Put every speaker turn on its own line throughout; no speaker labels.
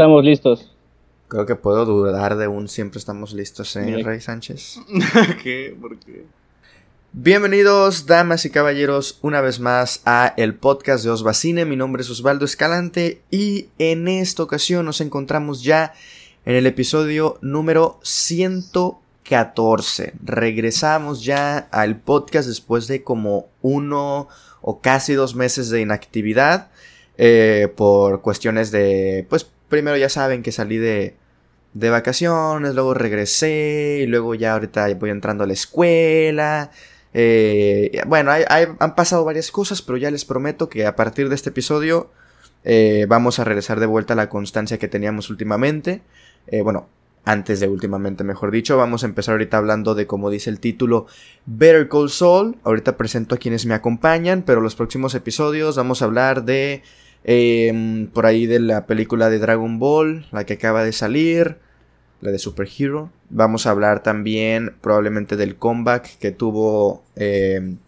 estamos listos.
Creo que puedo dudar de un siempre estamos listos, ¿eh, Rey Sánchez?
¿Qué? ¿Por qué?
Bienvenidos, damas y caballeros, una vez más a el podcast de Osbacine. Mi nombre es Osvaldo Escalante y en esta ocasión nos encontramos ya en el episodio número 114. Regresamos ya al podcast después de como uno o casi dos meses de inactividad eh, por cuestiones de, pues primero ya saben que salí de, de vacaciones, luego regresé y luego ya ahorita voy entrando a la escuela. Eh, bueno, han pasado varias cosas, pero ya les prometo que a partir de este episodio eh, vamos a regresar de vuelta a la constancia que teníamos últimamente. Eh, bueno, antes de últimamente, mejor dicho. Vamos a empezar ahorita hablando de, como dice el título, Better Call Saul. Ahorita presento a quienes me acompañan, pero los próximos episodios vamos a hablar de, em, por ahí de la película de Dragon Ball, la que acaba de salir, la de Super Hero. Vamos a hablar también probablemente del comeback que tuvo em,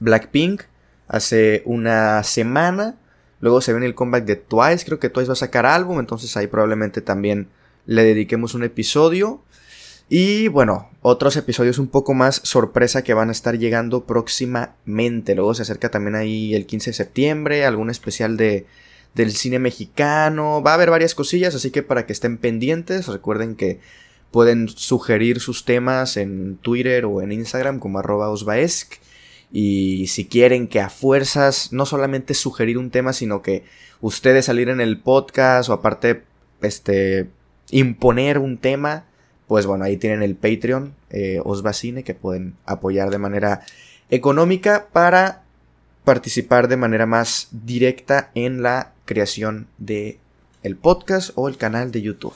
Blackpink hace una semana. Luego se viene el comeback de Twice, creo que Twice va a sacar álbum, entonces ahí probablemente también le dediquemos un episodio. Y bueno, otros episodios un poco más sorpresa que van a estar llegando próximamente. Luego se acerca también ahí el 15 de septiembre, algún especial de, del cine mexicano. Va a haber varias cosillas, así que para que estén pendientes, recuerden que pueden sugerir sus temas en Twitter o en Instagram como arroba osbaesk. Y si quieren que a fuerzas, no solamente sugerir un tema, sino que ustedes salir en el podcast o aparte, este, imponer un tema, pues bueno, ahí tienen el Patreon eh, Osbacine que pueden apoyar de manera económica para participar de manera más directa en la creación de el podcast o el canal de YouTube.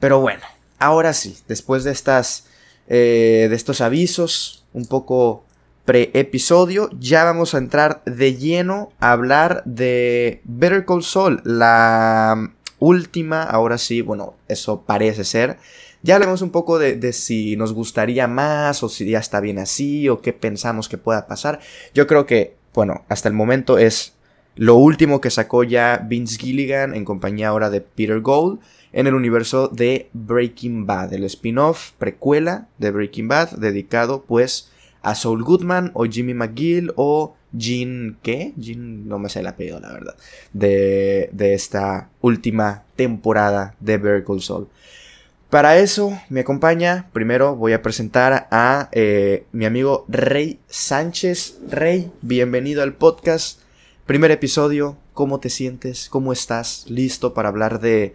Pero bueno, ahora sí, después de estas eh, de estos avisos un poco pre-episodio, ya vamos a entrar de lleno a hablar de Better Call Saul, la última, ahora sí, bueno, eso parece ser. Ya hablemos un poco de, si nos gustaría más o si ya está bien así o qué pensamos que pueda pasar. Yo creo que, bueno, hasta el momento es lo último que sacó ya Vince Gilligan en compañía ahora de Peter Gold en el universo de Breaking Bad, el spin-off precuela de Breaking Bad dedicado pues a Saul Goodman o Jimmy McGill o Jean, ¿qué? Jean, no me sé el apellido, la verdad, de, de esta última temporada de Better Call Para eso me acompaña, primero voy a presentar a eh, mi amigo Rey Sánchez. Rey, bienvenido al podcast. Primer episodio, ¿cómo te sientes? ¿Cómo estás? ¿Listo para hablar de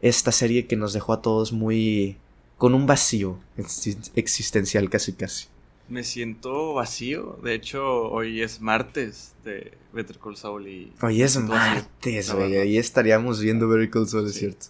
esta serie que nos dejó a todos muy... con un vacío existencial casi casi?
Me siento vacío. De hecho, hoy es martes de Better Call Saul y...
Hoy es martes, güey. Ahí estaríamos viendo Better Call Saul, es cierto.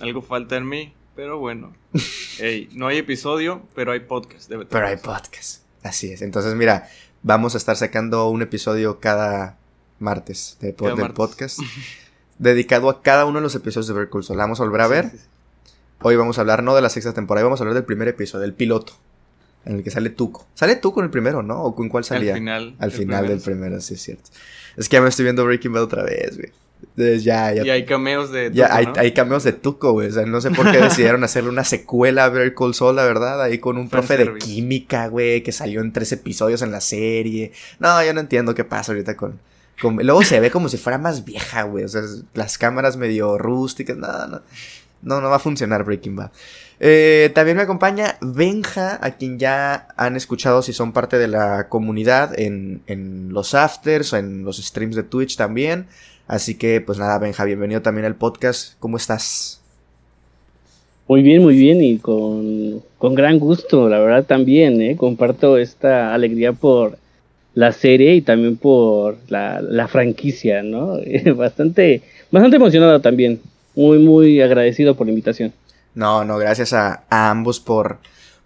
Algo falta en mí, pero bueno. no hay episodio, pero hay podcast. De
pero hay podcast. Así es. Entonces, mira, vamos a estar sacando un episodio cada martes de, del podcast. dedicado a cada uno de los episodios de Call Saul. vamos a volver a ver. Hoy vamos a hablar no de la sexta temporada, vamos a hablar del primer episodio, del piloto en el que sale Tuco. Sale Tuco en el primero, ¿no? ¿O con cuál salía?
Al final.
Al final del primero, sí es cierto. Es que ya me estoy viendo Breaking Bad otra vez, güey. Entonces ya, ya.
Y hay cameos de Tuco,
Ya, hay, hay, cameos de Tuco, güey. O sea, no sé por qué decidieron hacerle una secuela a Better Call Saul, la verdad. Ahí con un profe de química, güey, que salió en tres episodios en la serie. No, yo no entiendo qué pasa ahorita con... con... Luego se ve como si fuera más vieja, güey. O sea, las cámaras medio rústicas. No, no. No, no va a funcionar Breaking Bad. Eh, también me acompaña Benja, a quien ya han escuchado si son parte de la comunidad en, en los afters o en los streams de Twitch también. Así que, pues nada, Benja, bienvenido también al podcast. ¿Cómo estás?
Muy bien, muy bien y con, con gran gusto, la verdad también, ¿eh? Comparto esta alegría por la serie y también por la, la franquicia, ¿no? bastante, bastante emocionado también. Muy, muy agradecido por la invitación.
No, no, gracias a, ambos por,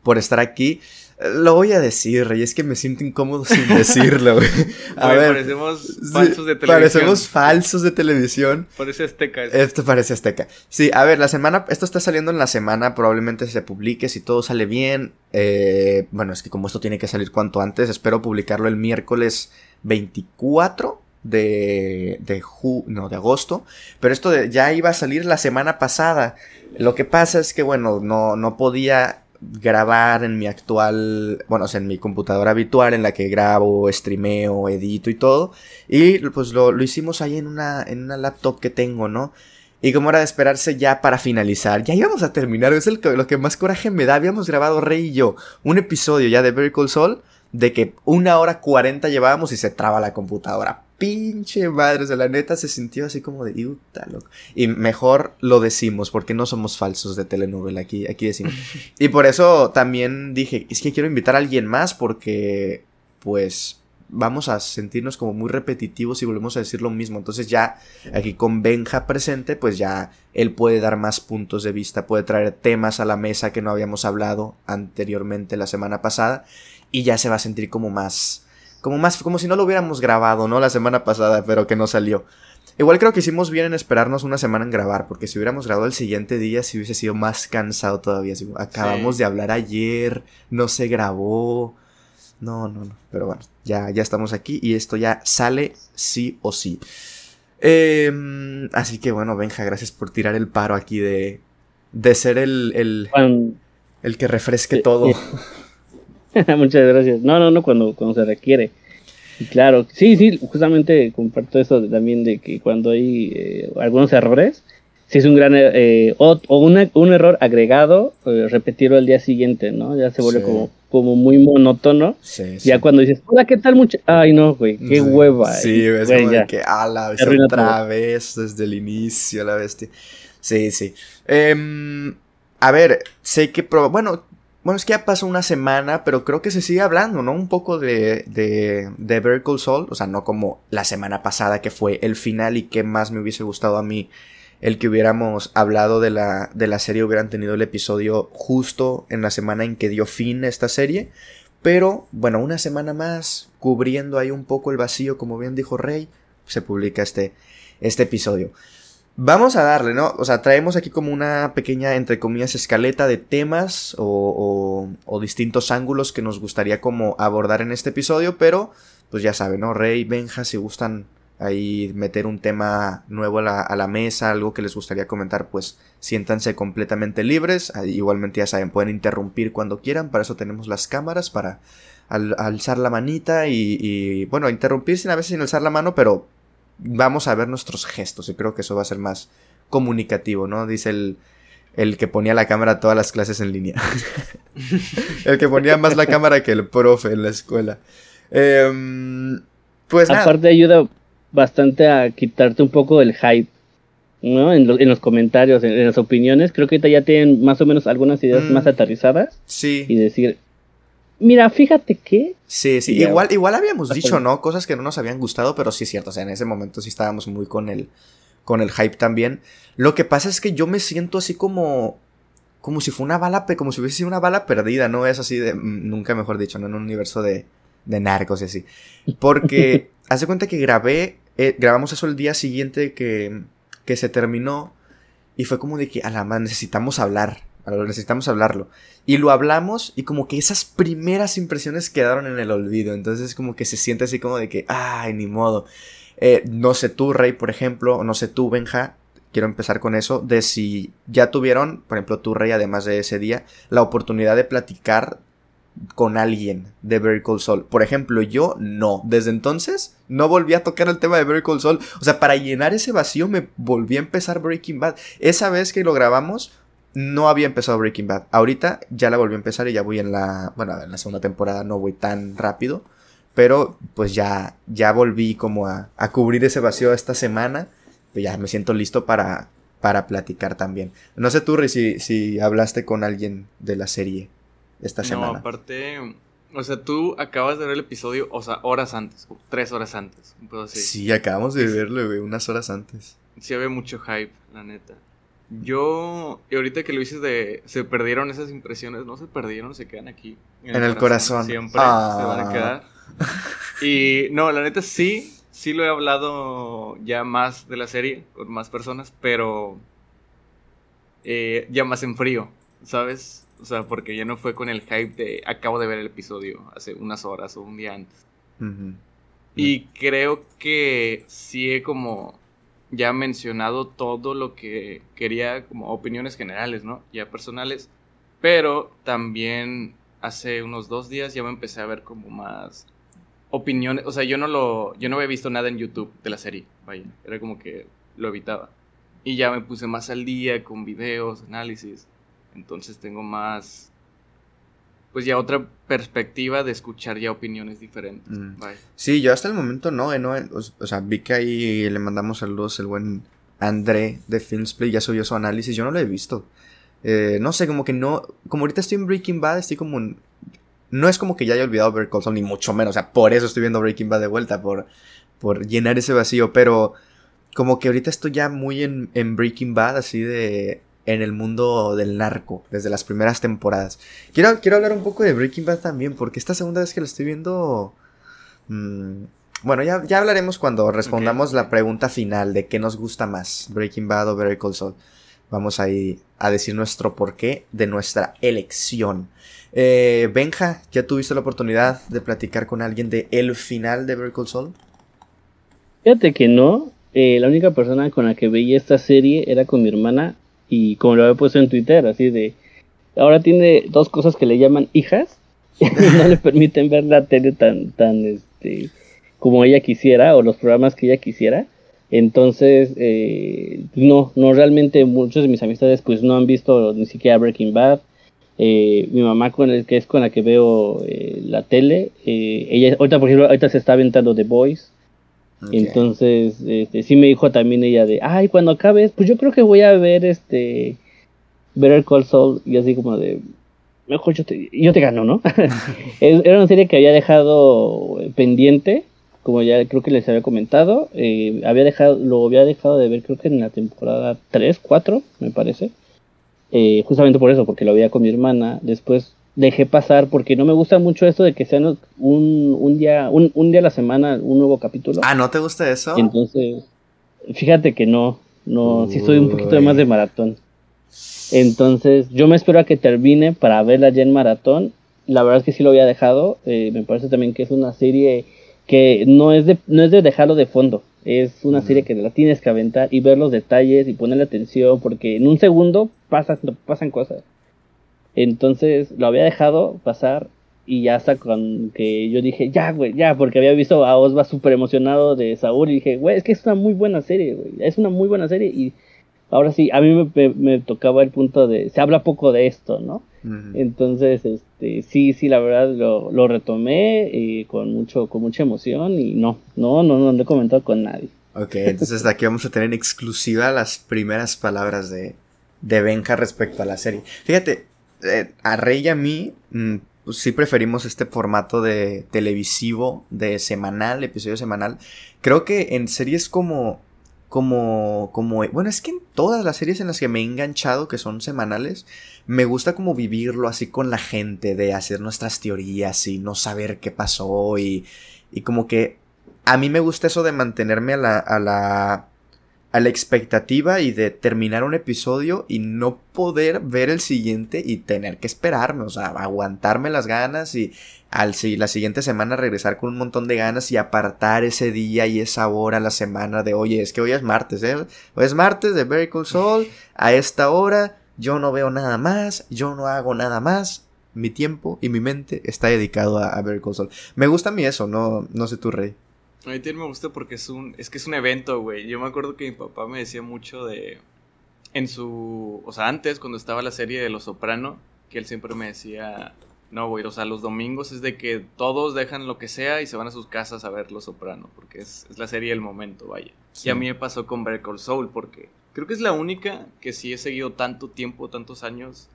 por estar aquí. Lo voy a decir, Rey, es que me siento incómodo sin decirlo, güey.
A ver, parecemos falsos de televisión.
Parecemos falsos de televisión.
Parece azteca.
Esto parece azteca. Sí, a ver, la semana, esto está saliendo en la semana, probablemente se publique si todo sale bien. Eh, bueno, es que como esto tiene que salir cuanto antes, espero publicarlo el miércoles 24 de, de, no, de agosto, pero esto ya iba a salir la semana pasada. Lo que pasa es que, bueno, no, no podía grabar en mi actual, bueno, en mi computadora habitual en la que grabo, streameo, edito y todo. Y pues lo, lo hicimos ahí en una, en una laptop que tengo, ¿no? Y como era de esperarse ya para finalizar, ya íbamos a terminar, es el, lo que más coraje me da. Habíamos grabado Rey y yo un episodio ya de Very Cool Soul de que una hora cuarenta llevábamos y se traba la computadora. Pinche madre, de la neta se sintió así como de Uta, loco. Y mejor lo decimos, porque no somos falsos de telenovela, aquí, aquí decimos. y por eso también dije, es que quiero invitar a alguien más porque, pues, vamos a sentirnos como muy repetitivos y volvemos a decir lo mismo. Entonces ya aquí con Benja presente, pues ya él puede dar más puntos de vista, puede traer temas a la mesa que no habíamos hablado anteriormente la semana pasada y ya se va a sentir como más, como más, como si no lo hubiéramos grabado, ¿no? La semana pasada, pero que no salió. Igual creo que hicimos bien en esperarnos una semana en grabar, porque si hubiéramos grabado el siguiente día, si hubiese sido más cansado todavía. acabamos de hablar ayer, no se grabó. No, no, no. Pero bueno, ya, ya estamos aquí y esto ya sale sí o sí. Em, así que bueno, Benja, gracias por tirar el paro aquí de, de ser el, el, el que refresque todo.
Muchas gracias. No, no, no, cuando, cuando se requiere. claro, sí, sí, justamente comparto eso también de que cuando hay eh, algunos errores, si es un gran eh, o, un error agregado, eh, repetirlo al día siguiente, ¿no? Ya se vuelve como, como muy monótono. Sí, ya cuando dices, hola, ¿qué tal? Mucho? Ay, no, güey, qué hueva.
Sí, es como de que, la vez otra vez, desde el inicio, la bestia. Sí, sí. Em, a ver, sé que, bueno, bueno, es que ya pasó una semana, pero creo que se sigue hablando, ¿no? Un poco de, de, de Soul, o sea, no como la semana pasada que fue el final y que más me hubiese gustado a mí el que hubiéramos hablado de la, de la serie, hubieran tenido el episodio justo en la semana en que dio fin esta serie. Pero, bueno, una semana más, cubriendo ahí un poco el vacío, como bien dijo Rey, se publica este, este episodio. Vamos a darle, ¿no? O sea, traemos aquí como una pequeña, entre comillas, escaleta de temas o, o, distintos ángulos que nos gustaría como abordar en este episodio, pero pues ya saben, ¿no? Rey, Benja, si gustan ahí meter un tema nuevo a la, a la, mesa, algo que les gustaría comentar, pues siéntanse completamente libres. Igualmente ya saben, pueden interrumpir cuando quieran, para eso tenemos las cámaras, para alzar la manita y, y, bueno, interrumpir sin a veces sin alzar la mano, pero vamos a ver nuestros gestos y creo que eso va a ser más comunicativo, ¿no? Dice el, el que ponía la cámara todas las clases en línea. el que ponía más la cámara que el profe en la escuela. Em, pues
Aparte ayuda bastante a quitarte un poco el hype, ¿no? En, los comentarios, en, las opiniones. Creo que ahorita ya tienen más o menos algunas ideas mm. más aterrizadas.
Sí.
Y decir, Mira, fíjate que.
Sí, sí, igual, igual habíamos dicho, ¿no? Cosas que no nos habían gustado, pero sí es cierto. O sea, en ese momento sí estábamos muy con el. con el hype también. Lo que pasa es que yo me siento así como. como si fue una bala, como si hubiese sido una bala perdida, ¿no? Es así de. Mm, nunca mejor dicho, ¿no? En un universo de. de narcos y así. Porque. hace cuenta que grabé. Eh, grabamos eso el día siguiente que. que se terminó. Y fue como de que, a la más necesitamos hablar necesitamos hablarlo. Y lo hablamos y como que esas primeras impresiones quedaron en el olvido. Entonces como que se siente así como de que, ay, ni modo. Eh, no sé tú, Rey, por ejemplo, o no sé tú, Benja, quiero empezar con eso, de si ya tuvieron, por ejemplo, tú, Rey, además de ese día, la oportunidad de platicar con alguien de Very Cold Soul. Por ejemplo, yo no. Desde entonces no volví a tocar el tema de Very Cold Soul. O sea, para llenar ese vacío me volví a empezar Breaking Bad. Esa vez que lo grabamos no había empezado Breaking Bad. Ahorita ya la volví a empezar y ya voy en la, bueno, en la segunda temporada no voy tan rápido, pero pues ya, ya volví como a, a cubrir ese vacío esta semana, pues ya me siento listo para, para platicar también. No sé tú, si, si hablaste con alguien de la serie esta semana.
No, aparte, o sea, tú acabas de ver el episodio, o sea, horas antes, tres horas antes.
Sí, acabamos de verlo, unas horas antes.
Sí, había mucho hype, la neta. Yo, y ahorita que lo dices de se perdieron esas impresiones, no se perdieron, se quedan aquí.
En, el, corazón,
Siempre se van a ah. quedar. Y no, la neta sí, sí lo he hablado ya más de la serie con más personas, pero eh, ya más en frío, ¿sabes? O sea, porque ya no fue con el hype de acabo de ver el episodio hace unas horas o un día antes. Y creo que sí he como ya mencionado todo lo que quería, como opiniones generales, ¿no? Ya personales. Pero también hace unos dos días ya me empecé a ver como más opiniones. O sea, yo no lo. Yo no había visto nada en YouTube de la serie. Vaya. Era como que lo evitaba. Y ya me puse más al día con videos, análisis. Entonces tengo más pues ya otra perspectiva de escuchar ya opiniones diferentes. Mm.
Sí, yo hasta el momento no, eh, no eh, o, sea, vi que ahí le mandamos saludos el buen André de Filmsplay, ya subió su análisis, yo no lo he visto. Eh, no sé, como que no, como ahorita estoy en Breaking Bad, estoy como no es como que ya haya olvidado ver Call ni mucho menos, o sea, por eso estoy viendo Breaking Bad de vuelta, por, por llenar ese vacío, pero como que ahorita estoy ya muy en, en Breaking Bad, así de en el mundo del narco desde las primeras temporadas. Quiero, quiero hablar un poco de Breaking Bad también, porque esta segunda vez que lo estoy viendo... Mm, bueno, ya, ya, hablaremos cuando respondamos la pregunta final de qué nos gusta más, Breaking Bad o Better Call Saul. Vamos ahí a decir nuestro porqué de nuestra elección. Eh, Benja, ¿ya tuviste la oportunidad de platicar con alguien de el final de Better Call Saul?
Fíjate que no. Eh, la única persona con la que veía esta serie era con mi hermana y como lo había puesto en Twitter, así de, ahora tiene dos cosas que le llaman hijas, no le permiten ver la tele tan, tan, este, como ella quisiera, o los programas que ella quisiera. Entonces, eh, no, no, realmente muchos de mis amistades pues no han visto ni siquiera Breaking Bad. Eh, mi mamá con el que es con la que veo eh, la tele, ella ahorita por ejemplo ahorita se está aventando The Entonces, este, sí me dijo también ella de, ay, cuando acabes, pues yo creo que voy a ver este, el Call Soul y así como de, mejor yo te, yo te gano, ¿no? Era una serie que había dejado pendiente, como ya creo que les había comentado, eh, había dejado, lo había dejado de ver creo que en la temporada 3, 4, me parece. Eh, justamente por eso, porque lo veía con mi hermana. Después dejé pasar porque no me gusta mucho esto de que sean un, un día un, un, día a la semana un nuevo capítulo.
Ah, ¿no te gusta eso?
entonces, fíjate que no, no, sí soy un poquito más de maratón. Entonces, yo me espero a que termine para verla ya en maratón. La verdad es que sí lo había dejado. Eh, me parece también que es una serie que no es de, no es de dejarlo de fondo. Es una serie que la tienes que aventar y ver los detalles y ponerle atención porque en un segundo pasan, pasan cosas. Entonces lo había dejado pasar y ya hasta con que yo dije, ya, güey, ya, porque había visto a Osva súper emocionado de Saúl y dije, güey, es que es una muy buena serie, güey, es una muy buena serie y ahora sí, a mí me, tocaba el punto de, se habla poco de esto, ¿no? Entonces, este, sí, sí, la verdad lo, lo retomé eh, con mucho, con mucha emoción y no, no, no, no, no he comentado con nadie.
Ok, entonces aquí vamos a tener en exclusiva las primeras palabras de, de Benja respecto a la serie. Fíjate, eh, a Rey y a mí, mm, pues sí preferimos este formato de televisivo, de semanal, episodio semanal. Creo que en series como, como, como, bueno, es que en todas las series en las que me he enganchado, que son semanales, me gusta como vivirlo así con la gente, de hacer nuestras teorías y no saber qué pasó y, y como que a mí me gusta eso de mantenerme a la, a la a la expectativa y de terminar un episodio y no poder ver el siguiente y tener que esperarme, o sea, aguantarme las ganas y al la siguiente semana regresar con un montón de ganas y apartar ese día y esa hora la semana de, oye, es que hoy es martes, ¿eh? Hoy es martes de Very Cool Soul, a esta hora yo no veo nada más, yo no hago nada más, mi tiempo y mi mente está dedicado a, a Very Cool Soul. Me gusta a mí eso, no, no sé tú, Rey.
A mí también me gusta porque es un, es que es un evento, güey. Yo me acuerdo que mi papá me decía mucho de, en su, o sea, antes cuando estaba la serie de Los Soprano, que él siempre me decía, no, güey, o sea, los domingos es de que todos dejan lo que sea y se van a sus casas a ver Los Soprano, porque es, la serie del momento, vaya. Y a mí me pasó con Better Soul, porque creo que es la única que sí he seguido tanto tiempo, tantos años,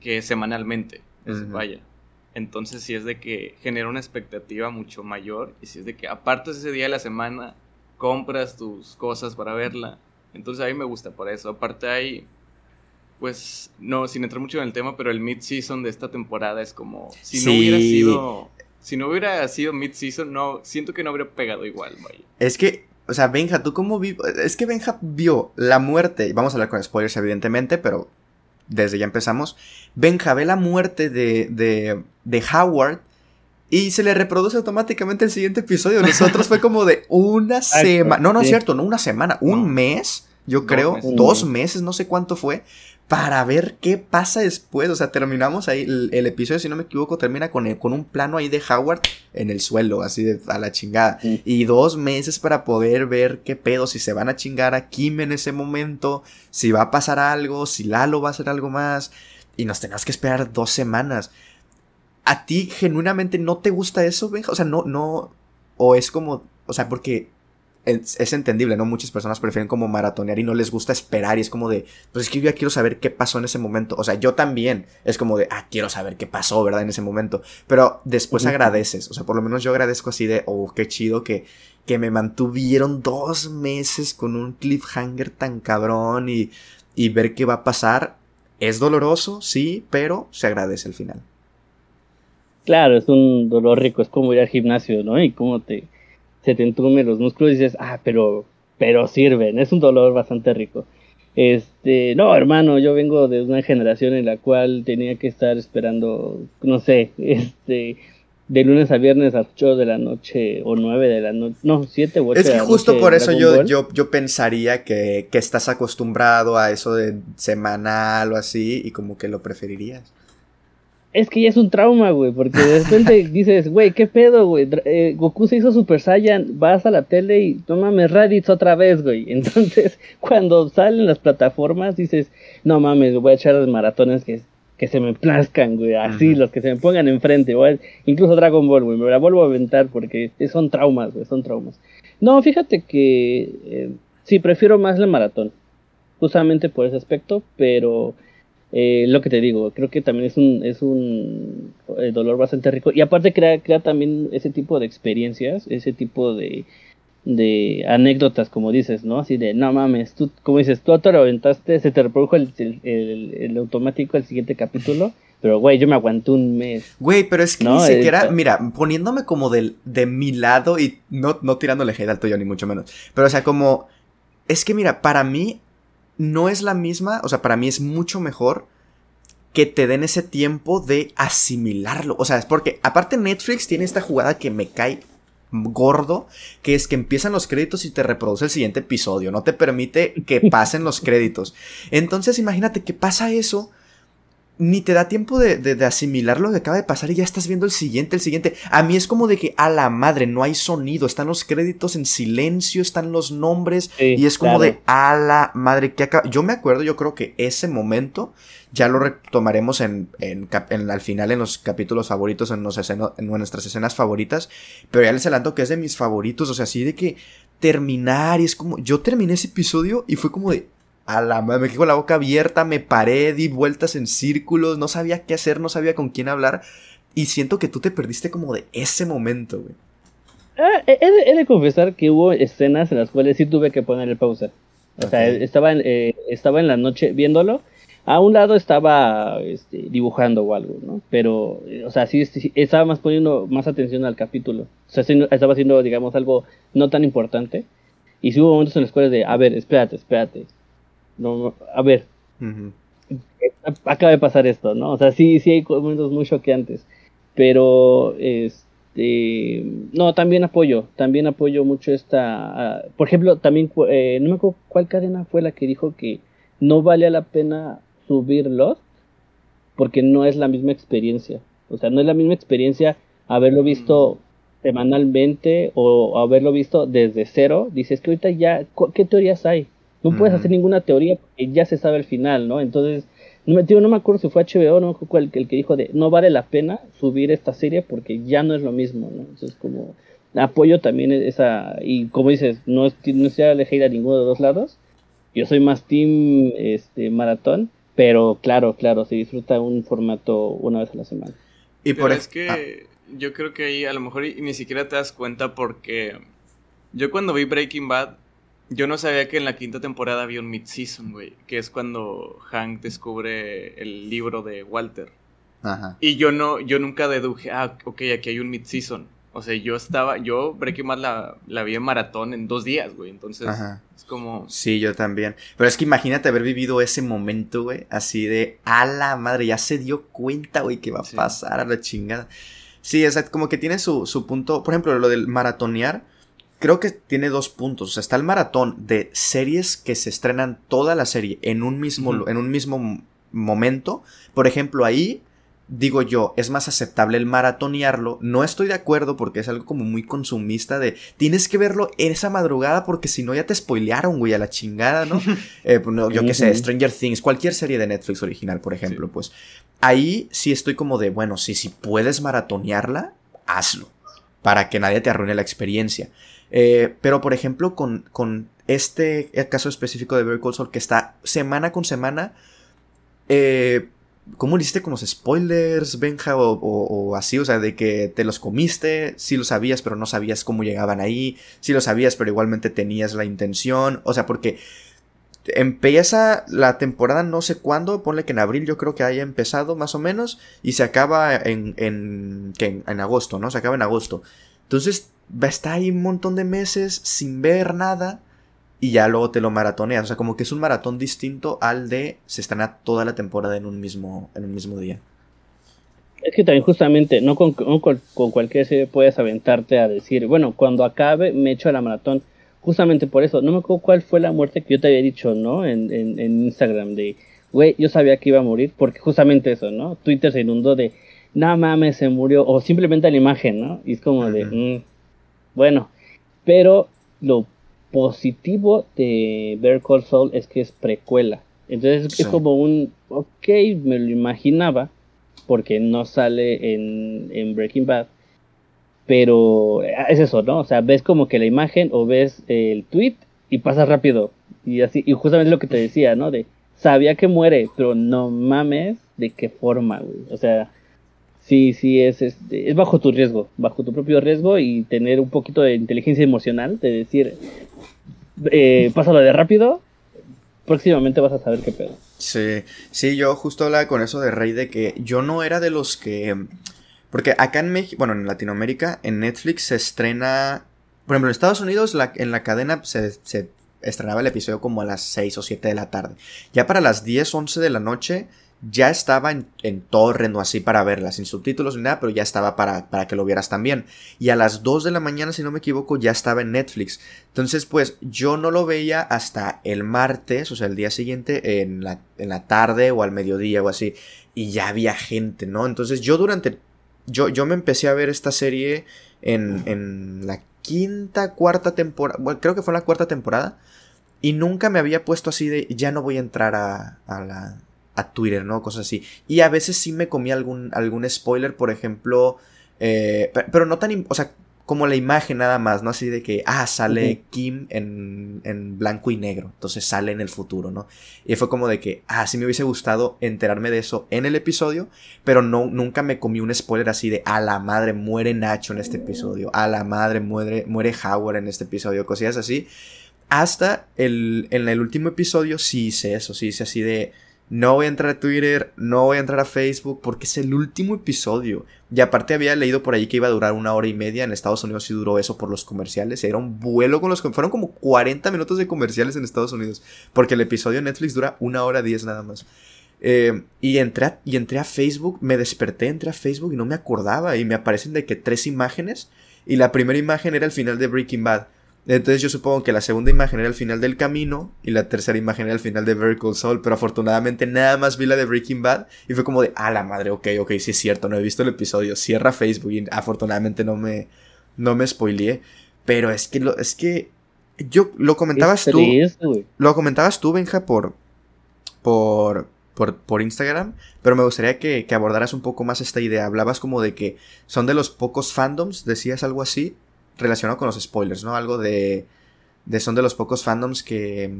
que semanalmente, es, vaya. Entonces si es de que genera una expectativa mucho mayor y si es de que apartas ese día de la semana, compras tus cosas para verla. Entonces a mí me gusta por eso. Aparte hay, pues, no, sin entrar mucho en el tema, pero el mid-season de esta temporada es como, si no hubiera sido, si no hubiera sido mid-season, no, siento que no habría pegado igual, vaya.
Es que, o sea, Benja, ¿tú cómo vi? Es que Benja vio la muerte, vamos a hablar con spoilers evidentemente, pero desde ya empezamos, Benja ve la muerte de, de, de Howard y se le reproduce automáticamente el siguiente episodio. Nosotros fue como de una semana. No, no es cierto, no una semana, un mes, yo creo, dos meses, no sé cuánto fue, para ver qué pasa después. O sea, terminamos ahí. El, episodio, si no me equivoco, termina con, con un plano ahí de Howard en el suelo, así de a la chingada. Y dos meses para poder ver qué pedo, si se van a chingar a Kim en ese momento, si va a pasar algo, si Lalo va a hacer algo más. Y nos tenemos que esperar dos semanas. ¿A ti genuinamente no te gusta eso, Benja? O sea, no, no. O es como. O sea, porque es, entendible, ¿no? Muchas personas prefieren como maratonear y no les gusta esperar y es como de, pues es que yo ya quiero saber qué pasó en ese momento. O sea, yo también es como de, ah, quiero saber qué pasó, ¿verdad? En ese momento. Pero después agradeces, o sea, por lo menos yo agradezco así de, oh, qué chido que, que me mantuvieron dos meses con un cliffhanger tan cabrón y, y ver qué va a pasar. Es doloroso, sí, pero se agradece al final.
Claro, es un dolor rico, es como ir al gimnasio, ¿no? Y cómo te, se te entumen los músculos y dices, ah, pero, pero sirven, es un dolor bastante rico. Este, no, hermano, yo vengo de una generación en la cual tenía que estar esperando, no sé, este, de lunes a viernes a 8 de la noche o 9 de la noche, no, 7 o 8
Es que justo por eso yo, yo, yo pensaría que, que estás acostumbrado a eso de semanal o así y como que lo preferirías
es que ya es un trauma, güey, porque de repente dices, güey, ¿qué pedo, güey? Eh, Goku se hizo Super Saiyan, vas a la tele y no mames, Raditz otra vez, güey. Entonces, cuando salen las plataformas, dices, no mames, voy a echar los maratones que, que se me plazcan, güey, así, los que se me pongan enfrente, güey. Incluso Dragon Ball, güey, me la vuelvo a aventar porque son traumas, güey, son traumas. No, fíjate que eh, sí, prefiero más la maratón, justamente por ese aspecto, pero eh, lo que te digo, creo que también es un, es un eh, dolor bastante rico. Y aparte crea, crea también ese tipo de experiencias, ese tipo de, de anécdotas, como dices, ¿no? Así de, no mames, tú, como dices, tú te lo aventaste, se te reprodujo el, el, automático al siguiente capítulo. Pero, güey, yo me aguanté un mes.
Güey, pero es que ni siquiera, mira, poniéndome como del, de mi lado y no, no tirándole hate al tuyo, ni mucho menos. Pero, o sea, como, es que mira, para mí no es la misma, o sea, para mí es mucho mejor que te den ese tiempo de asimilarlo. O sea, es porque aparte Netflix tiene esta jugada que me cae gordo, que es que empiezan los créditos y te reproduce el siguiente episodio, no te permite que pasen los créditos. Entonces imagínate que pasa eso ni te da tiempo de, asimilar lo que acaba de pasar y ya estás viendo el siguiente, el siguiente. A mí es como de que a la madre no hay sonido, están los créditos en silencio, están los nombres y es como de a la madre que acaba. Yo me acuerdo, yo creo que ese momento ya lo retomaremos en, en, al final en los capítulos favoritos, en, los en nuestras escenas favoritas, pero ya les adelanto que es de mis favoritos, o sea, así de que terminar y es como, yo terminé ese episodio y fue como de, a la madre, me quedé con la boca abierta, me paré, di vueltas en círculos, no sabía qué hacer, no sabía con quién hablar. Y siento que tú te perdiste como de ese momento, güey.
Ah, he, de, confesar que hubo escenas en las cuales sí tuve que ponerle pausa. O sea, estaba en, eh, estaba en la noche viéndolo. A un lado estaba este, dibujando o algo, ¿no? Pero, o sea, sí, estaba más poniendo más atención al capítulo. O sea, estaba haciendo, digamos, algo no tan importante. Y sí hubo momentos en los cuales de, a ver, espérate, espérate no, a ver, acaba de pasar esto, ¿no? O sea, sí, sí hay momentos muy choqueantes, pero este, no, también apoyo, también apoyo mucho esta, por ejemplo, también, eh, no me acuerdo cuál cadena fue la que dijo que no valía la pena subirlos porque no es la misma experiencia, o sea, no es la misma experiencia haberlo visto semanalmente o haberlo visto desde cero, dices que ahorita ya, ¿qué teorías hay? No puedes hacer ninguna teoría porque ya se sabe el final, ¿no? Entonces, no me, no me acuerdo si fue HBO, no me acuerdo el, el que dijo de no vale la pena subir esta serie porque ya no es lo mismo, ¿no? Entonces, como apoyo también esa, y como dices, no, es, no sea elegir a ninguno de los dos lados. Yo soy más team este, maratón, pero claro, claro, se disfruta un formato una vez a la semana.
Y por es que ah. yo creo que ahí a lo mejor ni siquiera te das cuenta porque yo cuando vi Breaking Bad yo no sabía que en la quinta temporada había un mid-season, güey. Que es cuando Hank descubre el libro de Walter. Ajá. Y yo no, yo nunca deduje, ah, ok, aquí hay un mid-season. O sea, yo estaba, yo Breaking Bad la, la vi en maratón en dos días, güey. Entonces, es como.
Sí, yo también. Pero es que imagínate haber vivido ese momento, güey. Así de, a la madre, ya se dio cuenta, güey, que va a pasar a la chingada. Sí, es como que tiene su, su punto. Por ejemplo, lo del maratonear. Creo que tiene dos puntos. O sea, está el maratón de series que se estrenan toda la serie en un mismo, en un mismo momento. Por ejemplo, ahí digo yo, es más aceptable el maratonearlo. No estoy de acuerdo porque es algo como muy consumista de tienes que verlo en esa madrugada porque si no ya te spoilearon, güey, a la chingada, ¿no? Eh, pues, yo qué sé, Stranger Things, cualquier serie de Netflix original, por ejemplo, pues ahí sí estoy como de, bueno, sí, si puedes maratonearla, hazlo para que nadie te arruine la experiencia. Eh, pero, por ejemplo, con, con este caso específico de Very Cold Soul que está semana con semana, eh, ¿Cómo le hiciste con los spoilers, Benja? O, así, o sea, de que te los comiste, sí lo sabías, pero no sabías cómo llegaban ahí, sí lo sabías, pero igualmente tenías la intención, o sea, porque empieza la temporada no sé cuándo, ponle que en abril yo creo que haya empezado más o menos, y se acaba en, en, en agosto, ¿no? Se acaba en agosto. Entonces, va a estar ahí un montón de meses sin ver nada y ya luego te lo maratoneas. O sea, como que es un maratón distinto al de se estrena toda la temporada en un mismo, en un mismo día.
Es que también justamente, no con, con, cualquier serie puedes aventarte a decir, bueno, cuando acabe me echo a la maratón. Justamente por eso, no me acuerdo cuál fue la muerte que yo te había dicho, ¿no? En, en, Instagram de, güey, yo sabía que iba a morir, porque justamente eso, ¿no? Twitter se inundó de, no mames, se murió, o simplemente la imagen, ¿no? Y es como de, mm, bueno, pero lo positivo de Bear Call Saul es que es precuela. Entonces es como un, ok, me lo imaginaba, porque no sale en, Breaking Bad. Pero es eso, ¿no? O sea, ves como que la imagen o ves el tweet y pasa rápido. Y así, y justamente lo que te decía, ¿no? De sabía que muere, pero no mames de qué forma, güey. O sea, sí, sí, es, es, es bajo tu riesgo, bajo tu propio riesgo y tener un poquito de inteligencia emocional, de decir, eh, pásalo de rápido, próximamente vas a saber qué pedo.
Sí, sí, yo justo hablaba con eso de Rey de que yo no era de los que... Porque acá en México, bueno, en Latinoamérica, en Netflix se estrena... Por ejemplo, en Estados Unidos, la, en la cadena se, se estrenaba el episodio como a las 6 o 7 de la tarde. Ya para las 10, 11 de la noche ya estaba en, en así para verla, sin subtítulos ni nada, pero ya estaba para, para, que lo vieras también. Y a las 2 de la mañana, si no me equivoco, ya estaba en Netflix. Entonces, pues yo no lo veía hasta el martes, o sea, el día siguiente, en la, en la tarde o al mediodía o así. Y ya había gente, ¿no? Entonces yo durante... Yo, yo me empecé a ver esta serie en, en la quinta, cuarta temporada, bueno, creo que fue la cuarta temporada. Y nunca me había puesto así de, ya no voy a entrar a, a la, a Twitter, ¿no? Cosas así. Y a veces sí me comí algún, algún spoiler, por ejemplo, eh, pero no tan, o sea, como la imagen nada más, ¿no? Así de que, ah, sale Kim en, en, blanco y negro, entonces sale en el futuro, ¿no? Y fue como de que, ah, sí me hubiese gustado enterarme de eso en el episodio, pero no, nunca me comí un spoiler así de, a la madre muere Nacho en este episodio, a la madre muere, muere Howard en este episodio, cosillas así. Hasta el, en el último episodio sí hice eso, sí hice así de, no voy a entrar a Twitter, no voy a entrar a Facebook porque es el último episodio. Y aparte había leído por ahí que iba a durar una hora y media. En Estados Unidos sí duró eso por los comerciales. Era un vuelo con los... Fueron como 40 minutos de comerciales en Estados Unidos. Porque el episodio de Netflix dura una hora diez nada más. Eh, y, entré a, y entré a Facebook, me desperté, entré a Facebook y no me acordaba. Y me aparecen de que tres imágenes. Y la primera imagen era el final de Breaking Bad. Entonces yo supongo que la segunda imagen era el final del camino y la tercera imagen era el final de Vertical Soul, pero afortunadamente nada más vi la de Breaking Bad y fue como de, ah, la madre, ok, ok, sí es cierto, no he visto el episodio, cierra Facebook y afortunadamente no me, no me spoileé, pero es que, lo, es que yo lo comentabas tú, lo comentabas tú, Benja, por, por, por, por, Instagram, pero me gustaría que, que abordaras un poco más esta idea, hablabas como de que son de los pocos fandoms, decías algo así, relacionado con los spoilers, ¿no? Algo de, de son de los pocos fandoms que,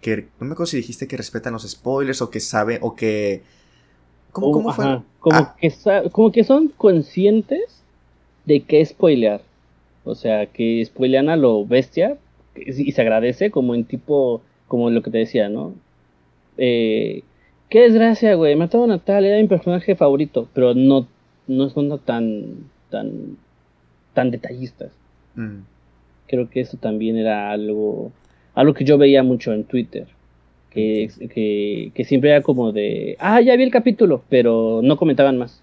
que no me acuerdo si dijiste que respetan los spoilers o que sabe o que
¿Cómo, cómo fue? Como, ah. que como que son conscientes de que spoilear. O sea, que spoilean a lo bestia y se agradece como en tipo, como lo que te decía, ¿no? Eh, qué desgracia, güey, mataron a Natalia, era mi personaje favorito, pero no, no son tan, tan tan detallistas. Mm. Creo que eso también era algo, algo que yo veía mucho en Twitter. Que, que, siempre era como de, ah, ya vi el capítulo, pero no comentaban más.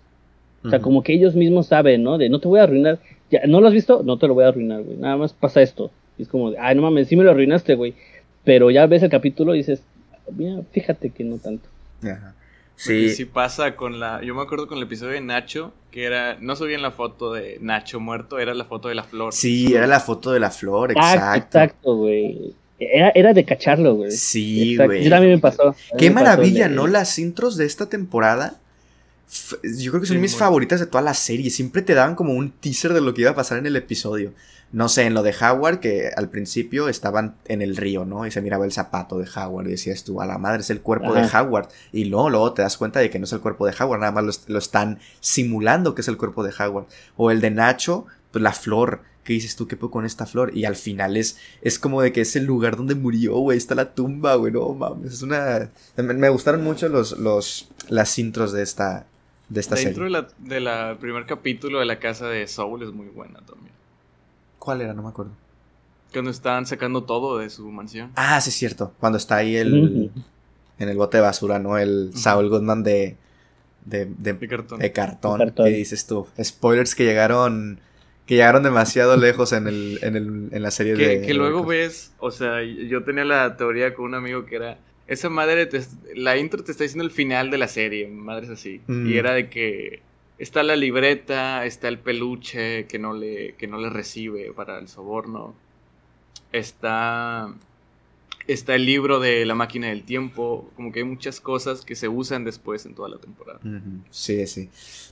O sea, como que ellos mismos saben, ¿no? De no te voy a arruinar. Ya, ¿No lo has visto? No te lo voy a arruinar, güey. Nada más pasa esto. Y es como, de, ay, no mames, sí me lo arruinaste, güey. Pero ya ves el capítulo y dices, mira, fíjate que no tanto.
Ajá. Sí. sí pasa con la. Yo me acuerdo con el episodio de Nacho, que era. No subían la foto de Nacho muerto, era la foto de la flor.
Sí, era la foto de la flor,
ah,
exacto.
exacto, güey. Era, era, de cacharlo, güey.
Sí, güey.
Yo también me pasó.
Qué maravilla, ¿no? Las intros de esta temporada. Yo creo que son mis favoritas de toda la serie. Siempre te daban como un teaser de lo que iba a pasar en el episodio no sé, en lo de Howard, que al principio estaban en el río, ¿no? Y se miraba el zapato de Howard y decías tú, a la madre es el cuerpo de Howard. Y no, luego te das cuenta de que no es el cuerpo de Howard, nada más lo, están simulando que es el cuerpo de Howard. O el de Nacho, pues la flor. ¿Qué dices tú? ¿Qué puedo con esta flor? Y al final es, es como de que es el lugar donde murió, güey. Está la tumba, güey. No mames. Es una. Me, gustaron mucho los, los, las intros de esta, de esta serie.
La intro de la, primer capítulo de la casa de Saul es muy buena también.
¿Cuál era? No me acuerdo.
Cuando están sacando todo de su mansión.
Ah, sí, es cierto. Cuando está ahí el. En el bote de basura, ¿no? El Saul Goodman de. De, de, cartón. de cartón. ¿Qué dices tú? Spoilers que llegaron. Que llegaron demasiado lejos en, el, en, el, en la serie
de.
Que
luego ves. O sea, yo tenía la teoría con un amigo que era. Esa madre. la intro te está diciendo el final de la serie. Madres así. Y era de que Está la libreta, está el peluche que no le, que no le recibe para el soborno. Está, está el libro de la máquina del tiempo. Como que hay muchas cosas que se usan después en toda la temporada.
Sí, sí.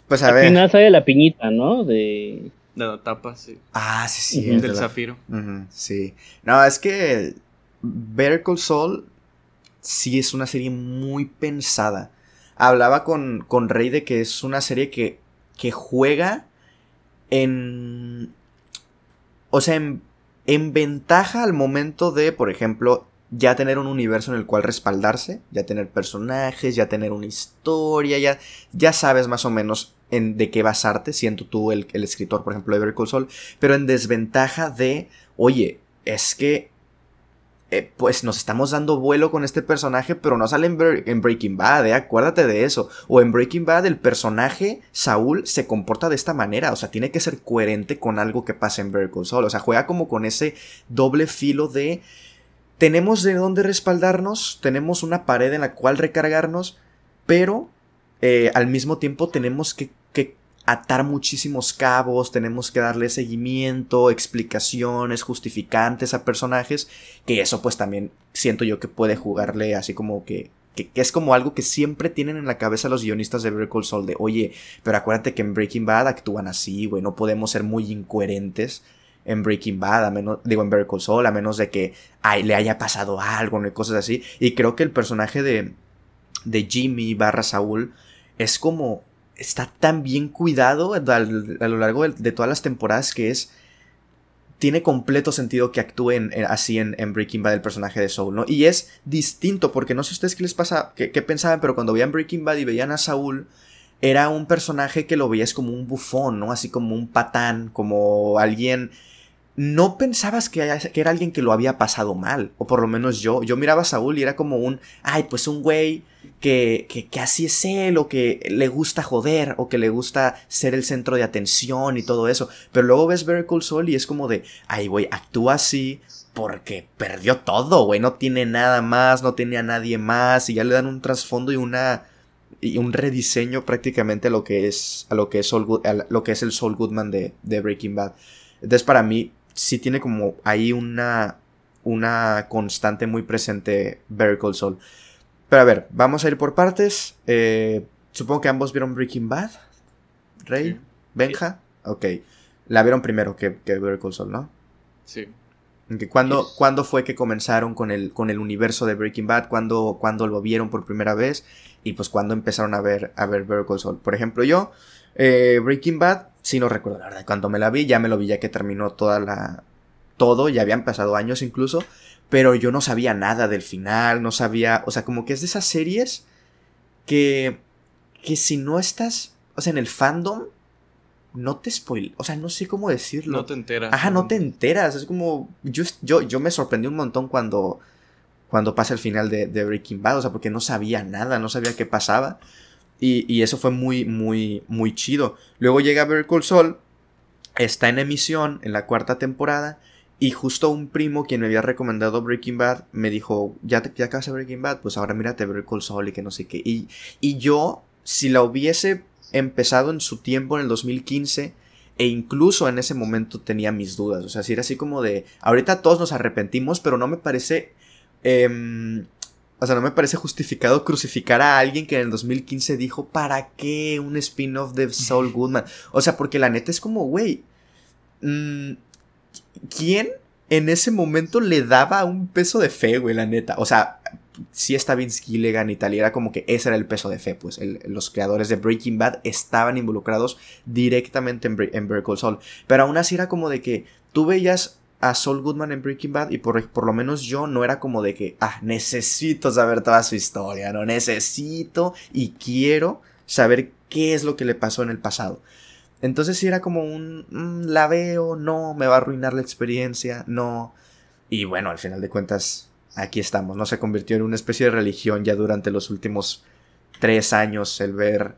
Pues a ver.
Al final sale la piñita, ¿no? De.
la tapa, sí.
Ah, sí, sí.
Del zafiro.
sí. No, es que Better Call Saul sí es una serie muy pensada hablaba con, con Rey de que es una serie que, que juega en... O sea, en, en ventaja al momento de, por ejemplo, ya tener un universo en el cual respaldarse, ya tener personajes, ya tener una historia, ya, ya sabes más o menos en de qué basarte, siendo tú el, el escritor, por ejemplo, de Better Call pero en desventaja de, oye, es que eh, pues nos estamos dando vuelo con este personaje, pero no sale en, Breaking Bad, ¿eh? acuérdate de eso. O en Breaking Bad el personaje, Saúl, se comporta de esta manera, o sea, tiene que ser coherente con algo que pasa en Better Call o sea, juega como con ese doble filo de... Tenemos de dónde respaldarnos, tenemos una pared en la cual recargarnos, pero eh, al mismo tiempo tenemos que atar muchísimos cabos, tenemos que darle seguimiento, explicaciones, justificantes a personajes, que eso pues también siento yo que puede jugarle así como que, que, es como algo que siempre tienen en la cabeza los guionistas de Better Call Saul de, oye, pero acuérdate que en Breaking Bad actúan así, güey, no podemos ser muy incoherentes en Breaking Bad, a menos, digo en Better Call Saul, a menos de que ay, le haya pasado algo, ¿no? cosas así, y creo que el personaje de, de Jimmy barra Saúl es como está tan bien cuidado a, lo largo de, todas las temporadas que es tiene completo sentido que actúe así en, Breaking Bad el personaje de Saul, ¿no? Y es distinto, porque no sé ustedes qué les pasa, qué, pensaban, pero cuando veían Breaking Bad y veían a Saúl, era un personaje que lo veías como un bufón, ¿no? Así como un patán, como alguien... No pensabas que, que era alguien que lo había pasado mal, o por lo menos yo. Yo miraba a Saúl y era como un, ay, pues un güey que, que, así es él, o que le gusta joder, o que le gusta ser el centro de atención y todo eso. Pero luego ves Very Cool Soul y es como de, ay, güey, actúa así porque perdió todo, güey, no tiene nada más, no tiene a nadie más, y ya le dan un trasfondo y una y un rediseño prácticamente a lo que es a lo que es lo que es el Saul Goodman de, de Breaking Bad. Entonces para mí sí tiene como ahí una una constante muy presente Better Call Saul. Pero a ver, vamos a ir por partes. Eh, supongo que ambos vieron Breaking Bad. Rey, Benja. Ok. La vieron primero que, que Better Call ¿no?
Sí.
¿Cuándo, ¿Cuándo, fue que comenzaron con el, con el universo de Breaking Bad? ¿Cuándo, ¿Cuándo, lo vieron por primera vez? Y pues cuándo empezaron a ver, a ver Better Call Por ejemplo, yo, eh, Breaking Bad, sí no recuerdo la verdad. Cuando me la vi, ya me lo vi ya que terminó toda la... Todo, ya habían pasado años incluso pero yo no sabía nada del final, no sabía, o sea, como que es de esas series que, que si no estás, o sea, en el fandom, no te spoil, o sea, no sé cómo decirlo.
No te enteras.
Ajá, no te enteras, es como, yo, yo, yo me sorprendí un montón cuando, cuando pasa el final de, de Breaking Bad, o sea, porque no sabía nada, no sabía qué pasaba. Y, eso fue muy, muy, muy chido. Luego llega Better Call Saul, está en emisión en la cuarta temporada. Y justo un primo quien me había recomendado Breaking Bad me dijo, ya, te, ya acabas Breaking Bad, pues ahora mírate Better Call Saul y que no sé qué. Y, y yo, si la hubiese empezado en su tiempo, en el 2015, e incluso en ese momento tenía mis dudas. O sea, si era así como de, ahorita todos nos arrepentimos, pero no me parece... Em, o sea, no me parece justificado crucificar a alguien que en el 2015 dijo, ¿para qué un spin-off de Saul Goodman? O sea, porque la neta es como, güey, mm, ¿quién en ese momento le daba un peso de fe, güey, la neta? O sea, sí está Vince Gilligan y tal, y era como que ese era el peso de fe, pues los creadores de Breaking Bad estaban involucrados directamente en, en Better Call Pero aún así era como de que tú veías a Saul Goodman en Breaking Bad y por, por lo menos yo no era como de que, ah, necesito saber toda su historia, no necesito y quiero saber qué es lo que le pasó en el pasado. Entonces sí era como un, mm, la veo, no, me va a arruinar la experiencia, no. Y bueno, al final de cuentas, aquí estamos, ¿no? Se convirtió en una especie de religión ya durante los últimos tres años el ver,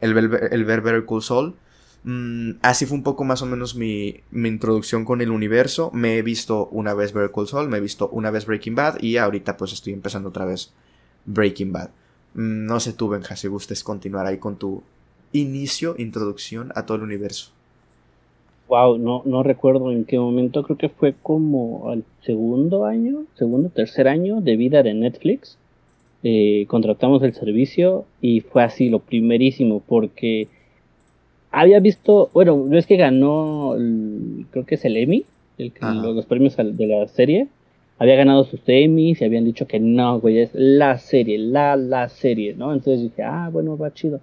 el ver, el ver Call Saul. Mm, así fue un poco más o menos mi, introducción con el universo. Me he visto una vez Better Call Saul, me he visto una vez Breaking Bad y ahorita pues estoy empezando otra vez Breaking Bad. Mm, no sé tú, Benja, si gustes continuar ahí con tu inicio, introducción a todo el universo.
Wow, no, no recuerdo en qué momento, creo que fue como al segundo año, segundo, tercer año de vida de Netflix. Eh, contratamos el servicio y fue así lo primerísimo porque había visto, bueno, no es que ganó, creo que es el Emmy, el, los, premios de la serie. Había ganado sus Emmys y habían dicho que no, güey, es la serie, la, la serie, ¿no? Entonces dije, ah, bueno, va chido.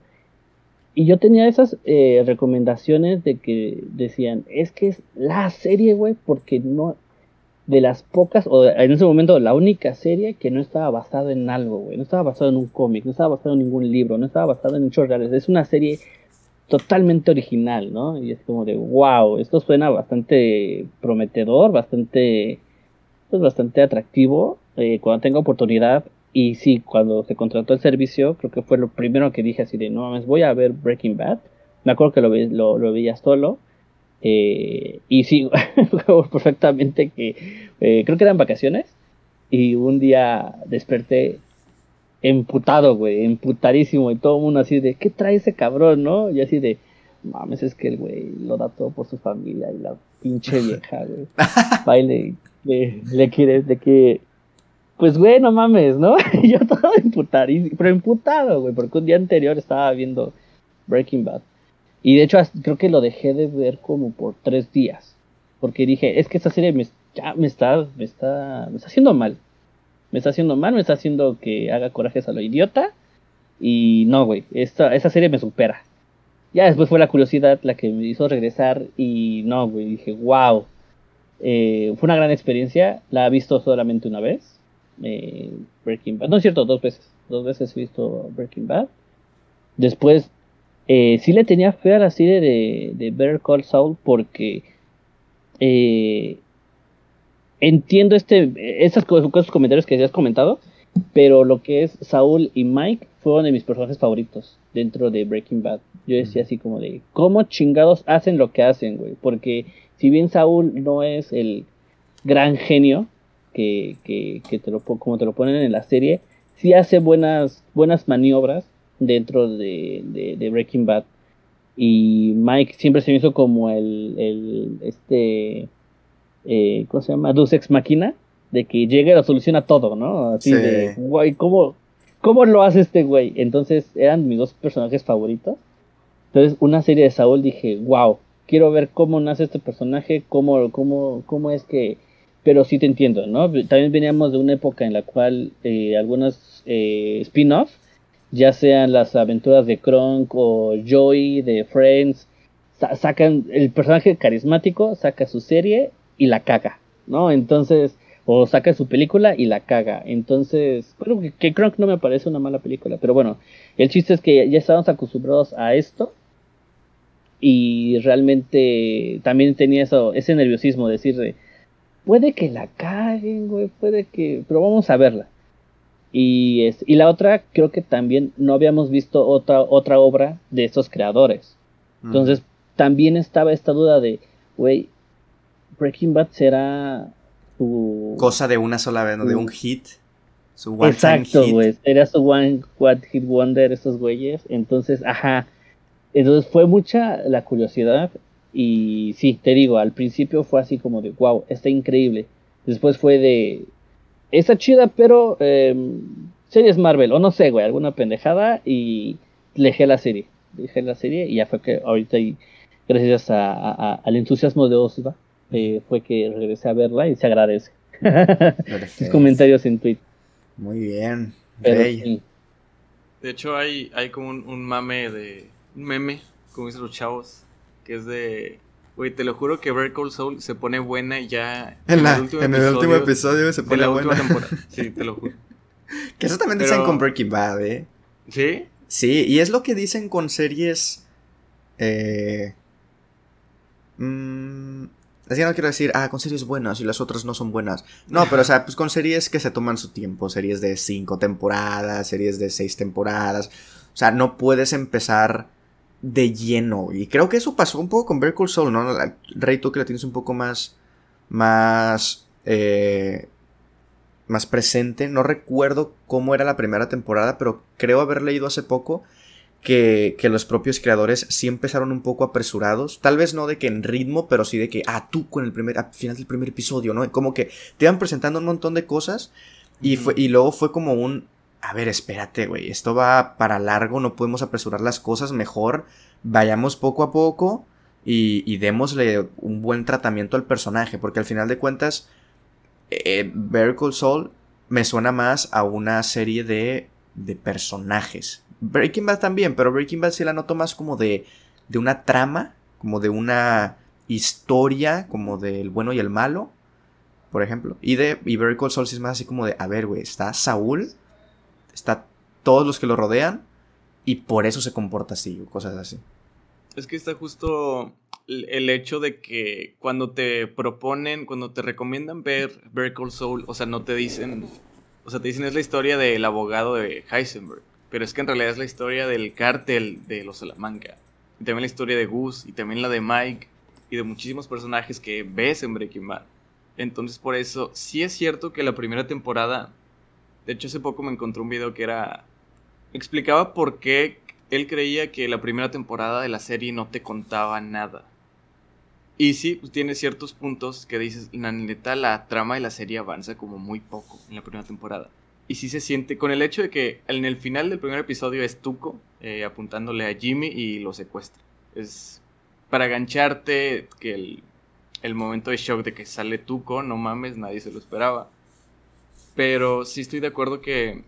Y yo tenía esas eh, recomendaciones de que decían, es que es la serie, güey, porque no, de las pocas, o en ese momento la única serie que no estaba basada en algo, güey, no estaba basada en un cómic, no estaba basada en ningún libro, no estaba basada en hechos reales, es una serie totalmente original, ¿no? Y es como de, wow, esto suena bastante prometedor, bastante, pues bastante atractivo. Eh, cuando tenga oportunidad, y sí, cuando se contrató el servicio, creo que fue lo primero que dije así de, no mames, voy a ver Breaking Bad. Me acuerdo que lo, lo, lo veía solo. Eh, y sí, perfectamente que eh, creo que eran vacaciones. Y un día desperté emputado, güey, emputadísimo. Y todo el mundo así de, ¿qué trae ese cabrón, no? Y así de, mames, es que el güey lo da todo por su familia y la pinche vieja, güey. Baile, le, le quiere, de que, pues güey, no mames, ¿no? Y yo todo emputadísimo, pero emputado, güey, porque un día anterior estaba viendo Breaking Bad. Y de hecho, creo que lo dejé de ver como por tres días. Porque dije, es que esta serie me, ya me está, me está, me está haciendo mal me está haciendo mal, me está haciendo que haga corajes a lo idiota. Y no, güey, esta, esa serie me supera. Ya después fue la curiosidad la que me hizo regresar y no, güey, dije, wow. Eh, fue una gran experiencia, la he visto solamente una vez. Eh, Breaking Bad, no es cierto, dos veces. Dos veces he visto Breaking Bad. Después, eh, sí le tenía fe a la serie de, de Better Call Saul porque entiendo este, esas esos comentarios que has comentado, pero lo que es Saúl y Mike fueron de mis personajes favoritos dentro de Breaking Bad. Yo decía así como de, ¿cómo chingados hacen lo que hacen, güey? Porque si bien Saúl no es el gran genio que, que, que te lo, como te lo ponen en la serie, sí hace buenas, buenas maniobras dentro de, de, Breaking Bad. Y Mike siempre se me hizo como el, el este eh, ¿cómo se llama? Deus Ex Máquina, de que llegue la solución a todo, ¿no? Así de, güey, ¿cómo, ¿cómo lo hace este güey? Entonces eran mis dos personajes favoritos. Entonces, una serie de Saúl dije, wow, quiero ver cómo nace este personaje, cómo, cómo, cómo es que... Pero sí te entiendo, ¿no? También veníamos de una época en la cual eh, algunos eh, spin-off, ya sean las aventuras de Kronk o Joey de Friends, sacan el personaje carismático, saca su serie y la caga, ¿no? Entonces, o saca su película y la caga. Entonces, bueno, que, que no me parece una mala película, pero bueno, el chiste es que ya estábamos acostumbrados a esto y realmente también tenía eso, ese nerviosismo de decir, puede que la caguen, güey, puede que, pero vamos a verla. Y, es, y la otra, creo que también no habíamos visto otra, otra obra de estos creadores. Entonces, también estaba esta duda de, güey, Breaking Bad será su...
Cosa de una sola vez, ¿no? De un hit.
Su one Exacto, güey. Era su one, one hit wonder estos güeyes. Entonces, ajá. Entonces fue mucha la curiosidad. Y sí, te digo, al principio fue así como de, wow, está increíble. Después fue de, está chida, pero eh, series Marvel, o no sé, güey, alguna pendejada. Y dejé la serie. Dejé la serie y ya fue que ahorita, y, gracias a, al entusiasmo de Osva, eh, fue que regresé a verla y se agradece. Sus comentarios en Twitter.
Muy bien.
De hecho, hay, hay como un, mame de. Un meme, como dicen los chavos, que es de. Güey, te lo juro que Better Soul se pone buena ya.
En, el, último en el último episodio se pone buena.
Sí, te lo juro.
que eso también dicen con Breaking Bad, ¿eh?
¿Sí?
Sí, y es lo que dicen con series. Eh. Mmm Así no quiero decir, ah, con series buenas y las otras no son buenas. No, pero o sea, pues con series que se toman su tiempo, series de cinco temporadas, series de seis temporadas. O sea, no puedes empezar de lleno. Y creo que eso pasó un poco con Better Soul, ¿no? Rey, tú que la tienes un poco más. más. Eh, más presente. No recuerdo cómo era la primera temporada, pero creo haber leído hace poco que, los propios creadores sí empezaron un poco apresurados. Tal vez no de que en ritmo, pero sí de que, ah, tú con el primer, al final del primer episodio, ¿no? Como que te iban presentando un montón de cosas y, fue, y luego fue como un, a ver, espérate, güey, esto va para largo, no podemos apresurar las cosas, mejor vayamos poco a poco y, y démosle un buen tratamiento al personaje, porque al final de cuentas, eh, Soul me suena más a una serie de, de personajes Breaking Bad también, pero Breaking Bad sí la noto más como de, de una trama, como de una historia, como del bueno y el malo, por ejemplo. Y de y Very Cold es más así como de, a ver, güey, está Saúl, está todos los que lo rodean, y por eso se comporta así, o cosas así.
Es que está justo el hecho de que cuando te proponen, cuando te recomiendan ver Very Cold Soul, o sea, no te dicen, o sea, te dicen es la historia del abogado de Heisenberg. Pero es que en realidad es la historia del cártel de los Salamanca. Y también la historia de Gus, y también la de Mike, y de muchísimos personajes que ves en Breaking Bad. Entonces por eso, sí es cierto que la primera temporada, de hecho hace poco me encontré un video que era, explicaba por qué él creía que la primera temporada de la serie no te contaba nada. Y sí, pues tiene ciertos puntos que dices, la neta, la trama de la serie avanza como muy poco en la primera temporada. Y sí se siente con el hecho de que en el final del primer episodio es Tuco eh, apuntándole a Jimmy y lo secuestra. Es para gancharte que el, el momento de shock de que sale Tuco, no mames, nadie se lo esperaba. Pero sí estoy de acuerdo que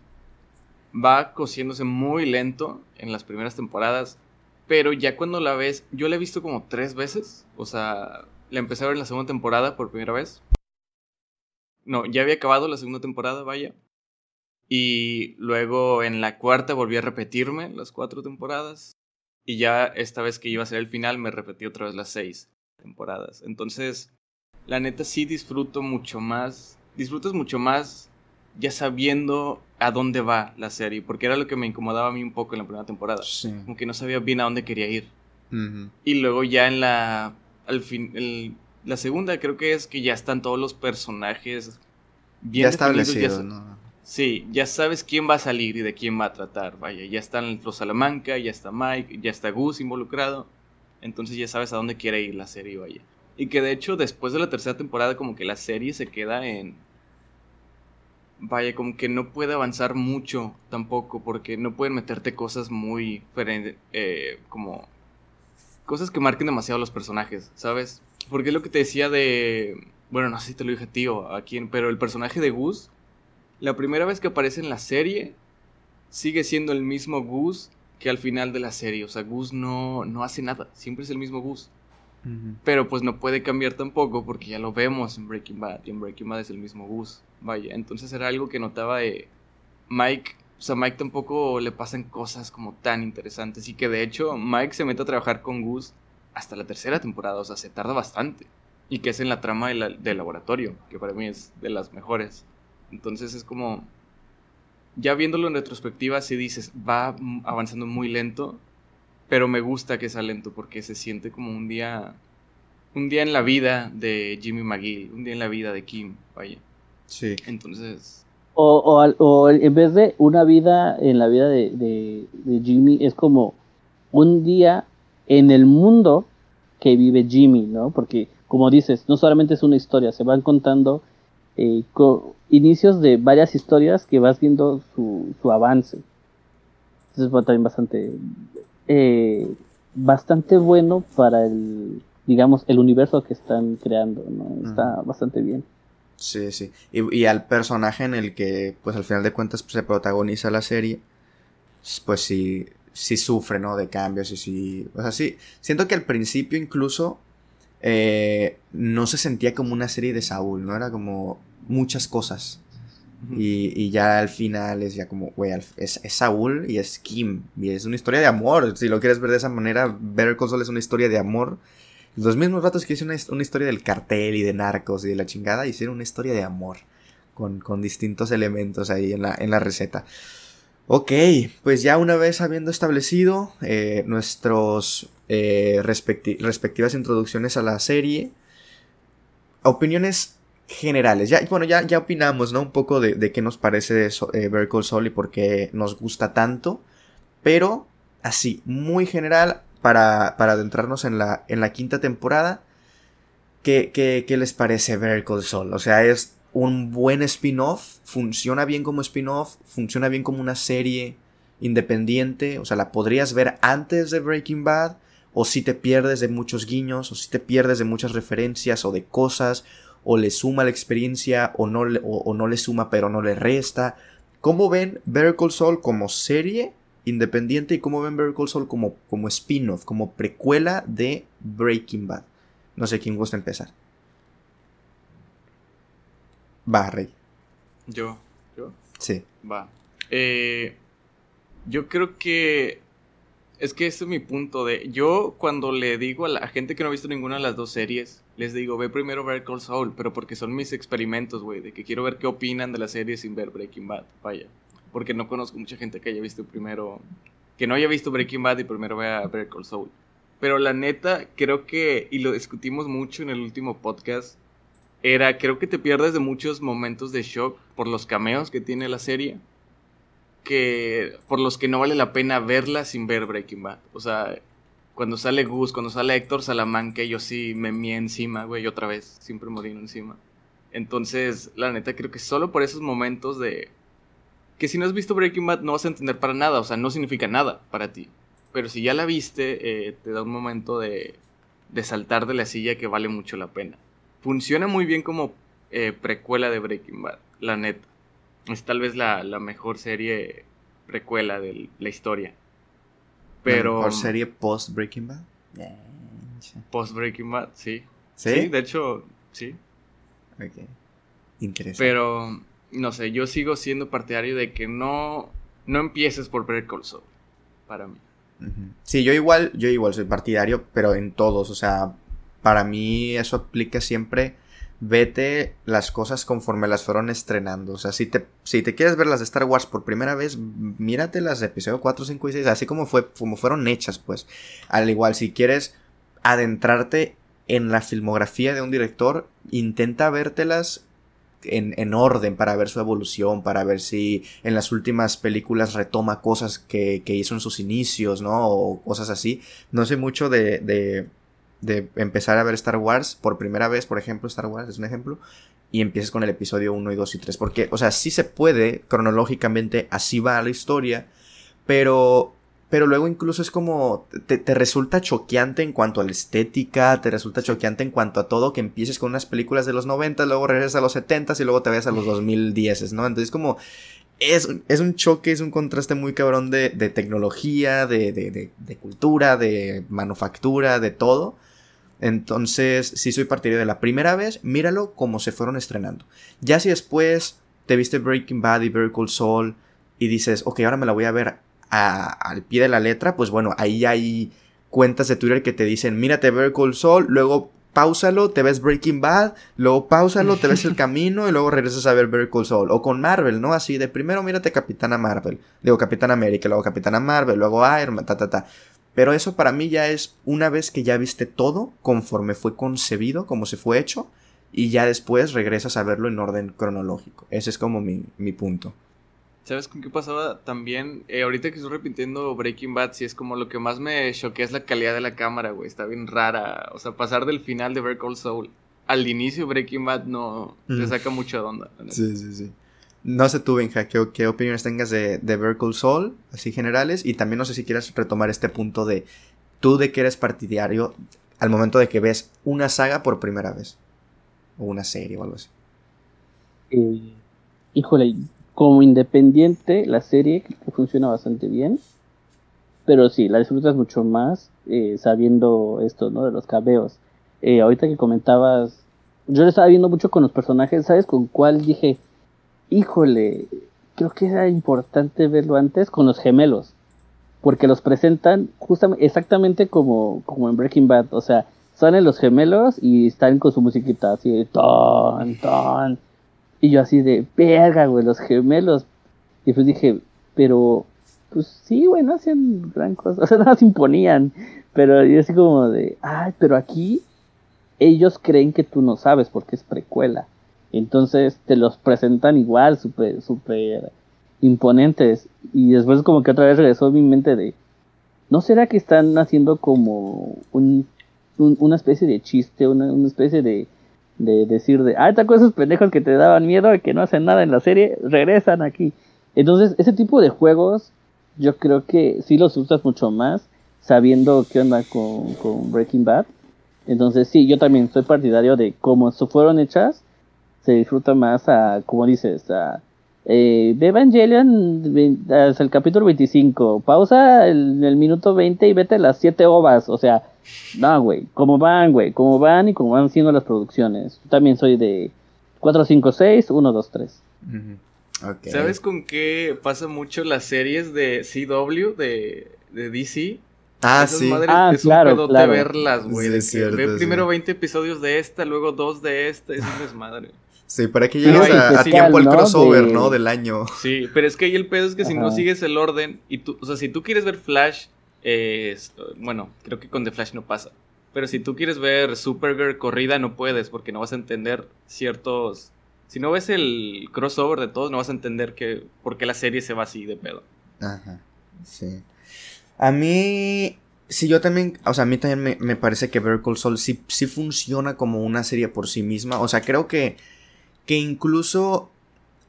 va cosiéndose muy lento en las primeras temporadas. Pero ya cuando la ves, yo la he visto como tres veces. O sea, la empecé a ver en la segunda temporada por primera vez. No, ya había acabado la segunda temporada, vaya. Y luego en la cuarta volví a repetirme las cuatro temporadas. Y ya esta vez que iba a ser el final me repetí otra vez las seis temporadas. Entonces, la neta sí disfruto mucho más. Disfrutas mucho más ya sabiendo a dónde va la serie. Porque era lo que me incomodaba a mí un poco en la primera temporada. Sí. Como que no sabía bien a dónde quería ir. Y luego ya en la... Al fin... la segunda creo que es que ya están todos los personajes
bien ya establecidos. ¿no?
Sí, ya sabes quién va a salir y de quién va a tratar. Vaya, ya están los Salamanca, ya está Mike, ya está Gus involucrado. Entonces ya sabes a dónde quiere ir la serie, vaya. Y que de hecho después de la tercera temporada como que la serie se queda en... Vaya, como que no puede avanzar mucho tampoco porque no pueden meterte cosas muy... Eh, como... Cosas que marquen demasiado a los personajes, ¿sabes? Porque es lo que te decía de... Bueno, no sé si te lo dije tío, a quién, pero el personaje de Gus la primera vez que aparece en la serie, sigue siendo el mismo Gus que al final de la serie. O sea, Gus no, no hace nada, siempre es el mismo Gus. Pero pues no puede cambiar tampoco porque ya lo vemos en Breaking Bad y en Breaking Bad es el mismo Gus. Vaya, entonces era algo que notaba de Mike. O sea, Mike tampoco le pasan cosas como tan interesantes y que de hecho Mike se mete a trabajar con Gus hasta la tercera temporada, o sea, se tarda bastante. Y que es en la trama del laboratorio, que para mí es de las mejores. Entonces es como... ya viéndolo en retrospectiva, sí dices, va avanzando muy lento, pero me gusta que sea lento porque se siente como un día, un día en la vida de Jimmy McGill, un día en la vida de Kim, vaya.
Sí.
Entonces...
O, o, en vez de una vida en la vida de, de Jimmy, es como un día en el mundo que vive Jimmy, ¿no? Porque, como dices, no solamente es una historia, se van contando eh, inicios de varias historias que vas viendo su, su avance. Entonces va también bastante, eh, bastante bueno para el, digamos, el universo que están creando, ¿no? Está bastante bien.
Sí, sí. Y, y, al personaje en el que, pues al final de cuentas, pues, se protagoniza la serie, pues sí, sí sufre, ¿no? De cambios y sí... O sea, sí, siento que al principio incluso eh, no se sentía como una serie de Saúl, ¿no? Era como muchas cosas. y, ya al final es ya como, güey, es, Saúl y es Kim. Y es una historia de amor. Si lo quieres ver de esa manera, Better Call Saul es una historia de amor. Los mismos ratos que hicieron una, historia del cartel y de narcos y de la chingada, hicieron una historia de amor. Con, con distintos elementos ahí en la, en la receta. Ok, pues ya una vez habiendo establecido eh, nuestras eh, respectivas introducciones a la serie, opiniones generales. Ya, bueno, ya, ya opinamos, ¿no? Un poco de, qué nos parece eh, Vertical Soul y por qué nos gusta tanto. Pero, así, muy general, para, adentrarnos en la, en la quinta temporada, ¿qué, qué, les parece Vertical Soul? O sea, es un buen spin-off, funciona bien como spin-off, funciona bien como una serie independiente, o sea, la podrías ver antes de Breaking Bad, o si te pierdes de muchos guiños, o si te pierdes de muchas referencias o de cosas, o le suma la experiencia, o no, o, no le suma pero no le resta. ¿Cómo ven Better Call Saul como serie independiente y cómo ven Better Call Saul como, como spin-off, como precuela de Breaking Bad? No sé quién gusta empezar. Va, Rey.
Yo, yo.
Sí.
Va. Eh, yo creo que es que ese es mi punto de. Yo, cuando le digo a la gente que no ha visto ninguna de las dos series, les digo, ve primero ver Call Saul, pero porque son mis experimentos, güey, de que quiero ver qué opinan de la serie sin ver Breaking Bad. Vaya. Porque no conozco mucha gente que haya visto primero. Que no haya visto Breaking Bad y primero vea ver Call Saul. Pero la neta, creo que, y lo discutimos mucho en el último podcast, era, creo que te pierdes de muchos momentos de shock por los cameos que tiene la serie, que por los que no vale la pena verla sin ver Breaking Bad. O sea, cuando sale Gus, cuando sale Héctor Salamanca, yo sí me mié encima, güey, otra vez, siempre morino encima. Entonces, la neta, creo que solo por esos momentos de... Que si no has visto Breaking Bad no vas a entender para nada, o sea, no significa nada para ti. Pero si ya la viste, eh, te da un momento de, de saltar de la silla que vale mucho la pena funciona muy bien como eh, precuela de Breaking Bad, la neta. Es tal vez la, mejor serie precuela de la historia. Pero.
¿La mejor serie post Breaking Bad?
Post Breaking Bad, sí. sí. de hecho, sí.
Ok. Interesante.
Pero, no sé, yo sigo siendo partidario de que no, no empieces por Breaking Saul, para mí.
Sí, yo igual, yo igual soy partidario, pero en todos, o sea, para mí eso aplica siempre. Vete las cosas conforme las fueron estrenando. O sea, si te, si te quieres ver las de Star Wars por primera vez, mírate las de episodio 4, 5 y 6, así como, fue, como fueron hechas, pues. Al igual, si quieres adentrarte en la filmografía de un director, intenta vértelas en, en, orden para ver su evolución, para ver si en las últimas películas retoma cosas que, que hizo en sus inicios, ¿no? O cosas así. No sé mucho de, de, de empezar a ver Star Wars por primera vez, por ejemplo, Star Wars es un ejemplo, y empieces con el episodio 1 y 2 y 3. Porque, o sea, sí se puede, cronológicamente, así va la historia, pero, pero luego incluso es como, te, te, resulta choqueante en cuanto a la estética, te resulta choqueante en cuanto a todo, que empieces con unas películas de los 90, luego regresas a los 70 y luego te vayas a los 2010, ¿no? Entonces como... Es, es, un choque, es un contraste muy cabrón de, de tecnología, de, de, de, cultura, de manufactura, de todo. Entonces, si soy partidario de la primera vez, míralo como se fueron estrenando. Ya si después te viste Breaking Bad y Very Cold Soul y dices, ok, ahora me la voy a ver al pie de la letra, pues bueno, ahí hay cuentas de Twitter que te dicen, mírate Very Cold Soul, luego pausalo, te ves Breaking Bad, luego pausalo, te ves El Camino y luego regresas a ver Better Call Saul. O con Marvel, ¿no? Así de primero mírate Capitana Marvel, digo Capitana América, luego Capitana Marvel, luego Iron Man, ta, ta, ta. Pero eso para mí ya es una vez que ya viste todo conforme fue concebido, como se fue hecho, y ya después regresas a verlo en orden cronológico. Ese es como mi, mi punto.
¿Sabes con qué pasaba también? Eh, ahorita que estoy repitiendo Breaking Bad, sí es como lo que más me choquea es la calidad de la cámara, güey. Está bien rara. O sea, pasar del final de Better Call Saul al inicio Breaking Bad no te saca mucho de onda.
Sí, sí, sí. No sé tú, Benja, ¿qué, opiniones tengas de, de Saul, así generales. Y también no sé si quieras retomar este punto de tú de que eres partidario al momento de que ves una saga por primera vez. O una serie o algo así.
Eh, híjole, como independiente, la serie funciona bastante bien. Pero sí, la disfrutas mucho más eh, sabiendo esto, ¿no? De los cabeos. Eh, ahorita que comentabas, yo lo estaba viendo mucho con los personajes, ¿sabes? Con cuál dije, híjole, creo que era importante verlo antes con los gemelos. Porque los presentan justamente, exactamente como, como en Breaking Bad. O sea, salen los gemelos y están con su musiquita así, ton, ton y yo así de, verga, güey, los gemelos. Y pues dije, pero, pues sí, güey, no hacían gran cosa. O sea, nada se imponían. Pero yo así como de, ay, pero aquí ellos creen que tú no sabes porque es precuela. Entonces te los presentan igual, súper, súper imponentes. Y después como que otra vez regresó mi mente de, ¿no será que están haciendo como un, una especie de chiste, una, una especie de de decir de, ah, ¿te acuerdas esos pendejos que te daban miedo y que no hacen nada en la serie? Regresan aquí. Entonces, ese tipo de juegos, yo creo que sí los usas mucho más sabiendo qué onda con, con Breaking Bad. Entonces, sí, yo también soy partidario de cómo fueron hechas, se disfruta más a, como dices, a eh, de Evangelion hasta el capítulo 25. Pausa el, el minuto 20 y vete a las 7 ovas. O sea, no, güey. Como van, güey. Como van y como van siendo las producciones. Yo también soy de 4, 5, 6, 1, 2, 3.
¿Sabes con qué pasa mucho las series de CW, de, de DC?
Ah, sí.
ah,
es
claro,
un
claro.
verlas, güey.
Sí,
ve
cierto,
primero
sí.
20 episodios de esta, luego dos de esta. Es un desmadre.
Sí, para que
Sí,
llegues a, tiempo el
¿no?
crossover,
De-
¿no? Del año.
Sí, pero es que ahí el pedo es que si no sigues el orden y tú, o sea, si tú quieres ver Flash, eh, es- bueno, creo que con The Flash no pasa. Pero si tú quieres ver Supergirl corrida, no puedes porque no vas a entender ciertos... Si no ves el crossover de todos, no vas a entender que, por qué la serie se va así de pedo.
Ajá, sí. A mí, sí, yo también, o sea, a mí también me, me parece que Better Call Saul sí, sí funciona como una serie por sí misma. O sea, creo que, que incluso,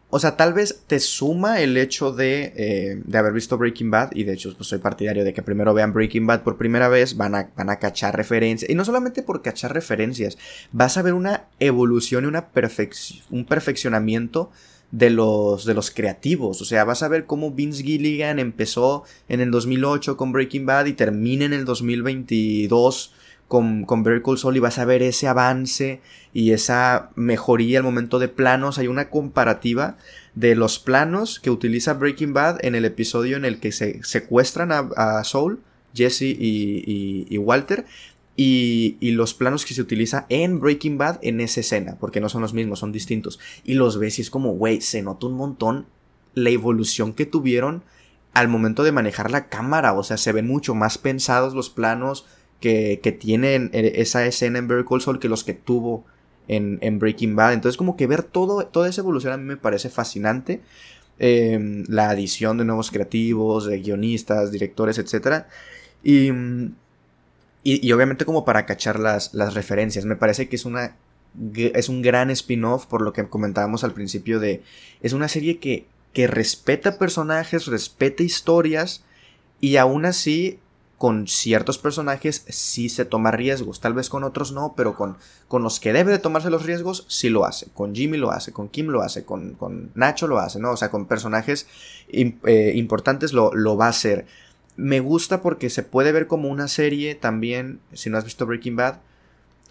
o sea, tal vez te suma el hecho de, eh, de haber visto Breaking Bad. Y de hecho, pues soy partidario de que primero vean Breaking Bad por primera vez, van a, van a cachar referencias. Y no solamente por cachar referencias, vas a ver una evolución y una un perfeccionamiento de los, de los creativos. O sea, vas a ver cómo Vince Gilligan empezó en el 2008 con Breaking Bad y termina en el 2022 con, con Better Call y vas a ver ese avance y esa mejoría al momento de planos. Hay una comparativa de los planos que utiliza Breaking Bad en el episodio en el que se secuestran a, a Saul, Jesse y, y- y Walter. Y, y los planos que se utiliza en Breaking Bad en esa escena, porque no son los mismos, son distintos. Y los ves y es como, güey, se nota un montón la evolución que tuvieron al momento de manejar la cámara. O sea, se ven mucho más pensados los planos que, que tienen eh, esa escena en Better Call Saul que los que tuvo en, Breaking Bad. Entonces, como que ver todo, toda esa evolución a mí me parece fascinante. Eh, la adición de nuevos creativos, de guionistas, directores, etc. Y, y, obviamente como para cachar las, las referencias. Me parece que es una es un gran spin-off por lo que comentábamos al principio de es una serie que, que respeta personajes, respeta historias y aún así con ciertos personajes sí se toma riesgos, tal vez con otros no, pero con, con los que debe de tomarse los riesgos sí lo hace, con Jimmy lo hace, con Kim lo hace, con, con Nacho lo hace, ¿no? O sea, con personajes eh, importantes lo, lo va a hacer. Me gusta porque se puede ver como una serie también, si no has visto Breaking Bad,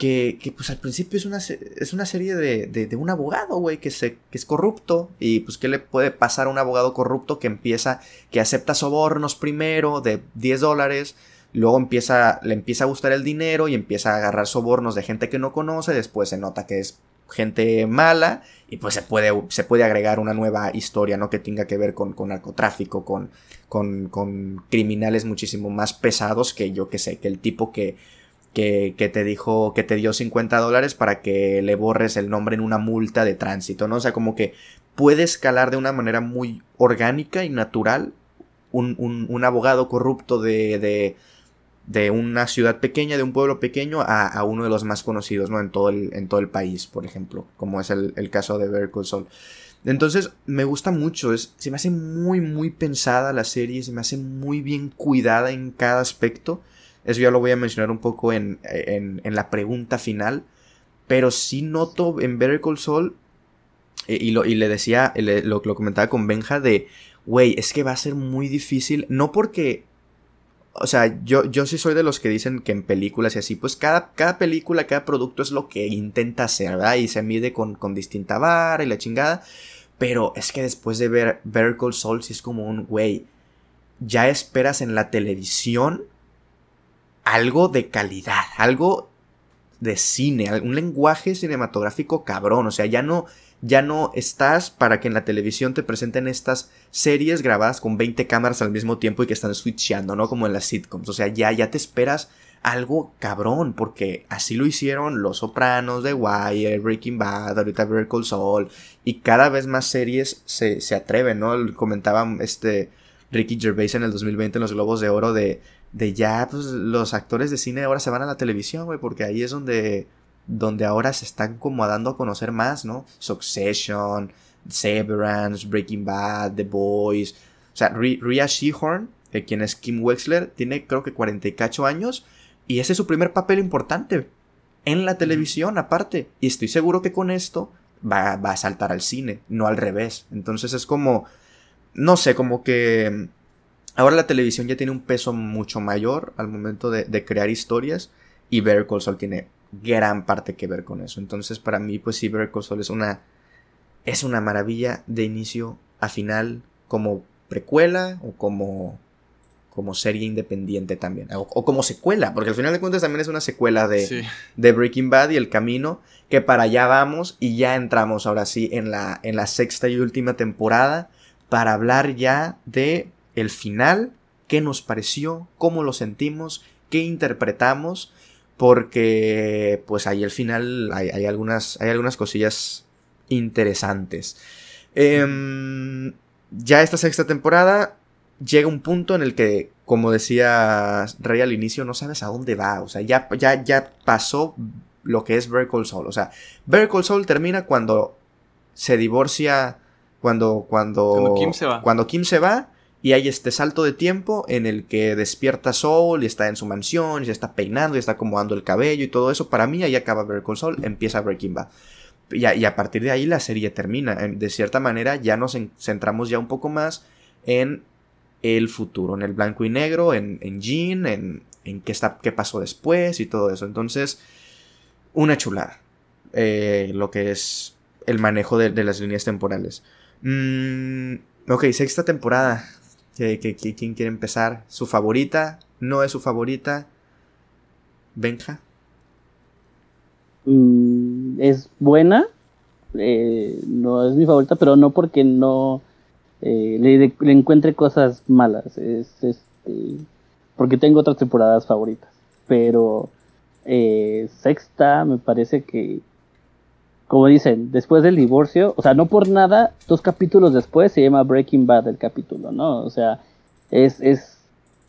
que, pues al principio es una, es una serie de, de, de un abogado, güey, que, que es corrupto. Y pues, ¿qué le puede pasar a un abogado corrupto que empieza, que acepta sobornos primero de 10 dólares Luego empieza, le empieza a gustar el dinero y empieza a agarrar sobornos de gente que no conoce. Después se nota que es gente mala y pues se puede, se puede agregar una nueva historia, ¿no? Que tenga que ver con, con narcotráfico, con, con, con, criminales muchísimo más pesados que yo que sé, que el tipo que, que, te dijo, que te dio 50 dólares para que le borres el nombre en una multa de tránsito, ¿no? O sea, como que puede escalar de una manera muy orgánica y natural un, un, un abogado corrupto de, de de una ciudad pequeña, de un pueblo pequeño, a, uno de los más conocidos, ¿no? En todo el, en todo el país, por ejemplo, como es el, caso de Vertical Soul. Entonces, me gusta mucho, es, se me hace muy, muy pensada la serie, se me hace muy bien cuidada en cada aspecto. Eso ya lo voy a mencionar un poco en, en, la pregunta final. Pero sí noto en Vertical Soul, eh, y, lo, y le decía, lo, lo comentaba con Benja, de, güey, es que va a ser muy difícil, no porque o sea, yo, yo sí soy de los que dicen que en películas y así, pues cada, cada película, cada producto es lo que intenta hacer, ¿verdad? Y se mide con, con distinta vara y la chingada. Pero es que después de ver Vertical Soul, sí es como un, güey, ya esperas en la televisión algo de calidad, algo de cine, un lenguaje cinematográfico cabrón, o sea, ya no, ya no estás para que en la televisión te presenten estas series grabadas con 20 cámaras al mismo tiempo y que están switchando, ¿no? Como en las sitcoms. O sea, ya, ya te esperas algo cabrón, porque así lo hicieron Los Sopranos, The Wire, Breaking Bad, ahorita Vertical Soul, y cada vez más series se, se atreven, ¿no? Comentaba este Ricky Gervais en el 2020 en los Globos de Oro de, de ya, pues los actores de cine ahora se van a la televisión, güey, porque ahí es donde donde ahora se están como dando a conocer más, ¿no? Succession, Severance, Breaking Bad, The Boys. O sea, Rhea Shehorn, eh, quien es Kim Wexler, tiene creo que 48 años y ese es su primer papel importante en la televisión aparte. Y estoy seguro que con esto va, a saltar al cine, no al revés. Entonces es como, no sé, como que ahora la televisión ya tiene un peso mucho mayor al momento de, crear historias y Better Call Saul tiene gran parte que ver con eso. Entonces, para mí, pues sí, Better es una. Es una maravilla de inicio a final, como precuela o como. como serie independiente también. O, como secuela, porque al final de cuentas también es una secuela de, de Breaking Bad y El Camino. Que para allá vamos y ya entramos ahora sí en la, en la sexta y última temporada. Para hablar ya de el final, qué nos pareció, cómo lo sentimos, qué interpretamos porque pues ahí al final hay, algunas, hay algunas cosillas interesantes. Em, ya esta sexta temporada llega un punto en el que, como decía Rey al inicio, no sabes a dónde va. O sea, ya, ya, ya pasó lo que es Vertical Soul. O sea, Vertical Soul termina cuando se divorcia. Cuando, cuando,
cuando Kim se va.
Cuando Kim se va y hay este salto de tiempo en el que despierta Soul y está en su mansión y se está peinando y está acomodando el cabello y todo eso. Para mí ahí acaba con Soul, empieza Breaking Bad. Y a, y a, partir de ahí la serie termina. De cierta manera ya nos centramos ya un poco más en el futuro, en el blanco y negro, en, en Jean, en, en qué, está, qué pasó después y todo eso. Entonces, una chulada. Eh, lo que es el manejo de, las líneas temporales. Mm, ok, sexta temporada quién quiere empezar? ¿Su favorita? ¿No es su favorita? Benja.
Mm, es buena. Eh, no es mi favorita, pero no porque no eh, le, encuentre cosas malas. Es este, porque tengo otras temporadas favoritas. Pero eh, sexta me parece que como dicen, después del divorcio, o sea, no por nada, dos capítulos después se llama Breaking Bad el capítulo, ¿no? O sea, es, es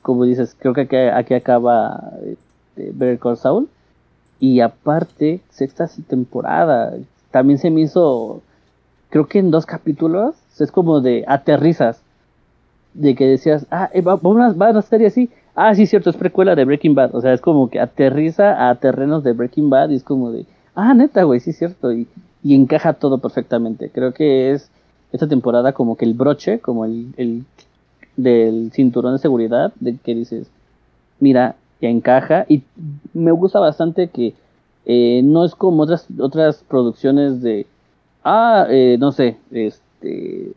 como dices, creo que aquí, acaba este, Better Call Saul. Y aparte, sexta temporada, también se me hizo, creo que en dos capítulos, es como de aterrizas, de que decías, ah, eh, va, va, a estar así, ah, sí, cierto, es precuela de Breaking Bad, o sea, es como que aterriza a terrenos de Breaking Bad y es como de, ah, neta, güey, sí es cierto, y, y, encaja todo perfectamente. Creo que es esta temporada como que el broche, como el, el del cinturón de seguridad, de que dices, mira, ya encaja, y me gusta bastante que eh, no es como otras, otras producciones de, ah, eh, no sé, este,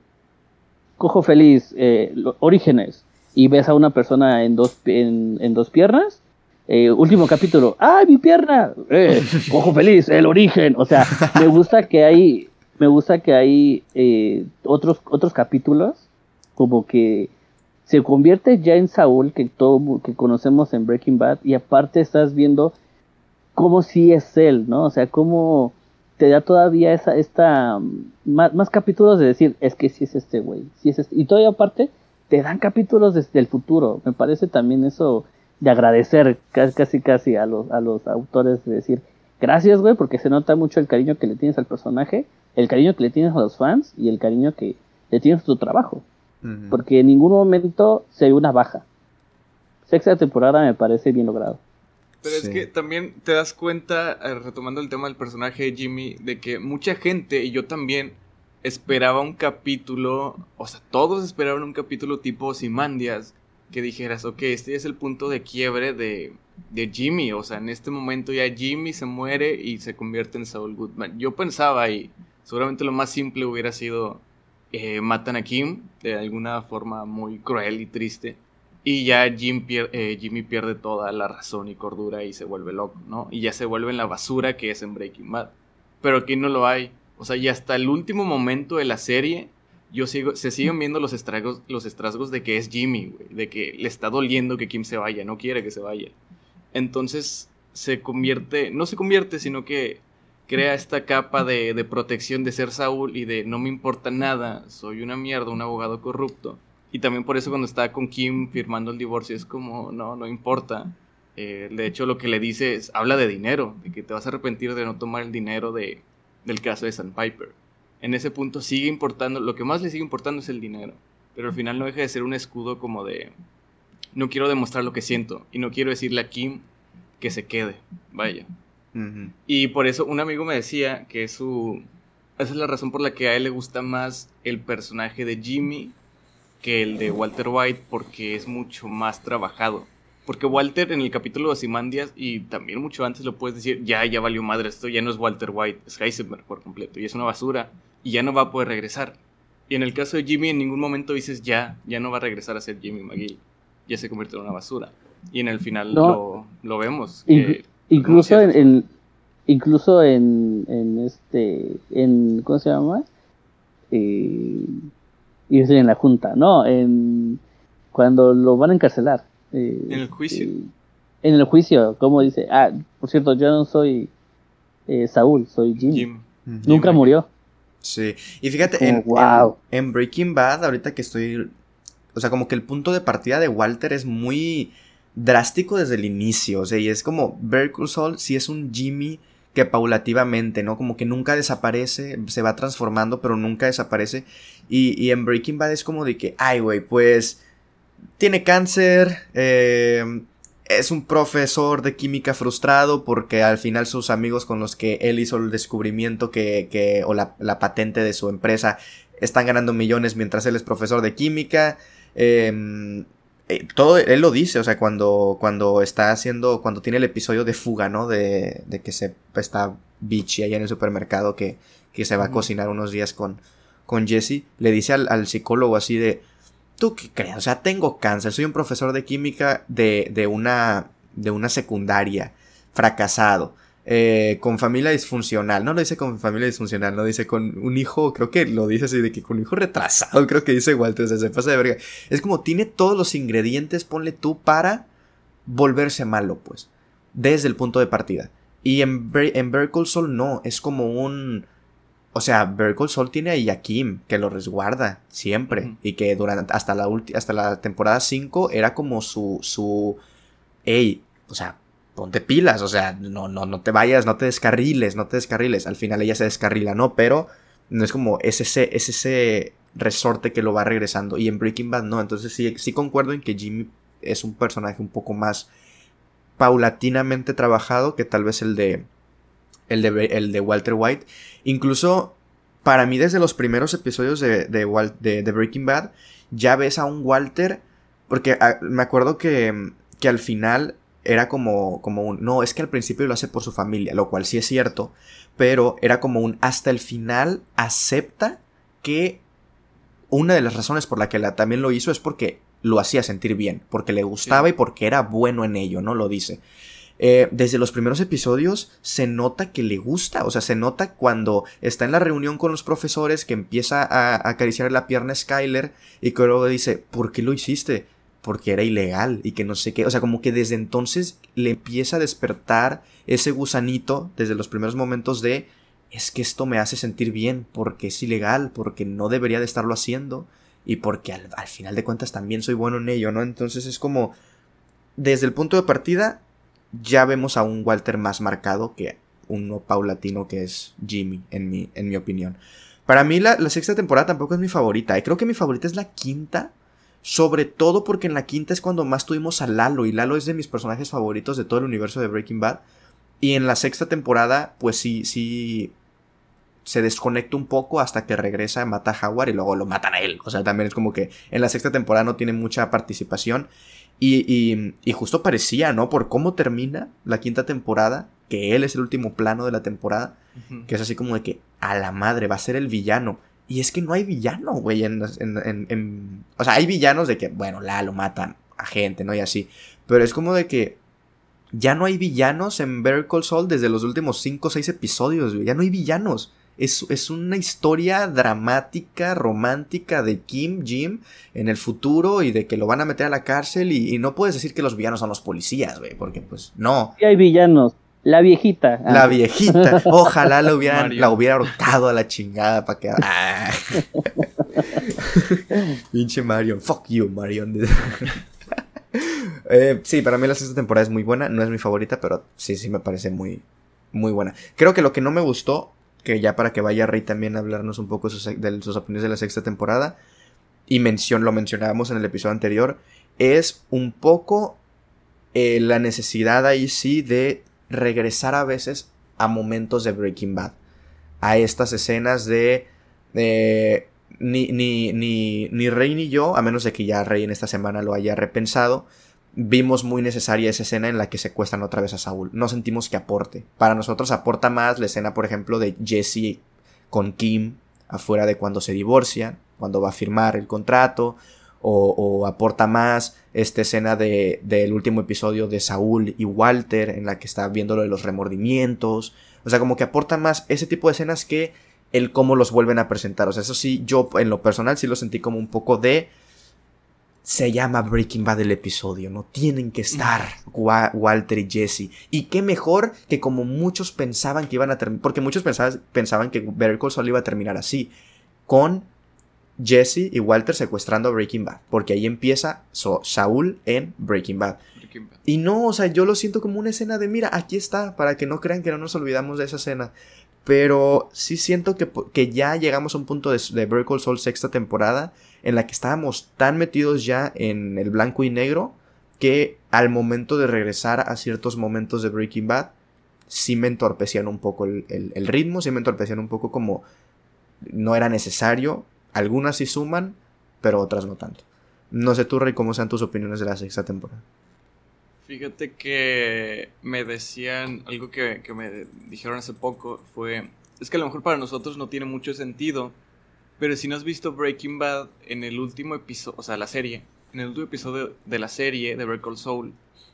Cojo Feliz, eh, Orígenes, y ves a una persona en dos, en, en dos piernas. Eh, último capítulo, ¡ay, mi pierna! Eh, ojo feliz, el origen. O sea, me gusta que hay, me gusta que hay eh, otros, otros capítulos como que se convierte ya en Saúl que todo que conocemos en Breaking Bad y aparte estás viendo cómo sí es él, ¿no? O sea, cómo te da todavía esa esta más, más capítulos de decir, es que sí es este güey, sí es este. Y todavía aparte te dan capítulos desde el futuro. Me parece también eso de agradecer casi casi a los a los autores de decir, gracias, güey, porque se nota mucho el cariño que le tienes al personaje, el cariño que le tienes a los fans y el cariño que le tienes a tu trabajo porque en ningún momento se ve una baja. Sexta temporada me parece bien logrado.
Pero es que también te das cuenta, eh, retomando el tema del personaje de Jimmy, de que mucha gente, y yo también, esperaba un capítulo, o sea, todos esperaban un capítulo tipo Simandias, que dijeras, ok, este es el punto de quiebre de, de Jimmy, o sea, en este momento ya Jimmy se muere y se convierte en Saul Goodman. Yo pensaba, y seguramente lo más simple hubiera sido eh, matan a Kim de alguna forma muy cruel y triste. Y ya eh, Jimmy pierde toda la razón y cordura y se vuelve loco, ¿no? Y ya se vuelve en la basura que es en Breaking Bad. Pero aquí no lo hay. O sea, y hasta el último momento de la serie, yo sigo, se siguen viendo los estragos, los estragos de que es Jimmy, De que le está doliendo que Kim se vaya, no quiere que se vaya. Entonces se convierte, no se convierte, sino que crea esta capa de, protección de ser Saúl y de no me importa nada, soy una mierda, un abogado corrupto. Y también por eso cuando está con Kim firmando el divorcio es como, no, no importa. Eh, de hecho lo que le dice es, habla de dinero, de que te vas a arrepentir de no tomar el dinero de, del caso de Sandpiper. En ese punto sigue importando, lo que más le sigue importando es el dinero. Pero al final no deja de ser un escudo como de, no quiero demostrar lo que siento y no quiero decirle a Kim que se quede, vaya. Y por eso un amigo me decía que su... Esa es la razón por la que a él le gusta más el personaje de Jimmy que el de Walter White porque es mucho más trabajado. Porque Walter en el capítulo de Simandias y también mucho antes lo puedes decir, ya, ya valió madre, esto ya no es Walter White, es Heisenberg por completo y es una basura y ya no va a poder regresar. Y en el caso de Jimmy en ningún momento dices, ya, ya no va a regresar a ser Jimmy McGill, ya se convierte en una basura. Y en el final lo, lo, vemos.
Incluso en, incluso en, en este, en, ¿cómo se llama? Eh, y estoy en la junta, no, en cuando lo van a encarcelar.
Eh, en el juicio.
Eh, en el juicio, como dice, ah, por cierto, yo no soy eh, Saúl, soy Jim. Nunca murió.
Sí, y fíjate, en, en Breaking Bad, ahorita que estoy, o sea, como que el punto de partida de Walter es muy drástico desde el inicio. O sea, y es como Bear Soul si es un Jimmy que paulativamente, ¿no? Como que nunca desaparece, se va transformando, pero nunca desaparece. Y, en Breaking Bad es como de que, ay, güey, pues tiene cáncer, eh, es un profesor de química frustrado porque al final sus amigos con los que él hizo el descubrimiento que, que o la, la patente de su empresa están ganando millones mientras él es profesor de química. Eh, eh, todo él lo dice, o sea, cuando, cuando está haciendo, cuando tiene el episodio de fuga, ¿no? De, de que se está Bichi allá en el supermercado que, que se va a cocinar unos días con, con Jesse, le dice al, al, psicólogo así de, ¿tú qué crees? O sea, tengo cáncer, soy un profesor de química de, de, una, de una secundaria, fracasado. Eh, con familia disfuncional. No lo dice con familia disfuncional, no dice con un hijo, creo que lo dice así de que con un hijo retrasado, creo que dice Walter, se pasa de verga. Es como tiene todos los ingredientes, ponle tú, para volverse malo, pues, desde el punto de partida. Y en, en Soul no, es como un... O sea, Berkel Soul tiene a Yakim, que lo resguarda siempre. Y que durante, hasta la, hasta la temporada 5 era como su, su... Ey, o sea, ponte pilas, o sea, no, no, no te vayas, no te descarriles, no te descarriles. Al final ella se descarrila, ¿no? Pero no es como, es ese, es ese resorte que lo va regresando. Y en Breaking Bad no, entonces sí, sí concuerdo en que Jimmy es un personaje un poco más paulatinamente trabajado que tal vez el de, el de, el de Walter White. Incluso para mí desde los primeros episodios de, de, de, Breaking Bad ya ves a un Walter, porque ah, me acuerdo que, que al final era como, como un, no, es que al principio lo hace por su familia, lo cual sí es cierto, pero era como un, hasta el final acepta que una de las razones por la que la, también lo hizo es porque lo hacía sentir bien, porque le gustaba y porque era bueno en ello, ¿no? Lo dice. Eh, desde los primeros episodios se nota que le gusta, o sea, se nota cuando está en la reunión con los profesores que empieza a, acariciar la pierna a Skyler y que luego dice, ¿por qué lo hiciste? Porque era ilegal y que no sé qué, o sea, como que desde entonces le empieza a despertar ese gusanito desde los primeros momentos de, es que esto me hace sentir bien porque es ilegal, porque no debería de estarlo haciendo y porque al, al final de cuentas también soy bueno en ello, ¿no? Entonces es como, desde el punto de partida, ya vemos a un Walter más marcado que uno paulatino que es Jimmy, en mi, en mi opinión. Para mí la, sexta temporada tampoco es mi favorita. Y creo que mi favorita es la quinta. Sobre todo porque en la quinta es cuando más tuvimos a Lalo. Y Lalo es de mis personajes favoritos de todo el universo de Breaking Bad. Y en la sexta temporada, pues sí, sí. Se desconecta un poco hasta que regresa, mata a Howard y luego lo matan a él. O sea, también es como que en la sexta temporada no tiene mucha participación. Y, y, justo parecía, ¿no? Por cómo termina la quinta temporada, que él es el último plano de la temporada, que es así como de que a la madre va a ser el villano. Y es que no hay villano, güey, en, en, en, O sea, hay villanos de que, bueno, la lo matan a gente, ¿no? Y así. Pero es como de que ya no hay villanos en Better Call Saul desde los últimos 5 o 6 episodios, güey. Ya no hay villanos. Es, una historia dramática, romántica de Kim, Jim, en el futuro y de que lo van a meter a la cárcel y, no puedes decir que los villanos son los policías, güey, porque pues no.
Sí hay villanos. La viejita.
La ah. viejita. Ojalá la hubieran, la hubiera ahorcado a la chingada para que... Ah. Pinche Marion. Fuck you, Marion. Eh, sí, para mí la sexta temporada es muy buena. No es mi favorita, pero sí, sí me parece muy, muy buena. Creo que lo que no me gustó que ya para que vaya Rey también a hablarnos un poco de sus, opiniones de la sexta temporada, y mención, lo mencionábamos en el episodio anterior, es un poco eh, la necesidad ahí sí de regresar a veces a momentos de Breaking Bad, a estas escenas de... ni, ni, ni, ni Rey ni yo, a menos de que ya Rey en esta semana lo haya repensado, vimos muy necesaria esa escena en la que secuestran otra vez a Saúl. No sentimos que aporte. Para nosotros aporta más la escena, por ejemplo, de Jesse con Kim afuera de cuando se divorcian, cuando va a firmar el contrato, o, aporta más esta escena de, del último episodio de Saúl y Walter, en la que está viendo lo de los remordimientos. O sea, como que aporta más ese tipo de escenas que el cómo los vuelven a presentar. O sea, eso sí, yo en lo personal sí lo sentí como un poco de se llama Breaking Bad el episodio, ¿no? Tienen que estar Walter y Jesse. Y qué mejor que como muchos pensaban que iban a terminar, porque muchos pensaban, pensaban que Better Call Saul iba a terminar así, con Jesse y Walter secuestrando a Breaking Bad, porque ahí empieza Saúl en Breaking Bad. Y no, o sea, yo lo siento como una escena de, mira, aquí está, para que no crean que no nos olvidamos de esa escena. Pero sí siento que, que ya llegamos a un punto de, de Better Call Saul sexta temporada en la que estábamos tan metidos ya en el blanco y negro que al momento de regresar a ciertos momentos de Breaking Bad, sí me entorpecían un poco el, ritmo, sí me entorpecían un poco como no era necesario. Algunas sí suman, pero otras no tanto. No sé tú, Rey, cómo sean tus opiniones de la sexta temporada.
Fíjate que me decían, algo que, que me dijeron hace poco fue, es que a lo mejor para nosotros no tiene mucho sentido pero si no has visto Breaking Bad, en el último episodio, o sea, la serie, en el último episodio de la serie de Breaking Soul,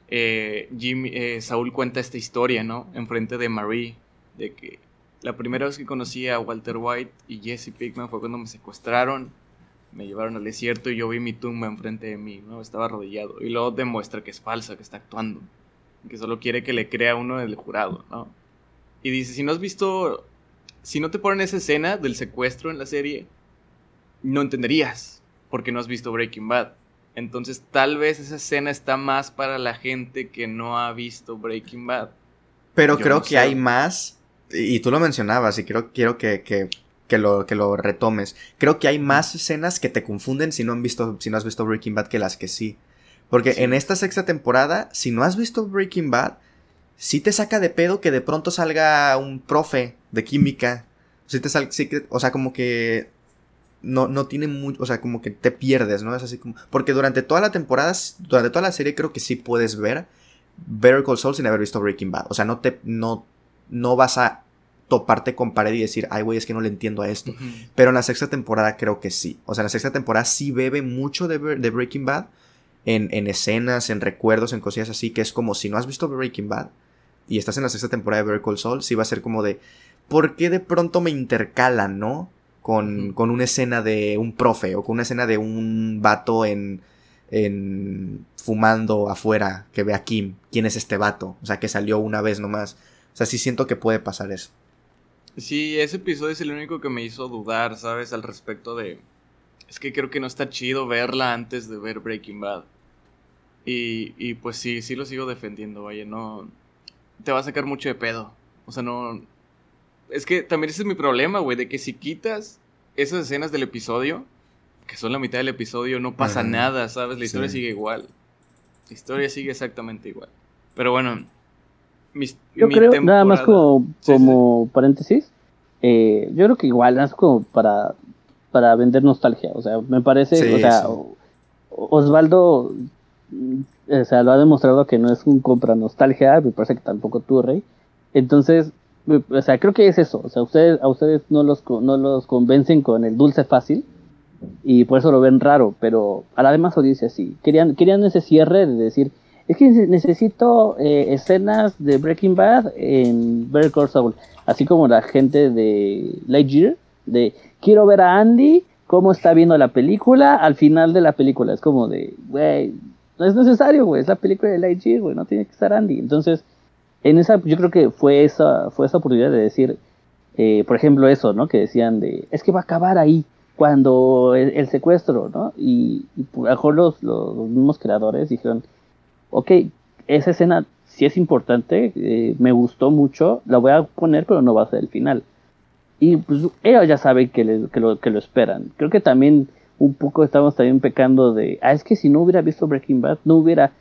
eh, Jimmy, eh, Saúl cuenta esta historia, ¿no? Enfrente de Marie, de que la primera vez que conocí a Walter White y Jesse Pickman fue cuando me secuestraron, me llevaron al desierto y yo vi mi tumba enfrente de mí, ¿no? Estaba arrodillado. Y luego demuestra que es falsa, que está actuando, que solo quiere que le crea uno del jurado, ¿no? Y dice, si no has visto si no te ponen esa escena del secuestro en la serie, no entenderías, porque no has visto Breaking Bad. Entonces tal vez esa escena está más para la gente que no ha visto Breaking Bad.
Pero creo que hay más, y tú lo mencionabas, y quiero, quiero que, que, lo, que lo retomes. Creo que hay más escenas que te confunden si no, han visto, si no has visto Breaking Bad que las que sí. Porque en esta sexta temporada, si no has visto Breaking Bad, sí te saca de pedo que de pronto salga un profe de química. Sí te sal, o sea, como que no, no tiene mucho, o sea, como que te pierdes, ¿no? Es así como, porque durante toda la temporada, durante toda la serie creo que sí puedes ver Better Call Saul sin haber visto Breaking Bad. O sea, no te, no, no vas a toparte con pared y decir, ay, güey, es que no le entiendo a esto. Pero en la sexta temporada creo que sí. O sea, en la sexta temporada sí bebe mucho de, de Breaking Bad. En, en, escenas, en recuerdos, en cosillas así, que es como si no has visto Breaking Bad y estás en la sexta temporada de Better Call Saul, sí va a ser como de, ¿por qué de pronto me intercalan, no? Con, con una escena de un profe o con una escena de un vato en, en fumando afuera que ve a Kim. ¿Quién es este vato? O sea, que salió una vez nomás. O sea, sí siento que puede pasar eso.
Sí, ese episodio es el único que me hizo dudar, ¿sabes? Al respecto de... Es que creo que no está chido verla antes de ver Breaking Bad. Y, y pues sí, sí lo sigo defendiendo, vaya, no... Te va a sacar mucho de pedo. O sea, no... Es que también ese es mi problema, güey, de que si quitas esas escenas del episodio, que son la mitad del episodio, no pasa nada, ¿sabes? La historia sigue igual. La historia sigue exactamente igual. Pero bueno,
yo creo, nada más como, como paréntesis, eh, yo creo que igual, nada más como para, para vender nostalgia, o sea, me parece, o sea, Osvaldo, mm, o sea, lo ha demostrado que no es un compra nostalgia, me parece que tampoco tú, Rey, entonces, o sea, creo que es eso, o sea, ustedes, a ustedes no los, no los convencen con el dulce fácil, y por eso lo ven raro, pero a la demás audiencia sí, querían, querían ese cierre de decir, es que necesito eh, escenas de Breaking Bad en Better Call Saul, así como la gente de Lightyear, de quiero ver a Andy cómo está viendo la película al final de la película, es como de, güey, no es necesario, güey, es la película de Lightyear, güey, no tiene que estar Andy, entonces, en esa, yo creo que fue esa, fue esa oportunidad de decir, eh, por ejemplo, eso, ¿no? Que decían de, es que va a acabar ahí, cuando el, secuestro, ¿no? Y, y a lo mejor los, los mismos creadores dijeron, ok, esa escena sí es importante, eh, me gustó mucho, la voy a poner, pero no va a ser el final. Y pues ellos ya saben que, lo, que lo esperan. Creo que también un poco estamos también pecando de, ah, es que si no hubiera visto Breaking Bad, no hubiera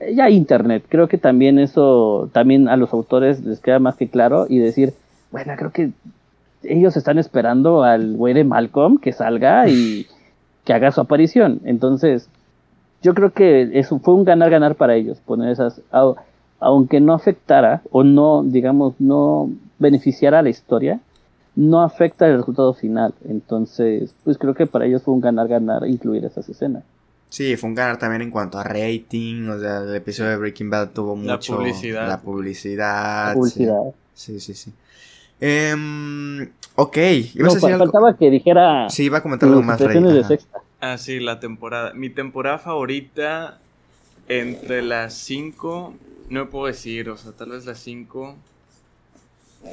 eh, ya internet. Creo que también eso, también a los autores les queda más que claro y decir, bueno, creo que ellos están esperando al güey de Malcolm que salga y que haga su aparición. Entonces, yo creo que eso fue un ganar-ganar para ellos, poner esas, aunque no afectara o no, digamos, no beneficiara a la historia, no afecta el resultado final. Entonces, pues creo que para ellos fue un ganar-ganar incluir esas escenas.
Sí, fue un ganar también en cuanto a rating, o sea, el episodio de Breaking Bad tuvo mucho... La publicidad. La publicidad. La publicidad. Sí, sí, sí. Eh, ok.
No, faltaba que dijera...
Sí, iba a comentar algo más.
De sexta.
Ah, sí, la temporada. Mi temporada favorita entre las 5, no me puedo decir, o sea, tal vez las 5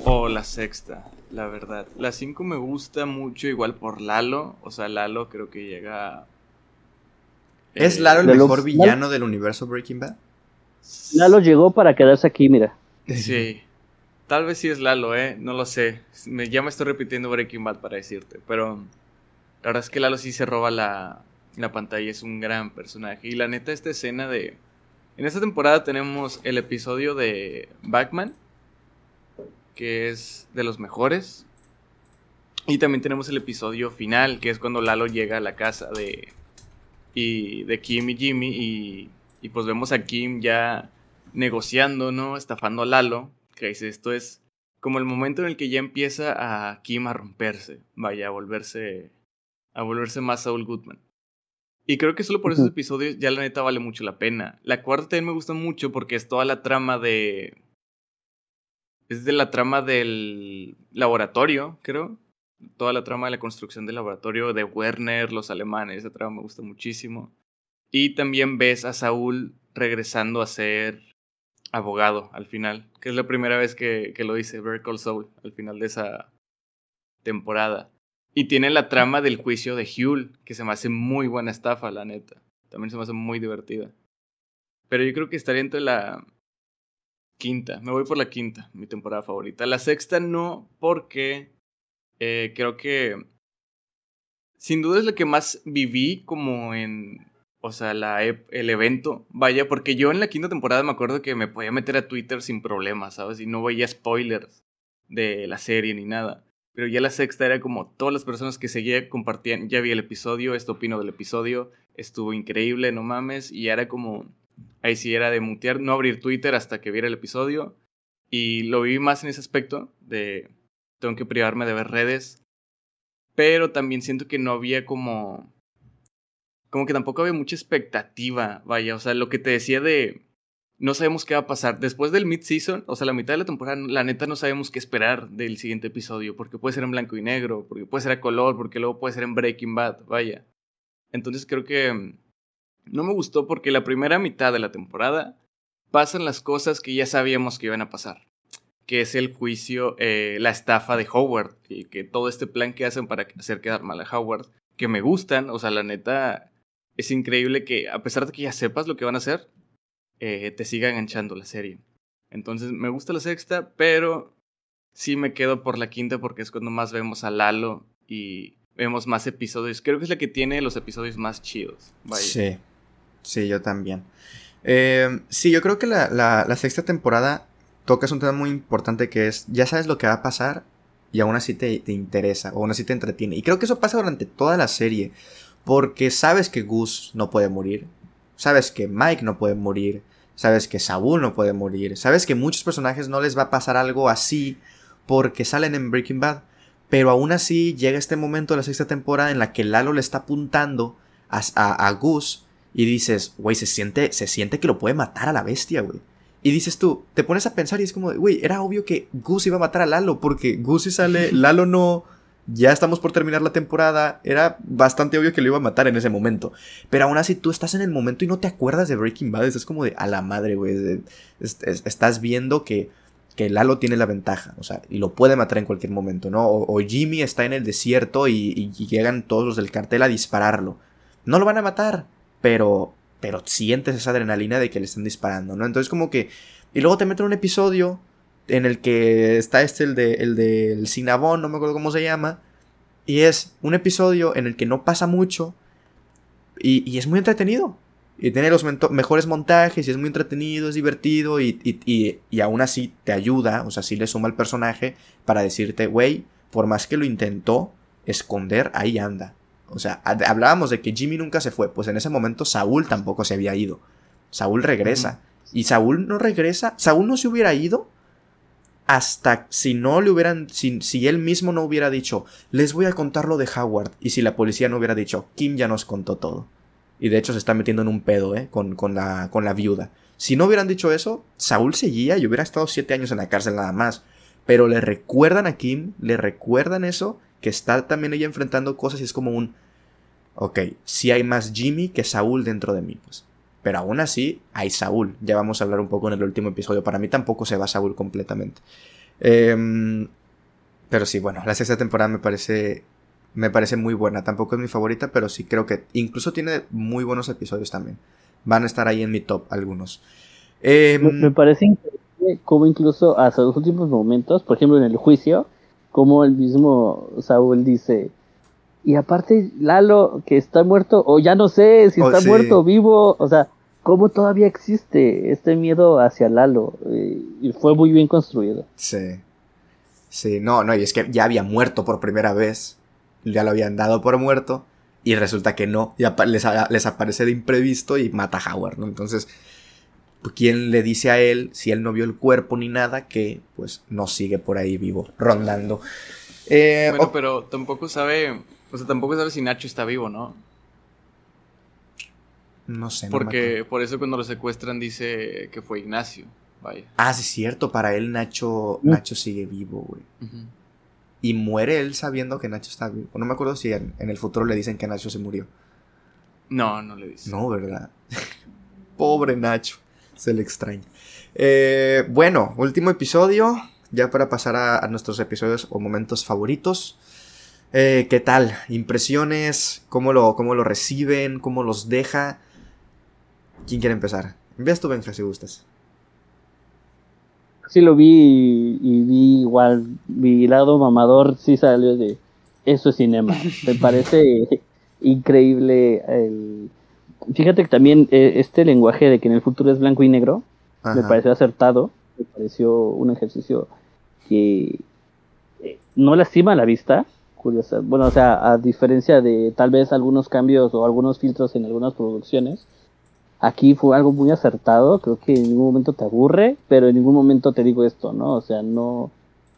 o la sexta, la verdad. La 5 me gusta mucho igual por Lalo, o sea, Lalo creo que llega...
¿Es eh, Lalo el mejor villano del universo Breaking Bad?
Lalo llegó para quedarse aquí, mira.
Sí. Tal vez sí es Lalo, eh, no lo sé. Me, ya me estoy repitiendo Breaking Bad para decirte, pero... La verdad es que Lalo sí se roba la, pantalla, es un gran personaje. Y la neta, esta escena de... En esta temporada tenemos el episodio de Batman, que es de los mejores. Y también tenemos el episodio final, que es cuando Lalo llega a la casa de, y, de Kim y Jimmy. Y, y pues vemos a Kim ya negociando, ¿no? Estafando a Lalo. Que dice, esto es como el momento en el que ya empieza a Kim a romperse. Vaya, a volverse a volverse más Saul Goodman. Y creo que solo por esos episodios ya la neta vale mucho la pena. La cuarta también me gusta mucho porque es toda la trama de... Es de la trama del laboratorio, creo. Toda la trama de la construcción del laboratorio de Werner, los alemanes, esa trama me gusta muchísimo. Y también ves a Saúl regresando a ser abogado al final, que es la primera vez que, que lo dice Better Call Saul al final de esa temporada. Y tiene la trama del juicio de Huel, que se me hace muy buena estafa, la neta. También se me hace muy divertida. Pero yo creo que estaría entre la quinta. Me voy por la quinta, mi temporada favorita. La sexta no, porque eh, creo que sin duda es lo que más viví como en, o sea, la, el evento. Vaya, porque yo en la quinta temporada me acuerdo que me podía meter a Twitter sin problemas, ¿sabes? Y no veía spoilers de la serie ni nada. Pero ya la sexta era como todas las personas que seguía compartían, ya vi el episodio, esto opino del episodio, estuvo increíble, no mames, y era como, ahí sí era de mutear, no abrir Twitter hasta que viera el episodio, y lo vi más en ese aspecto de, tengo que privarme de ver redes. Pero también siento que no había como... Como que tampoco había mucha expectativa, vaya, o sea, lo que te decía de... No sabemos qué va a pasar. Después del mid-season, o sea, la mitad de la temporada, la neta no sabemos qué esperar del siguiente episodio, porque puede ser en blanco y negro, porque puede ser a color, porque luego puede ser en Breaking Bad, vaya. Entonces creo que mm, no me gustó porque la primera mitad de la temporada pasan las cosas que ya sabíamos que iban a pasar que es el juicio, eh, la estafa de Howard, y que todo este plan que hacen para hacer quedar mal a Howard, que me gustan, o sea, la neta, es increíble que a pesar de que ya sepas lo que van a hacer, eh, te siga enganchando la serie. Entonces, me gusta la sexta, pero sí me quedo por la quinta porque es cuando más vemos a Lalo y vemos más episodios. Creo que es la que tiene los episodios más chidos.
Sí, sí, yo también. Eh, sí, yo creo que la, la sexta temporada tocas un tema muy importante que es, ya sabes lo que va a pasar y aún así te, te, interesa, o aún así te entretiene. Y creo que eso pasa durante toda la serie, porque sabes que Gus no puede morir, sabes que Mike no puede morir, sabes que Saúl no puede morir, sabes que muchos personajes no les va a pasar algo así porque salen en Breaking Bad. Pero aún así llega este momento de la sexta temporada en la que Lalo le está apuntando a, a, a Gus y dices, güey, se siente, se siente que lo puede matar a la bestia, güey. Y dices tú, te pones a pensar y es como, güey, era obvio que Gus iba a matar a Lalo, porque Gus si sale, Lalo no, ya estamos por terminar la temporada, era bastante obvio que lo iba a matar en ese momento. Pero aún así tú estás en el momento y no te acuerdas de Breaking Bad, es como de, a la madre, güey, estás viendo que, que Lalo tiene la ventaja, o sea, y lo puede matar en cualquier momento, ¿no? O, Jimmy está en el desierto y llegan todos los del cartel a dispararlo. No lo van a matar, pero pero sientes esa adrenalina de que le están disparando, ¿no? Entonces como que... Y luego te meten un episodio en el que está este, el, de, el del Cinnabon, no me acuerdo cómo se llama, y es un episodio en el que no pasa mucho y, y es muy entretenido. Y tiene los mejores montajes y es muy entretenido, es divertido y, y, y, aún así te ayuda, o sea, sí le suma al personaje para decirte, güey, por más que lo intentó esconder, ahí anda. O sea, hablábamos de que Jimmy nunca se fue, pues en ese momento Saúl tampoco se había ido. Saúl regresa. Y Saúl no regresa. Saúl no se hubiera ido hasta si no le hubieran, si, si, él mismo no hubiera dicho, les voy a contar lo de Howard, y si la policía no hubiera dicho, Kim ya nos contó todo. Y de hecho se está metiendo en un pedo, ¿eh? Con, con, la, con la viuda. Si no hubieran dicho eso, Saúl seguía y hubiera estado siete años en la cárcel nada más. Pero le recuerdan a Kim, le recuerdan eso, que está también ella enfrentando cosas y es como un, ok, sí hay más Jimmy que Saúl dentro de mí, pues. Pero aún así hay Saúl. Ya vamos a hablar un poco en el último episodio. Para mí tampoco se va Saúl completamente. Em, pero sí, bueno, la sexta temporada me parece, me parece muy buena. Tampoco es mi favorita, pero sí creo que incluso tiene muy buenos episodios también. Van a estar ahí en mi top algunos.
Em, me, parece increíble cómo incluso hasta los últimos momentos, por ejemplo en el juicio, como el mismo Saúl dice, y aparte Lalo que está muerto, o ya no sé si oh, está muerto o vivo, o sea, ¿cómo todavía existe este miedo hacia Lalo? Y fue muy bien construido.
Sí. Sí, no, no, y es que ya había muerto por primera vez, ya lo habían dado por muerto, y resulta que no, ya les, les aparece de imprevisto y mata a Howard, ¿no? Entonces, ¿quién le dice a él, si él no vio el cuerpo ni nada, que pues no sigue por ahí vivo, rondando?
Eh, bueno, pero tampoco sabe, o sea, tampoco sabe si Nacho está vivo, ¿no?
No sé.
Porque por eso cuando lo secuestran dice que fue Ignacio. Vaya.
Ah, sí es cierto, para él Nacho. Nacho sigue vivo, güey. Y muere él sabiendo que Nacho está vivo. No me acuerdo si en, en, el futuro le dicen que Nacho se murió.
No, no le dicen.
No, ¿verdad? Pobre Nacho se le extraña. Eh, bueno, último episodio, ya para pasar a, nuestros episodios o momentos favoritos. Eh, ¿Qué tal? ¿Impresiones? ¿Cómo lo, ¿Cómo lo reciben? ¿Cómo los deja? ¿Quién quiere empezar? Envías tu Benja si gustas.
Sí lo vi y, vi igual, mi lado mamador sí salió de eso es cinema. Me parece increíble el Fíjate que también eh, este lenguaje de que en el futuro es blanco y negro me pareció acertado, me pareció un ejercicio que eh, no lastima la vista, curiosa. Bueno, o sea, a diferencia de tal vez algunos cambios o algunos filtros en algunas producciones, aquí fue algo muy acertado, creo que en ningún momento te aburre, pero en ningún momento te digo esto, ¿no? O sea, no,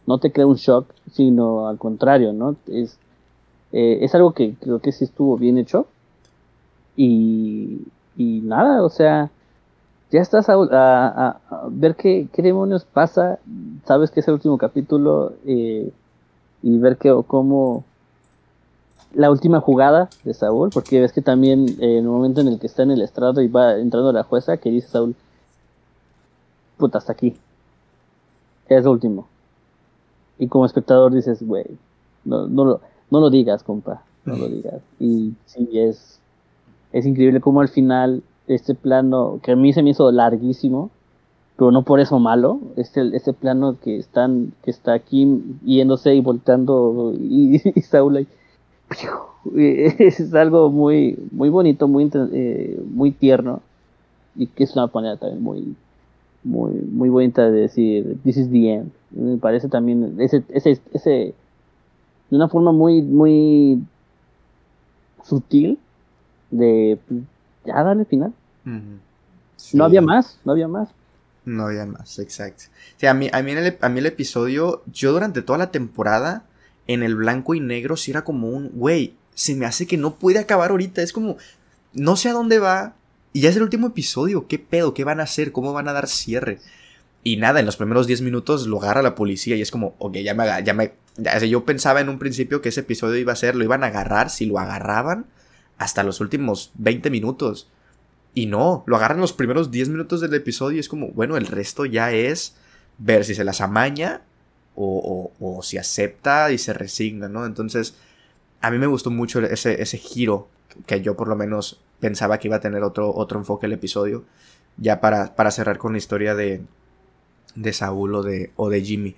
no te crea un shock, sino al contrario, ¿no? Es, eh, es algo que creo que sí estuvo bien hecho. Y, y nada, o sea, ya estás a, ver qué, qué, demonios pasa, sabes que es el último capítulo eh, y ver que, cómo la última jugada de Saúl, porque ves que también en el momento en el que está en el estrado y va entrando la jueza, que dice Saúl, puta, hasta aquí. Es lo último. Y como espectador dices, güey, no, no, lo, no lo digas, compa, no lo digas. Y sí, es, es increíble como al final este plano, que a mí se me hizo larguísimo, pero no por eso malo, este, este plano que están, que está aquí yéndose y volteando y, y Saúl ahí es algo muy muy bonito, muy eh, muy tierno y que es una manera también muy muy muy bonita de decir this is the end. Me parece también ese ese ese de una forma muy muy sutil de ya darle final. No había más, no había más.
No había más, exacto. a mí, a, mí el, a mí el episodio, yo durante toda la temporada en el blanco y negro si era como un, güey, se me hace que no puede acabar ahorita. Es como, no sé a dónde va. Y ya es el último episodio. ¿Qué pedo? ¿Qué van a hacer? ¿Cómo van a dar cierre? Y nada, en los primeros 10 minutos lo agarra la policía y es como, ok, ya me... Ya me yo pensaba en un principio que ese episodio iba a ser, lo iban a agarrar, si lo agarraban, hasta los últimos 20 minutos. Y no, lo agarran los primeros 10 minutos del episodio y es como, bueno, el resto ya es ver si se las amaña o, o, si acepta y se resigna, ¿no? Entonces, a mí me gustó mucho ese, ese giro que yo por lo menos pensaba que iba a tener otro, otro enfoque el episodio, ya para, para cerrar con la historia de, de Saúl o de, o de Jimmy.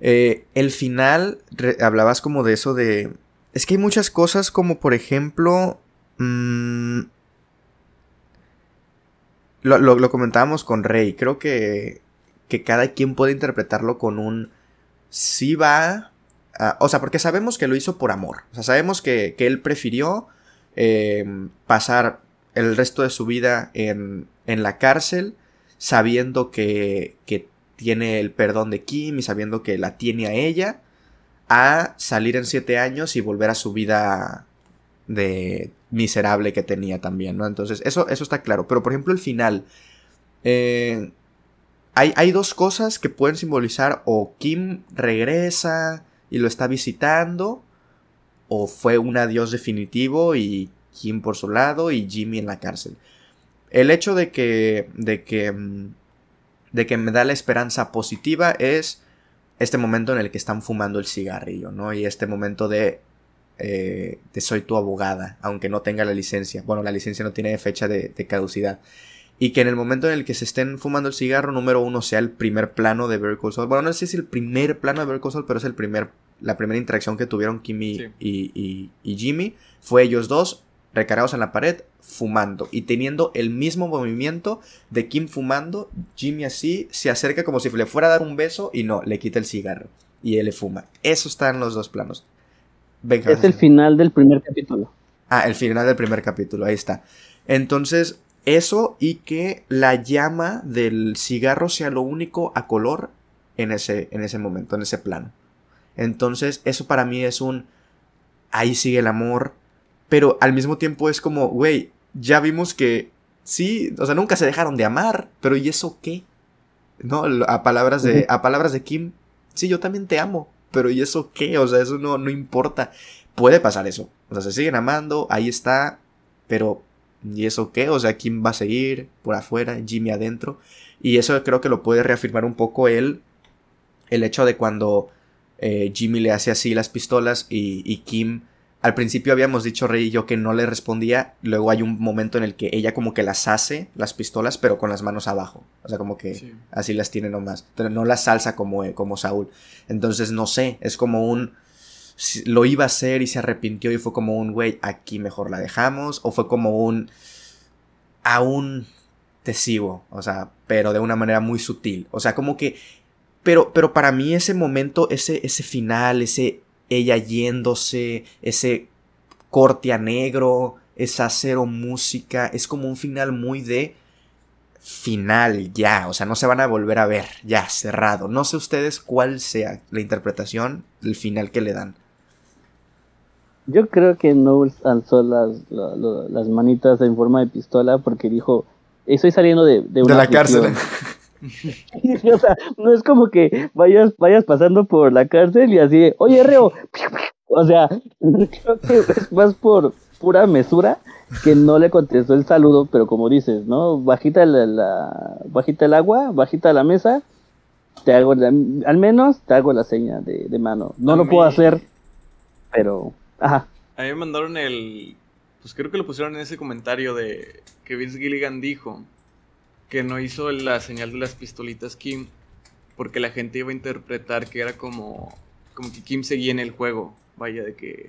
Eh, el final, hablabas como de eso de... Es que hay muchas cosas como por ejemplo... Mmm, lo, lo, comentábamos con Rey. Creo que, que cada quien puede interpretarlo con un sí va... o sea, porque sabemos que lo hizo por amor. O sea, sabemos que, él prefirió em, pasar el resto de su vida en, en la cárcel sabiendo que, que tiene el perdón de Kim y sabiendo que la tiene a ella, a salir en siete años y volver a su vida de miserable que tenía también, ¿no? Entonces, eso, eso está claro. Pero, por ejemplo, el final. Eh, hay, dos cosas que pueden simbolizar o Kim regresa y lo está visitando, o fue un adiós definitivo y Kim por su lado y Jimmy en la cárcel. El hecho de que, de que, mm, de que me da la esperanza positiva es este momento en el que están fumando el cigarrillo, ¿no? Y este momento de, eh, de soy tu abogada, aunque no tenga la licencia. Bueno, la licencia no tiene fecha de, de caducidad y que en el momento en el que se estén fumando el cigarro, número uno sea el primer plano de Better Call Bueno, no sé si es el primer plano de Better Call pero es el primer, la primera interacción que tuvieron Kimmy y, Jimmy. Fue ellos dos recargados en la pared, fumando y teniendo el mismo movimiento de Kim fumando, Jimmy así se acerca como si le fuera a dar un beso y no, le quita el cigarro y él le fuma. Eso está en los dos planos.
Es el final del primer capítulo.
Ah, el final del primer capítulo, ahí está. Entonces, eso y que la llama del cigarro sea lo único a color en ese, en ese momento, en ese plano. Entonces, eso para mí es un... Ahí sigue el amor. Pero al mismo tiempo es como, güey, ya vimos que sí, o sea, nunca se dejaron de amar, pero ¿y eso qué? ¿No? A palabras de, a palabras de Kim, sí, yo también te amo, pero ¿y eso qué? O sea, eso no, no importa. Puede pasar eso. O sea, se siguen amando, ahí está, pero ¿Y eso qué? O sea, ¿quién va a seguir por afuera? Jimmy adentro. Y eso creo que lo puede reafirmar un poco él. El hecho de cuando eh, Jimmy le hace así las pistolas y, Kim. Al principio habíamos dicho Rey y yo que no le respondía. Luego hay un momento en el que ella como que las hace, las pistolas, pero con las manos abajo. O sea, como que así las tiene nomás. Pero no las salsa como, eh, como Saúl. Entonces, no sé, es como un lo iba a hacer y se arrepintió y fue como un, güey, aquí mejor la dejamos, o fue como un, aún te sigo, o sea, pero de una manera muy sutil, o sea, como que, pero, pero para mí ese momento, ese, ese final, ese ella yéndose, ese corte a negro, esa cero música, es como un final muy de final ya, o sea, no se van a volver a ver, ya, cerrado. No sé ustedes cuál sea la interpretación, el final que le dan.
Yo creo que no alzó las, las manitas en forma de pistola porque dijo, estoy saliendo de, de
una... De la cárcel.
o sea, no es como que vayas, vayas pasando por la cárcel y así, oye, reo, o sea, creo que es más por pura mesura que no le contestó el saludo, pero como dices, ¿no? Bajita la, bajita el agua, bajita la mesa, te hago al menos te hago la seña de, mano. No lo puedo hacer, pero ajá.
A mí me mandaron el pues creo que lo pusieron en ese comentario de que Vince Gilligan dijo que no hizo la señal de las pistolitas Kim porque la gente iba a interpretar que era como como que Kim seguía en el juego, vaya de que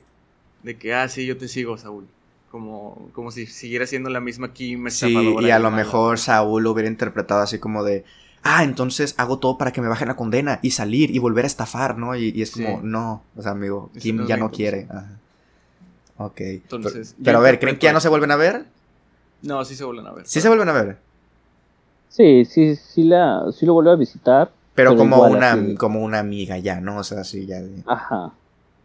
de que ah sí, yo te sigo, Saúl. Como, como si siguiera siendo la misma Kim
Sí, y a lo mejor Saúl lo hubiera interpretado así como de ah, entonces hago todo para que me bajen la condena y salir y volver a estafar, ¿no? Y, es como, no, o sea, amigo, Kim ya no quiere. Ok. Entonces, pero, a ver, ¿creen que ya no se vuelven a ver?
No, sí se vuelven a ver.
¿Sí se vuelven a ver?
Sí, sí, sí, la, sí lo vuelvo a visitar.
Pero, como, una, como una amiga ya, ¿no? O sea, sí, ya.
Ajá.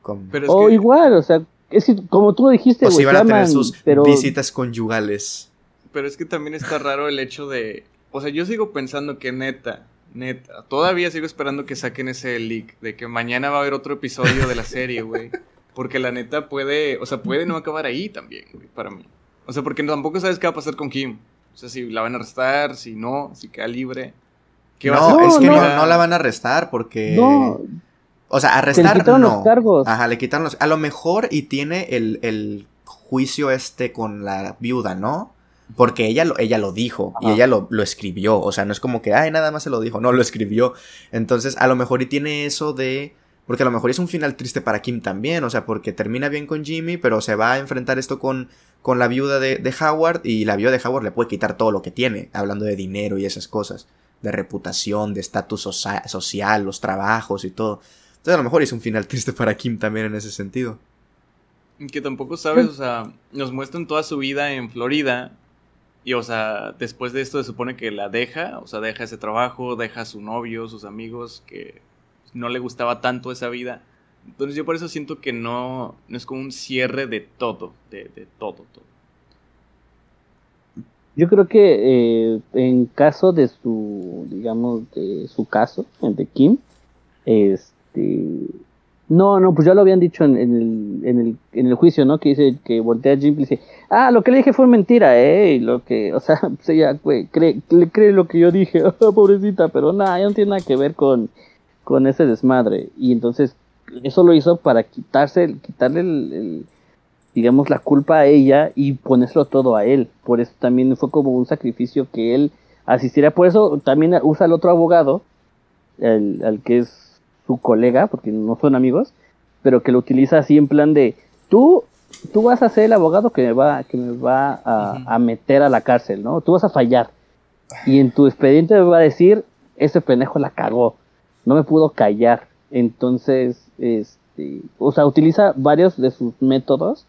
o igual, o sea, es que como tú dijiste,
o si van a tener sus visitas conyugales.
Pero es que también está raro el hecho de. O sea, yo sigo pensando que neta, neta, todavía sigo esperando que saquen ese leak de que mañana va a haber otro episodio de la serie, güey. Porque la neta puede, o sea, puede no acabar ahí también, güey, para mí. O sea, porque tampoco sabes qué va a pasar con Kim. O sea, si la van a arrestar, si no, si queda libre.
¿Qué no, va a es que no, la van a arrestar porque... No. O sea, arrestar le quitaron los cargos. Ajá, le quitaron los... A lo mejor y tiene el, el juicio este con la viuda, ¿no? Porque ella lo, ella lo dijo y ella lo, lo, escribió. O sea, no es como que, ay, nada más se lo dijo. No, lo escribió. Entonces, a lo mejor y tiene eso de porque a lo mejor es un final triste para Kim también, o sea, porque termina bien con Jimmy, pero se va a enfrentar esto con, con la viuda de, Howard y la viuda de Howard le puede quitar todo lo que tiene, hablando de dinero y esas cosas, de reputación, de estatus social, los trabajos y todo. Entonces a lo mejor es un final triste para Kim también en ese sentido.
Que tampoco sabes, o sea, nos muestran toda su vida en Florida y, o sea, después de esto se supone que la deja, o sea, deja ese trabajo, deja a su novio, sus amigos, que no le gustaba tanto esa vida. Entonces yo por eso siento que no, no es como un cierre de todo, de, todo, todo.
Yo creo que eh, en caso de su, digamos, de su caso, de Kim, este, no, no, pues ya lo habían dicho en, el, en, el, en el juicio, ¿no? Que dice que voltea a Jim y dice, ah, lo que le dije fue mentira, ¿eh? Lo que, o sea, pues ella, cree, cree lo que yo dije, pobrecita, pero nada, ya no tiene nada que ver con, con ese desmadre. Y entonces eso lo hizo para quitarse, quitarle el, digamos, la culpa a ella y ponérselo todo a él. Por eso también fue como un sacrificio que él asistiera. Por eso también usa al otro abogado, el, al que es su colega, porque no son amigos, pero que lo utiliza así en plan de, tú, tú vas a ser el abogado que me va, que me va a, a meter a la cárcel, ¿no? Tú vas a fallar. Y en tu expediente me va a decir, ese pendejo la cagó no me pudo callar. Entonces, este, o sea, utiliza varios de sus métodos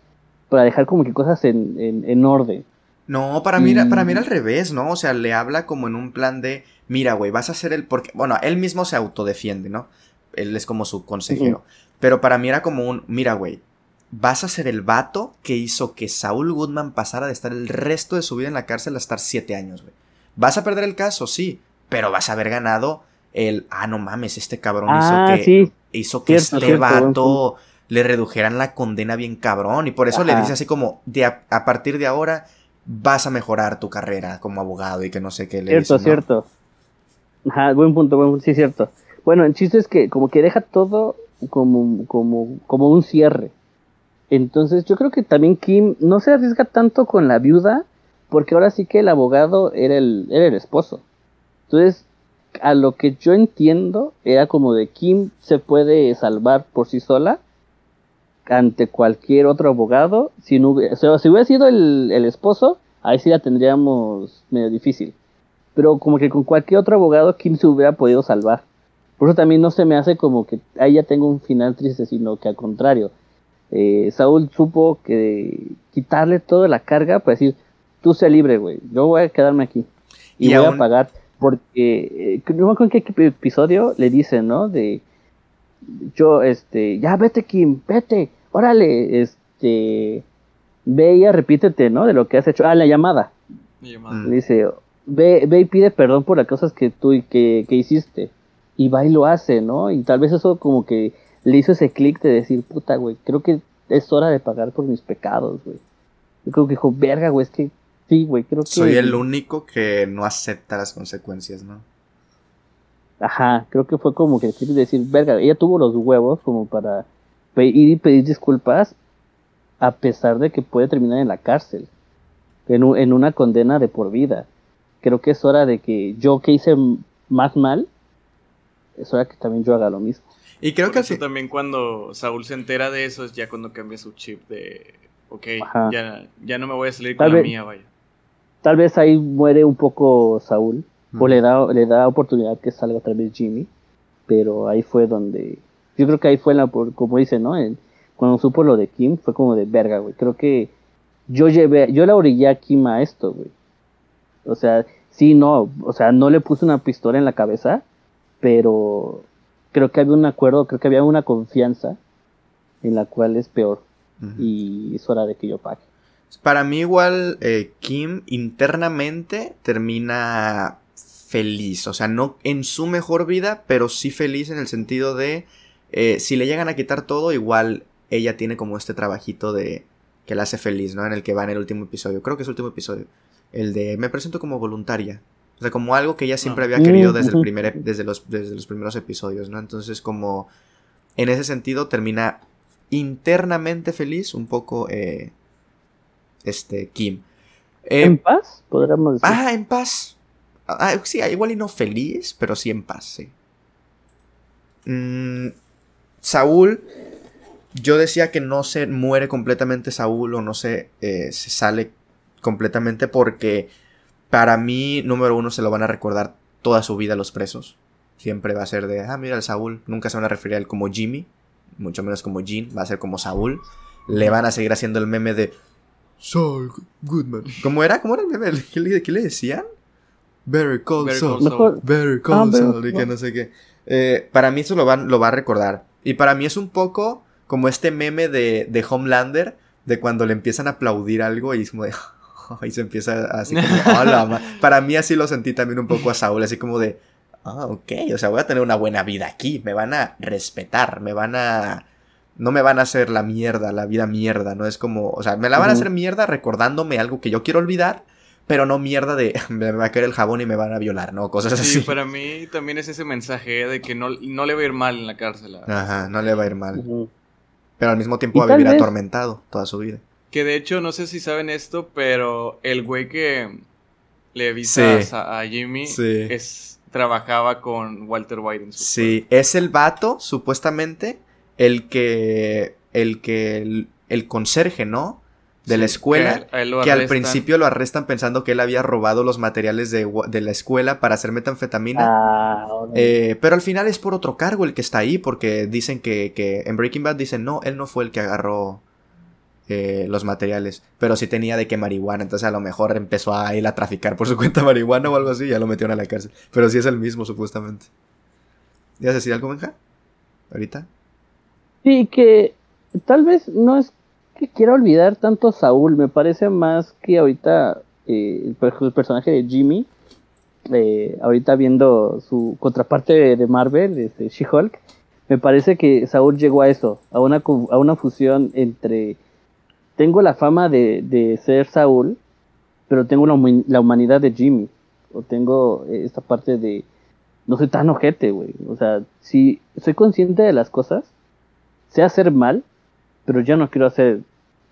para dejar como que cosas en, en, orden.
No, para mí, para mí era al revés, ¿no? O sea, le habla como en un plan de, mira, güey, vas a ser el... Porque, bueno, él mismo se autodefiende, ¿no? Él es como su consejero. Pero para mí era como un, mira, güey, vas a ser el vato que hizo que Saúl Goodman pasara de estar el resto de su vida en la cárcel a estar siete años, güey. Vas a perder el caso, sí, pero vas a haber ganado el, ah, no mames, este cabrón hizo ah, que, hizo que este vato le redujeran la condena bien cabrón. Y por eso le dice así como, de a, partir de ahora vas a mejorar tu carrera como abogado y que no sé qué le
Cierto, cierto. Ajá, buen punto, buen punto, sí, cierto. Bueno, el chiste es que como que deja todo como, como, como un cierre. Entonces yo creo que también Kim no se arriesga tanto con la viuda porque ahora sí que el abogado era el, era el esposo. Entonces a lo que yo entiendo, era como de Kim se puede salvar por sí sola ante cualquier otro abogado. Si, no hubiera, si hubiera sido el, esposo, ahí sí la tendríamos medio difícil. Pero como que con cualquier otro abogado, Kim se hubiera podido salvar. Por eso también no se me hace como que ahí ya tengo un final triste, sino que al contrario. Eh, Saúl supo que quitarle toda la carga para decir, tú sé libre, güey, yo voy a quedarme aquí. y, voy a pagar porque eh, no me acuerdo en qué episodio le dicen, ¿no? De yo, este, ya vete Kim, vete, órale, este, ve y repítete, ¿no? De lo que has hecho. Ah, la llamada. Le dice, ve, ve y pide perdón por las cosas que tú y que, que hiciste. Y va y lo hace, ¿no? Y tal vez eso como que le hizo ese clic de decir, puta, güey, creo que es hora de pagar por mis pecados, güey. Yo creo que dijo, verga, güey, es que sí, güey, creo que...
Soy el único que no acepta las consecuencias, ¿no?
Ajá, creo que fue como que de decir, verga, ella tuvo los huevos como para ir y pedir disculpas a pesar de que puede terminar en la cárcel, en, en una condena de por vida. Creo que es hora de que yo que hice más mal, es hora que también yo haga lo mismo.
Y creo que eso también cuando Saúl se entera de eso es ya cuando cambia su chip de, ok, ya, ya, no me voy a salir con la mía, vaya.
Tal vez ahí muere un poco Saúl, o le da, le da oportunidad que salga otra vez Jimmy, pero ahí fue donde, yo creo que ahí fue la, como dice, ¿no? cuando supo lo de Kim, fue como de verga, güey. Creo que yo llevé, yo la orillé a Kim a esto, güey. O sea, sí, no, o sea, no le puse una pistola en la cabeza, pero creo que había un acuerdo, creo que había una confianza en la cual es peor. Y es hora de que yo pague.
Para mí igual eh, Kim internamente termina feliz, o sea, no en su mejor vida, pero sí feliz en el sentido de eh, si le llegan a quitar todo, igual ella tiene como este trabajito de que la hace feliz, ¿no? En el que va en el último episodio. Creo que es el último episodio. El de me presento como voluntaria. O sea, como algo que ella siempre había querido desde, el primer, desde, los, desde los primeros episodios, ¿no? Entonces, como en ese sentido termina internamente feliz, un poco eh, este Kim.
¿En eh, paz? Podríamos decir.
Ah, en paz. Ah, sí, igual y no feliz, pero sí en paz, sí. Mm, Saúl yo decía que no se muere completamente Saúl o no se, eh, se sale completamente porque para mí, número uno, se lo van a recordar toda su vida los presos. Siempre va a ser de, ah, mira el Saúl. Nunca se van a referir a él como Jimmy, mucho menos como Jean, va a ser como Saúl. Le van a seguir haciendo el meme de Saul Goodman. ¿Cómo era? ¿Cómo era el meme? ¿Qué le, decían? Very cold Saul. Very cold Saul. Y que no sé qué. Eh, para mí eso lo, van, lo va a recordar. Y para mí es un poco como este meme de, de Homelander, de cuando le empiezan a aplaudir algo y es como de... y se empieza así como... Para mí así lo sentí también un poco a Saúl, así como de... Ah, ok, o sea, voy a tener una buena vida aquí, me van a respetar, me van a... No me van a hacer la mierda, la vida mierda, ¿no? Es como, o sea, me la van a hacer mierda recordándome algo que yo quiero olvidar, pero no mierda de me va a caer el jabón y me van a violar, ¿no? Cosas así. Sí,
para mí también es ese mensaje de que no, no le va a ir mal en la cárcel.
Ajá, no le va a ir mal. Pero al mismo tiempo va a vivir atormentado toda su vida.
Que de hecho, no sé si saben esto, pero el güey que le avisa a, Jimmy es, trabajaba con Walter White en
su Sí, es el vato, supuestamente, el que. El que. el conserje, ¿no? de la escuela que, al principio lo arrestan pensando que él había robado los materiales de, la escuela para hacer metanfetamina. Ah, eh, pero al final es por otro cargo el que está ahí porque dicen que, que en Breaking Bad dicen no, él no fue el que agarró eh, los materiales, pero sí tenía de que marihuana, entonces a lo mejor empezó a ir a traficar por su cuenta marihuana o algo así y ya lo metieron a la cárcel. Pero sí es el mismo supuestamente. ¿Ya decir algo, Benja? ¿Ahorita?
Sí, que tal vez no es que quiero olvidar tanto a Saúl. Me parece más que ahorita eh, el, personaje de Jimmy, eh, ahorita viendo su contraparte de Marvel, este, She-Hulk, me parece que Saúl llegó a eso, a una, a una fusión entre. Tengo la fama de, de ser Saúl, pero tengo la, la, humanidad de Jimmy. O tengo eh, esta parte de. No soy tan ojete, güey. O sea, si soy consciente de las cosas, sé hacer mal, pero ya no quiero hacer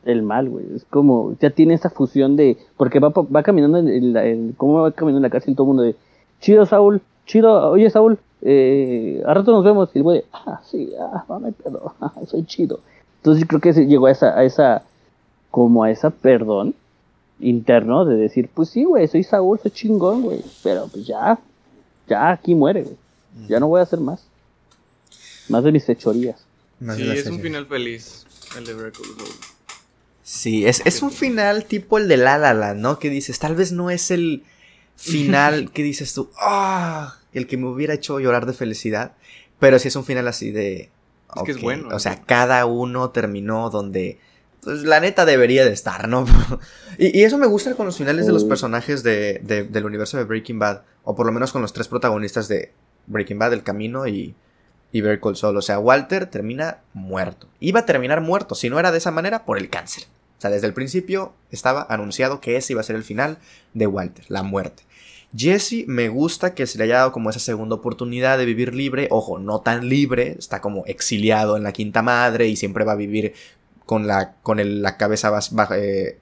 el mal, güey. Es como, ya tiene esa fusión de, porque va, va caminando en, la, cómo va caminando en la cárcel todo el mundo de, chido Saúl, chido, oye Saúl, eh, a rato nos vemos. Y el güey, ah, sí, ah, mame pedo, ah, soy chido. Entonces yo creo que llegó a esa, a esa, como a esa perdón interno de decir, pues sí, güey, soy Saúl, soy chingón, güey, pero pues ya, ya aquí muere, güey. Ya no voy a hacer más. Más de mis fechorías.
Sí, es un final feliz, el de
Sí, es, es un final tipo el de La La ¿no? Que dices, tal vez no es el, final que dices tú, ah, el que me hubiera hecho llorar de felicidad. Pero sí es un final así de.
Es que es bueno.
O sea, cada uno terminó donde. Pues la neta debería de estar, ¿no? y, y, eso me gusta con los finales de los personajes de, de, del universo de Breaking Bad. O por lo menos con los tres protagonistas de Breaking Bad, El Camino y, y Call Saul. O sea, Walter termina muerto. Iba a terminar muerto, si no era de esa manera, por el cáncer. O sea, desde el principio estaba anunciado que ese iba a ser el final de Walter, la muerte. Jesse me gusta que se le haya dado como esa segunda oportunidad de vivir libre. Ojo, no tan libre, está como exiliado en la quinta madre y siempre va a vivir con la, con la cabeza eh,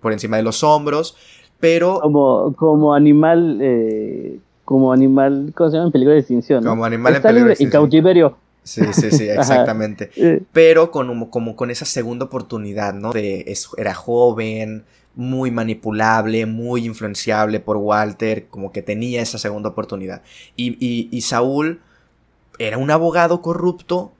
por encima de los hombros. Pero.
Como, como animal. Eh, como animal. ¿Cómo se llama? En peligro de extinción.
Como animal en peligro de extinción.
Y cautiverio.
Sí, sí, sí, exactamente. Pero con, como con esa segunda oportunidad, ¿no? De era joven, muy manipulable, muy influenciable por Walter, como que tenía esa segunda oportunidad. Y, Saúl era un abogado corrupto,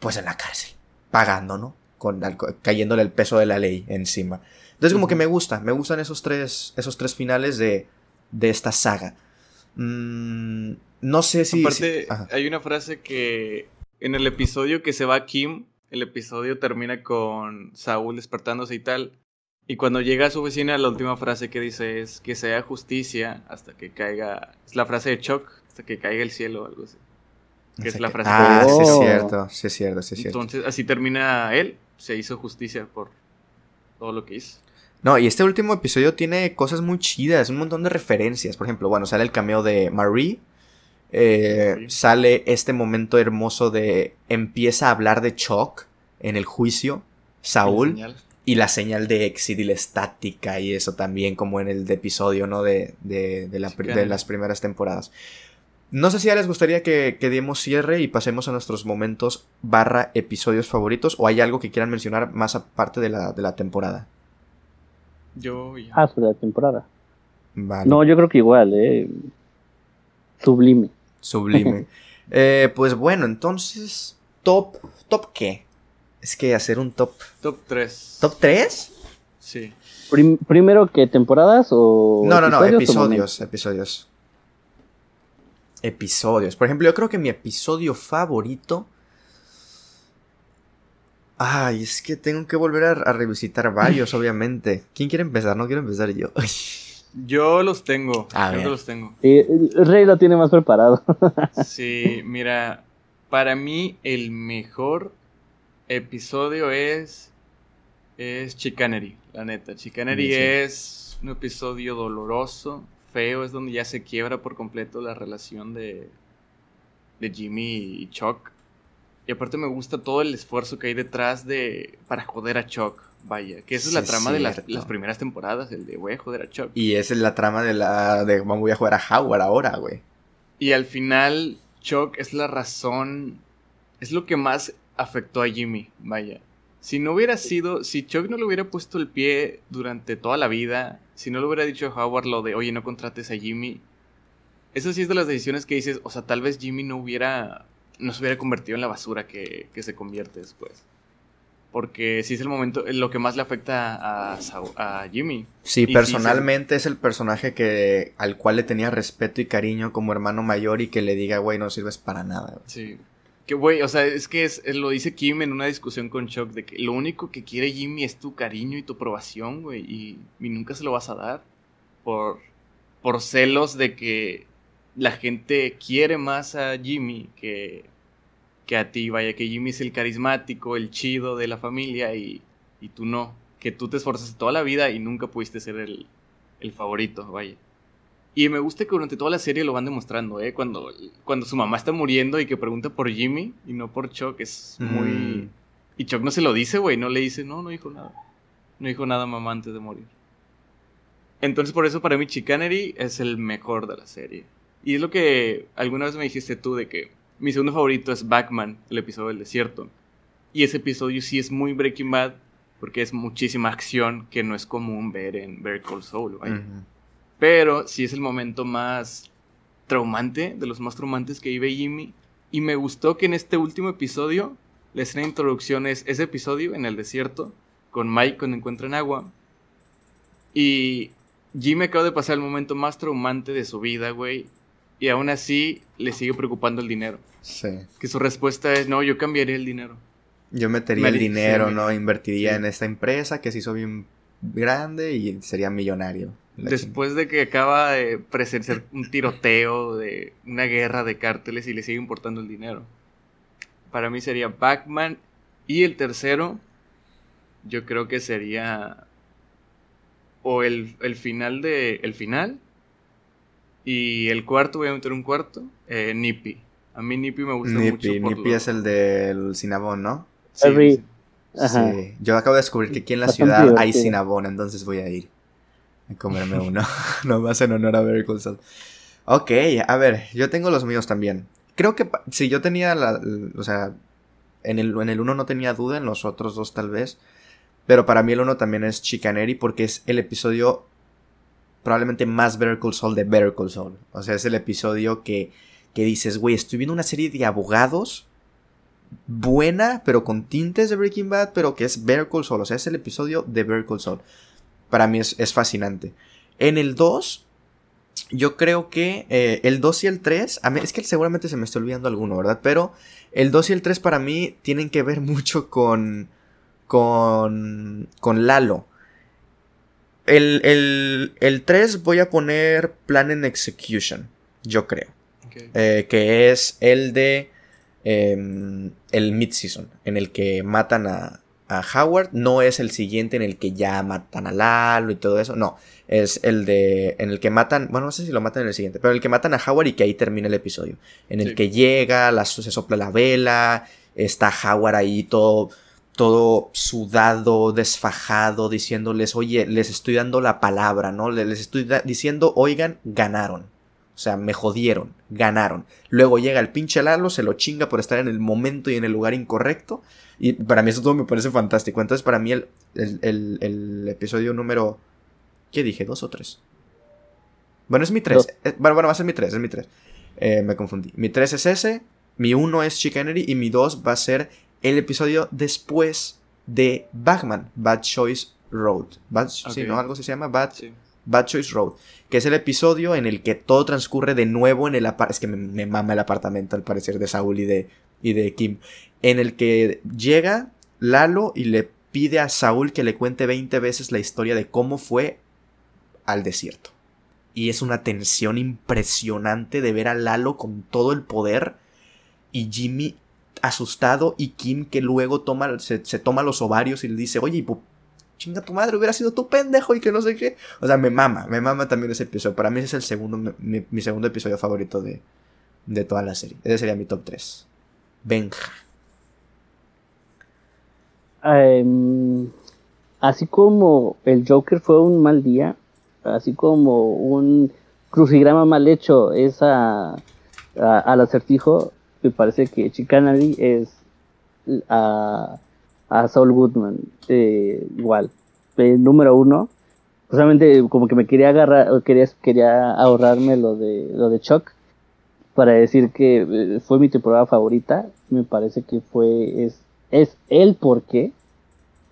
pues en la cárcel, pagando, ¿no? Con, cayéndole el peso de la ley encima. Entonces como que me gusta, me gustan esos tres, esos tres finales de, de esta saga. Mm, no sé si...
Aparte, hay una frase que en el episodio que se va Kim, el episodio termina con Saúl despertándose y tal. Y cuando llega a su oficina, la última frase que dice es que sea justicia hasta que caiga. Es la frase de Chuck, hasta que caiga el cielo o algo así. Que es la frase
ah, sí es cierto, sí es cierto, sí es
cierto. Entonces, así termina él. Se hizo justicia por todo lo que hizo.
No, y este último episodio tiene cosas muy chidas, un montón de referencias. Por ejemplo, bueno, sale el cameo de Marie. Eh, sale este momento hermoso de empieza a hablar de Chuck en el juicio. Saúl. Y la señal de exit y la estática y eso también como en el episodio, ¿no? De, de, de, las primeras temporadas. No sé si ya les gustaría que, que demos cierre y pasemos a nuestros momentos barra episodios favoritos o hay algo que quieran mencionar más aparte de la, de la temporada.
Yo ya.
Ah, sobre la temporada. Vale. No, yo creo que igual, ¿eh? Sublime.
Sublime. eh, pues bueno, entonces, top, top qué? Es que hacer un top.
Top 3.
¿Top 3?
Sí.
¿Primero que temporadas o.?
No, no, no, episodios, episodios. Episodios. Por ejemplo, yo creo que mi episodio favorito. Ay, es que tengo que volver a, revisitar varios, obviamente. ¿Quién quiere empezar? No quiero empezar yo.
Yo los tengo. Yo los tengo.
el Rey lo tiene más preparado.
sí, mira, para mí el mejor episodio es. Es Chicanery, la neta. Chicanery es un episodio doloroso, feo, es donde ya se quiebra por completo la relación de, de Jimmy y Chuck. Y aparte me gusta todo el esfuerzo que hay detrás de para joder a Chuck. Vaya, que esa es la trama de las, primeras temporadas, el de voy a joder a Chuck.
Y esa es la trama de la de voy a jugar a Howard ahora, güey.
Y al final Chuck es la razón, es lo que más afectó a Jimmy, vaya. Si no hubiera sido, si Chuck no le hubiera puesto el pie durante toda la vida, si no le hubiera dicho a Howard lo de, oye, no contrates a Jimmy, eso sí es de las decisiones que dices, o sea, tal vez Jimmy no hubiera, no se hubiera convertido en la basura que, se convierte después. Porque sí es el momento, lo que más le afecta a, a Jimmy.
Sí, personalmente es el personaje que, al cual le tenía respeto y cariño como hermano mayor y que le diga, güey, no sirves para nada.
Sí. Que, güey, o sea, es que es, lo dice Kim en una discusión con Chuck, de que lo único que quiere Jimmy es tu cariño y tu aprobación, güey, y, nunca se lo vas a dar por, por celos de que la gente quiere más a Jimmy que, que a ti, vaya, que Jimmy es el carismático, el chido de la familia y, y tú no, que tú te esforzaste toda la vida y nunca pudiste ser el, el favorito, vaya. Y me gusta que durante toda la serie lo van demostrando, ¿eh? Cuando, cuando su mamá está muriendo y que pregunta por Jimmy y no por Chuck, es muy... Mm. Y Chuck no se lo dice, güey, no le dice, no, no dijo nada. No dijo nada mamá antes de morir. Entonces por eso para mí Chicanery es el mejor de la serie. Y es lo que alguna vez me dijiste tú de que mi segundo favorito es Backman, el episodio del desierto. Y ese episodio sí es muy Breaking Bad porque es muchísima acción que no es común ver en Better Call Saul, pero sí es el momento más traumante, de los más traumantes que vive Jimmy. Y me gustó que en este último episodio, la escena de introducción es ese episodio en el desierto, con Mike cuando encuentran agua. Y Jimmy acaba de pasar el momento más traumante de su vida, güey. Y aún así le sigue preocupando el dinero.
Sí.
Que su respuesta es, no, yo cambiaría el dinero.
Yo metería el dinero, ¿no? Invertiría en esta empresa que se hizo bien grande y sería millonario.
Después de que acaba de presenciar un tiroteo, de una guerra de cárteles y le sigue importando el dinero. Para mí sería Batman. Y el tercero, yo creo que sería o el, final de. El final. Y el cuarto, voy a meter un cuarto. Eh, Nippy. A mí Nippy me gusta mucho.
Por Nippy es el del Cinnabon, ¿no? Sí, sí. Yo acabo de descubrir que aquí en la ciudad hay Cinnabon, entonces voy a ir a comerme uno. Nomás en honor a Very Cool Ok, a ver, yo tengo los míos también. Creo que si yo tenía la. O sea, en el, en el uno no tenía duda, en los otros dos tal vez. Pero para mí el uno también es Chicanery porque es el episodio probablemente más Better Call Saul de Better Call Saul. O sea, es el episodio que, que dices, güey, estoy viendo una serie de abogados buena, pero con tintes de Breaking Bad, pero que es Better Call Saul. O sea, es el episodio de Better Call Saul. Para mí es, fascinante. En el 2, yo creo que eh, el 2 y el 3, a mí, es que seguramente se me está olvidando alguno, ¿verdad? Pero el 2 y el 3 para mí tienen que ver mucho con con, con Lalo. El, el, el 3 voy a poner Plan and Execution, yo creo. Eh, que es el de em, el mid-season, en el que matan a, a, Howard. No es el siguiente en el que ya matan a Lalo y todo eso. No, es el de en el que matan, bueno, no sé si lo matan en el siguiente, pero el que matan a Howard y que ahí termina el episodio. En el que llega, la, se sopla la vela, está Howard ahí todo todo sudado, desfajado, diciéndoles, oye, les estoy dando la palabra, ¿no? Les estoy diciendo, oigan, ganaron. O sea, me jodieron, ganaron. Luego llega el pinche Lalo, se lo chinga por estar en el momento y en el lugar incorrecto. Y para mí eso todo me parece fantástico. Entonces, para mí el, el, episodio número... ¿Qué dije? ¿Dos o tres? Bueno, es mi tres. Eh, bueno, bueno, va a ser mi tres, es mi tres. Eh, me confundí. Mi tres es ese, mi uno es Chicanery y mi dos va a ser el episodio después de Batman, Bad Choice Road. Sí, ¿no? Algo se llama Bad, Bad Choice Road. Que es el episodio en el que todo transcurre de nuevo en el apartamento. Es que me, mama el apartamento, al parecer, de Saúl y de, y de Kim. En el que llega Lalo y le pide a Saúl que le cuente 20 veces la historia de cómo fue al desierto. Y es una tensión impresionante de ver a Lalo con todo el poder y Jimmy asustado y Kim que luego toma, se, toma los ovarios y le dice, oye, chinga tu madre, hubiera sido tu pendejo y que no sé qué. O sea, me mama, me mama también ese episodio. Para mí ese es el segundo, mi, segundo episodio favorito de, de toda la serie. Ese sería mi top 3. Benja.
Em, así como el Joker fue un mal día, así como un crucigrama mal hecho es al acertijo, me parece que Chicanary es a, Saul Goodman eh, igual. Eh, número uno. Solamente como que me quería agarrar, quería, quería ahorrarme lo de, lo de Chuck para decir que eh, fue mi temporada favorita. Me parece que fue, es, es el por qué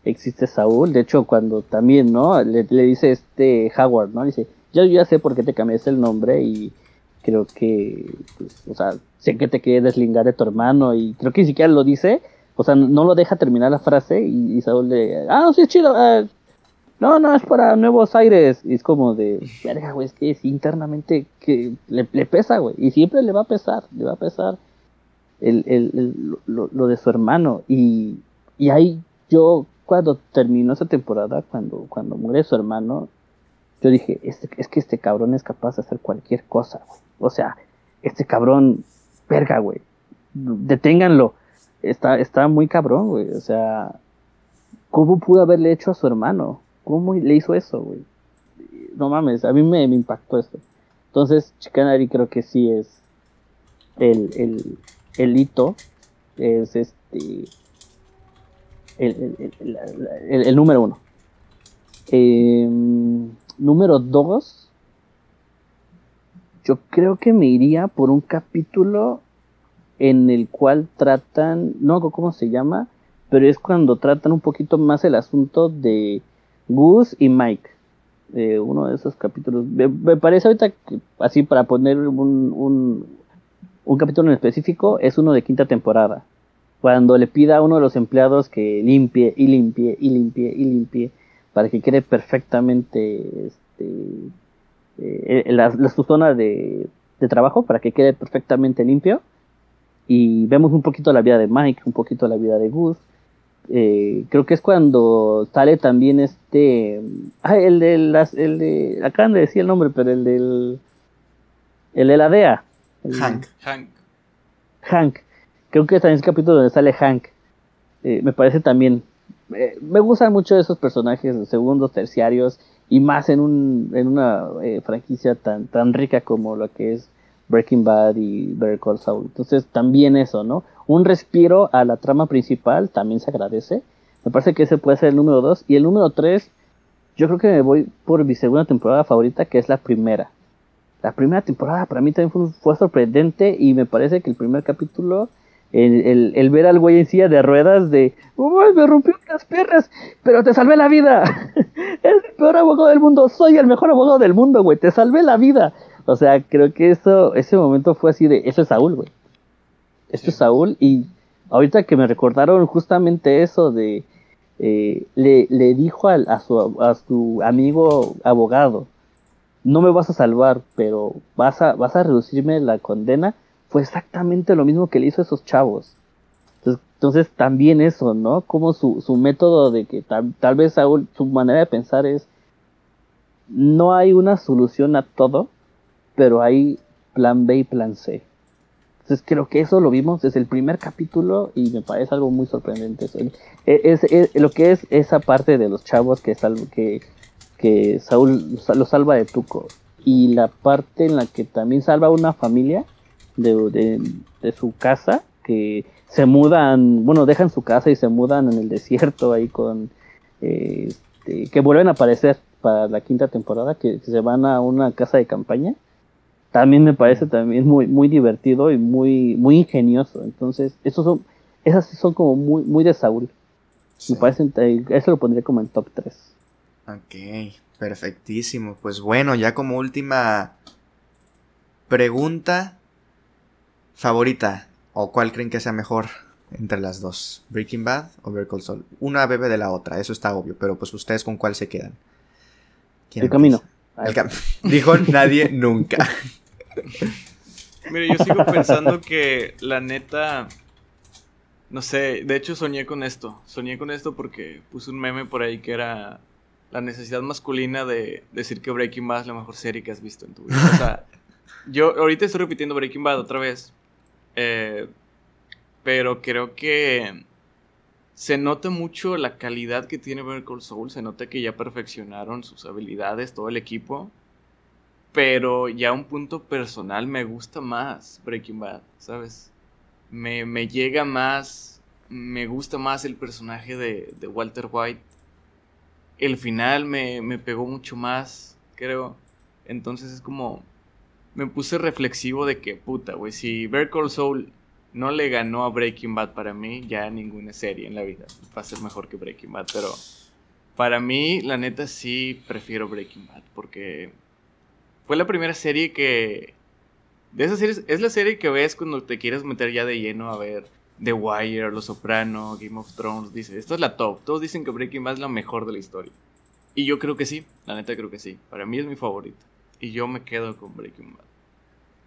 existe Saúl. De hecho, cuando también, ¿no? Le, le dice este Howard, ¿no? Dice, yo ya sé por qué te cambiaste el nombre y creo que, pues, o sea, sé que te quieres deslingar de tu hermano y creo que ni siquiera lo dice, o sea, no lo deja terminar la frase y, Saúl le, ah, no, sí, es chido, ah, no, no, es para nuevos aires. Y es como de, verga, güey, es que es internamente que le, pesa, güey, y siempre le va a pesar, le va a pesar el, el, lo, lo, de su hermano. Y, y ahí yo, cuando terminó esa temporada, cuando, cuando muere su hermano, yo dije, este, es que este cabrón es capaz de hacer cualquier cosa, güey. O sea, este cabrón, verga, güey. Deténganlo. Está, está muy cabrón, güey. O sea, ¿cómo pudo haberle hecho a su hermano? ¿Cómo le hizo eso, güey? No mames, a mí me, impactó esto. Entonces, Chicanari creo que sí es el, el, el hito. Es este. El, el, el número uno. Eh, número dos yo creo que me iría por un capítulo en el cual tratan, no cómo se llama, pero es cuando tratan un poquito más el asunto de Gus y Mike. uno de esos capítulos. Me, parece ahorita que, así para poner un, un, un, capítulo en específico, es uno de quinta temporada. Cuando le pida a uno de los empleados que limpie y limpie y limpie y limpie para que quede perfectamente este, eh, la, su zona de, de trabajo, para que quede perfectamente limpio. Y vemos un poquito la vida de Mike, un poquito la vida de Gus eh, creo que es cuando sale también este. Ah, el de las. El de. Acaban de decir el nombre, pero el del. El de la DEA.
Hank.
Hank.
Hank. Creo que también es el capítulo donde sale Hank. Eh, me parece también. Eh, me gustan mucho esos personajes segundos, terciarios. Y más en, un, en una franquicia tan, tan rica como lo que es Breaking Bad y Better Call Saul. Entonces también eso, ¿no? Un respiro a la trama principal también se agradece. Me parece que ese puede ser el número 2. Y el número 3, yo creo que me voy por mi segunda temporada favorita, que es la primera. La primera temporada para mí también fue, sorprendente y me parece que el primer capítulo, el, ver al güey en silla de ruedas de, ¡Uy, me rompió las perras! Pero te salvé la vida. es el peor abogado del mundo. Soy el mejor abogado del mundo, güey. Te salvé la vida. O sea, creo que eso, ese momento fue así de, eso es Saúl, güey. Esto es Saúl y ahorita que me recordaron justamente eso de, eh, le, le, dijo a, a, su, a su amigo abogado, no me vas a salvar, pero vas a, vas a reducirme la condena, fue exactamente lo mismo que le hizo a esos chavos. Entonces, también eso, ¿no? Como su, su método de que tal, tal vez Saúl, su manera de pensar es, no hay una solución a todo, pero hay plan B y plan C. Entonces creo que eso lo vimos desde el primer capítulo y me parece algo muy sorprendente. Es, lo que es esa parte de los chavos que, que, que Saúl lo salva de Tuco y la parte en la que también salva a una familia de, de, su casa que se mudan, bueno, dejan su casa y se mudan en el desierto ahí con... Eh, este, que vuelven a aparecer para la quinta temporada, que se van a una casa de campaña también me parece también muy, muy divertido y muy, muy ingenioso. Entonces, esos son, esas son como muy, muy de Saúl. Me parece, eso lo pondría como en top 3.
Ok, perfectísimo. Pues bueno, ya como última pregunta favorita, o cuál creen que sea mejor entre las dos, Breaking Bad o Better Call Una bebe de la otra, eso está obvio, pero pues ustedes con cuál se quedan.
El camino.
El Dijo nadie nunca.
Mire, yo sigo pensando que la neta. No sé, de hecho soñé con esto. Soñé con esto porque puse un meme por ahí que era la necesidad masculina de decir que Breaking Bad es la mejor serie que has visto en tu vida. O sea, yo ahorita estoy repitiendo Breaking Bad otra vez. Eh, pero creo que se nota mucho la calidad que tiene Better Saul. Se nota que ya perfeccionaron sus habilidades, todo el equipo. Pero ya un punto personal me gusta más Breaking Bad, ¿sabes? Me, me llega más, me gusta más el personaje de, de Walter White. El final me, me, pegó mucho más, creo. Entonces es como, me puse reflexivo de que, puta, güey, si Better Call Saul no le ganó a Breaking Bad para mí, ya ninguna serie en la vida va a ser mejor que Breaking Bad, pero para mí, la neta, sí prefiero Breaking Bad, porque fue la primera serie que... De esas series, es la serie que ves cuando te quieres meter ya de lleno a ver The Wire, Los Soprano, Game of Thrones. Dice, esto es la top. Todos dicen que Breaking Bad es la mejor de la historia. Y yo creo que sí, la neta creo que sí. Para mí es mi favorito. Y yo me quedo con Breaking Bad.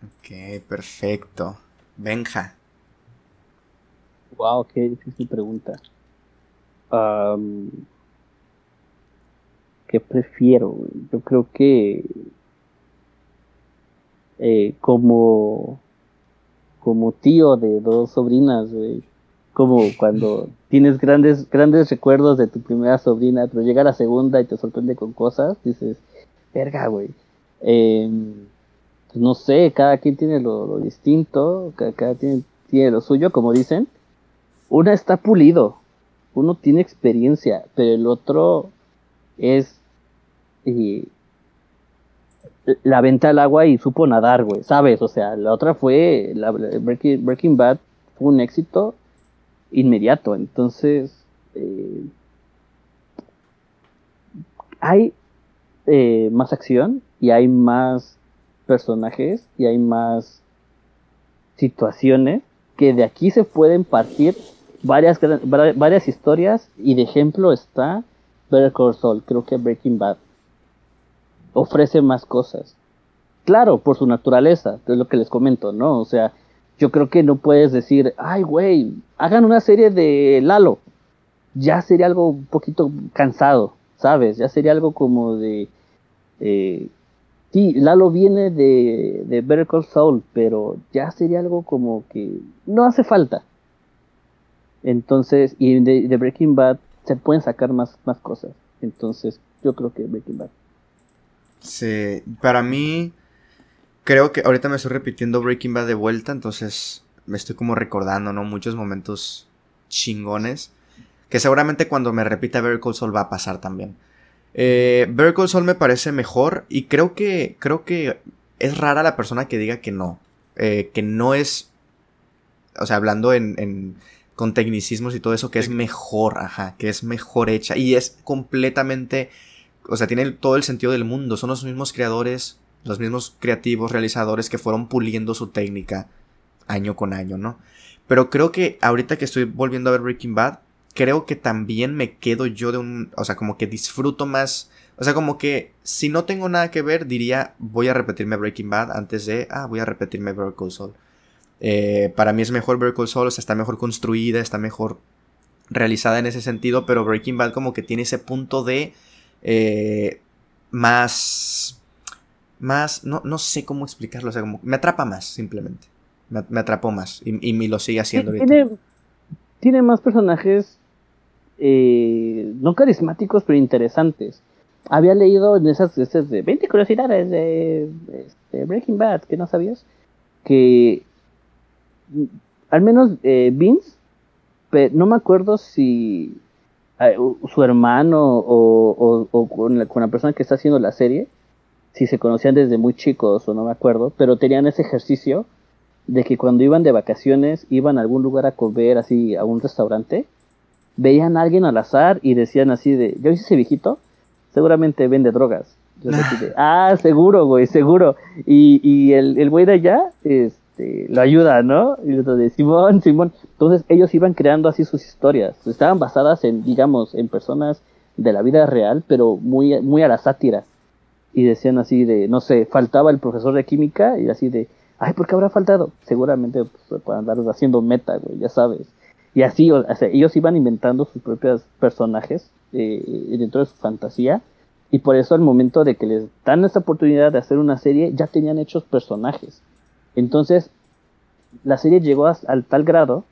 Ok, perfecto. Benja.
Wow, qué difícil pregunta. ¿Qué prefiero? Yo creo que eh, como, como tío de dos sobrinas, Como cuando tienes grandes, grandes recuerdos de tu primera sobrina, pero llega la segunda y te sorprende con cosas, dices, verga, güey. Em, pues no sé, cada quien tiene lo, distinto, cada, quien tiene lo suyo, como dicen. Una está pulido, uno tiene experiencia, pero el otro es eh, la venta al agua y supo nadar, güey, ¿sabes? O sea, la otra fue, la, Breaking, Bad fue un éxito inmediato, entonces, eh, hay, eh, más acción y hay más personajes y hay más situaciones que de aquí se pueden partir varias, varias historias y de ejemplo está Better Call Saul, creo que Breaking Bad ofrece más cosas. Claro, por su naturaleza, es lo que les comento, ¿no? O sea, yo creo que no puedes decir, ay, güey, hagan una serie de Lalo. Ya sería algo un poquito cansado, ¿sabes? Ya sería algo como de... Eh, sí, Lalo viene de, de Better Call pero ya sería algo como que no hace falta. Entonces, y de, Breaking Bad se pueden sacar más, más cosas. Entonces, yo creo que Breaking Bad.
Sí, para mí, creo que ahorita me estoy repitiendo Breaking Bad de vuelta, entonces me estoy como recordando, ¿no? Muchos momentos chingones. Que seguramente cuando me repita Better Call va a pasar también. Eh, Better Saul me parece mejor y creo que, creo que es rara la persona que diga que no. Eh, que no es, o sea, hablando en, con tecnicismos y todo eso, que es mejor, ajá, que es mejor hecha y es completamente, o sea, tiene todo el sentido del mundo. Son los mismos creadores, los mismos creativos, realizadores que fueron puliendo su técnica año con año, ¿no? Pero creo que ahorita que estoy volviendo a ver Breaking Bad, creo que también me quedo yo de un, o sea, como que disfruto más, o sea, como que si no tengo nada que ver, diría, voy a repetirme Breaking Bad antes de, ah, voy a repetirme Better Call Saul. Eh, para mí es mejor Better Call Saul, o sea, está mejor construida, está mejor realizada en ese sentido, pero Breaking Bad como que tiene ese punto de eh, más, más, no, no sé cómo explicarlo, o sea, como me atrapa más, simplemente. Me, atrapó más y, y, me lo sigue haciendo.
Tiene, tiene más personajes eh, no carismáticos, pero interesantes. Había leído en esas, de 20 curiosidades de, este, Breaking Bad, que no sabías, que al menos eh, Vince, no me acuerdo si su hermano o, con, con, la, persona que está haciendo la serie, si se conocían desde muy chicos o no me acuerdo, pero tenían ese ejercicio de que cuando iban de vacaciones iban a algún lugar a comer, así, a un restaurante, veían a alguien al azar y decían así de, ¿ya viste ese viejito? Seguramente vende drogas. ah, seguro, güey, seguro. Y, y el, el güey de allá, este, lo ayuda, ¿no? Y de Simón, Simón. Entonces ellos iban creando así sus historias. Estaban basadas en, digamos, en personas de la vida real, pero muy, muy a la sátira. Y decían así de, no sé, faltaba el profesor de química y así de, ay, ¿por qué habrá faltado? Seguramente pues, puedan andar haciendo meta, güey, ya sabes. Y así, ellos iban inventando sus propios personajes eh, dentro de su fantasía. Y por eso al momento de que les dan esta oportunidad de hacer una serie, ya tenían hechos personajes. Entonces, la serie llegó al tal grado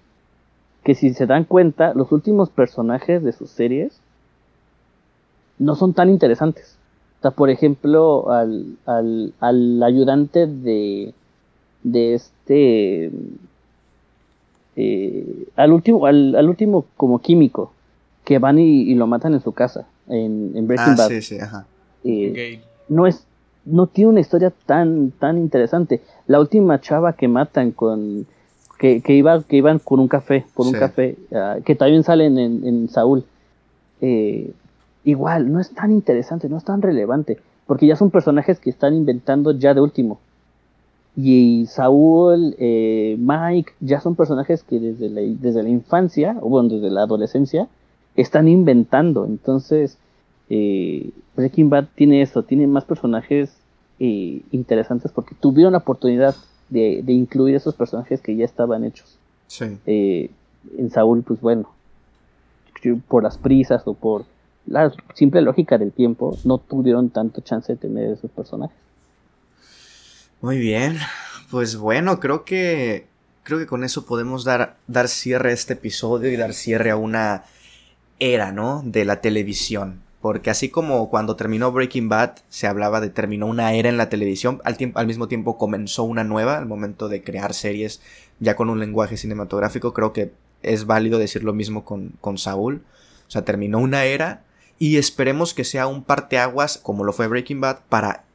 que si se dan cuenta, los últimos personajes de sus series no son tan interesantes. O sea, por ejemplo, al, al, al ayudante de, de este eh, al último, al, al, último como químico, que van y, lo matan en su casa, en, en Breaking ah, Bad. Eh, no es, no tiene una historia tan, tan interesante. La última chava que matan con, que, que iba, que iban con un café, por un café, ah, que también salen en, en Saúl. Eh, igual, no es tan interesante, no es tan relevante, porque ya son personajes que están inventando ya de último. Y Saúl, eh, Mike, ya son personajes que desde la, desde la infancia, o bueno, desde la adolescencia, están inventando. Entonces, eh, Breaking Bad tiene eso, tiene más personajes eh, interesantes porque tuvieron la oportunidad de, incluir esos personajes que ya estaban hechos. Sí. Eh, en Saúl, pues bueno, por las prisas o por la simple lógica del tiempo, no tuvieron tanto chance de tener esos personajes.
Muy bien. Pues bueno, creo que creo que con eso podemos dar, dar cierre a este episodio y dar cierre a una era, ¿no? De la televisión. Porque así como cuando terminó Breaking Bad se hablaba de terminó una era en la televisión, al, tiempo, al mismo tiempo comenzó una nueva al momento de crear series ya con un lenguaje cinematográfico. Creo que es válido decir lo mismo con, con Saúl. O sea, terminó una era y esperemos que sea un parteaguas como lo fue Breaking Bad para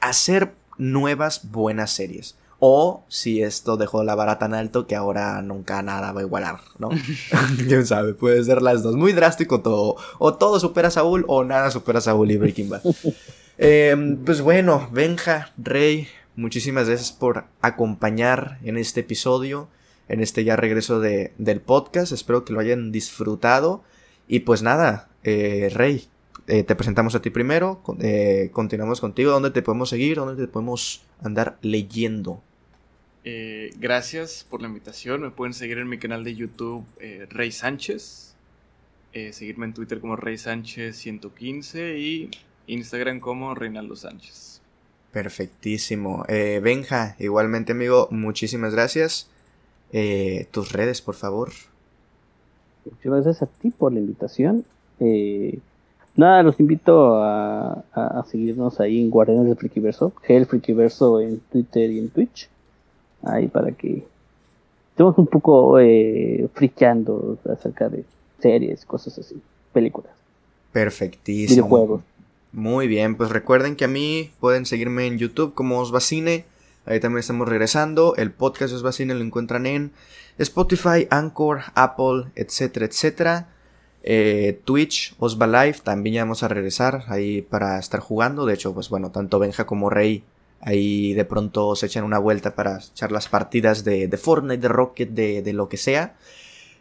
hacer nuevas buenas series. O si esto dejó la vara tan alto que ahora nunca nada va a igualar, ¿no? Quién sabe, puede ser las dos. Muy drástico todo. O todo supera a Saúl o nada supera a Saúl y Breaking Bad. Em, pues bueno, Benja, Rey, muchísimas gracias por acompañar en este episodio, en este ya regreso de, del podcast. Espero que lo hayan disfrutado. Y pues nada, eh, Rey, eh, te presentamos a ti primero, eh, continuamos contigo, ¿dónde te podemos seguir? ¿Dónde te podemos andar leyendo?
Eh, gracias por la invitación, me pueden seguir en mi canal de YouTube Rey Sánchez, seguirme en Twitter como Rey Sánchez 115 y Instagram como Reinaldo Sánchez.
Perfectísimo. Benja, igualmente amigo, muchísimas gracias. tus redes, por favor.
Muchas gracias a ti por la invitación. Eh, Nada, los invito a, seguirnos ahí en Guardianes del Frikiverso, Hell Frikiverso en Twitter y en Twitch. Ahí para que estemos un poco eh, friqueando acerca de series, cosas así, películas.
Perfectísimo. Videojuegos. Muy bien, pues recuerden que a mí pueden seguirme en YouTube como Osbacine. Ahí también estamos regresando. El podcast Osbacine lo encuentran en Spotify, Anchor, Apple, etcétera, etcétera. Eh, Twitch, Osva Live, también ya vamos a regresar ahí para estar jugando. De hecho, pues bueno, tanto Benja como Rey ahí de pronto se echan una vuelta para echar las partidas de, de Fortnite, de Rocket, de, lo que sea.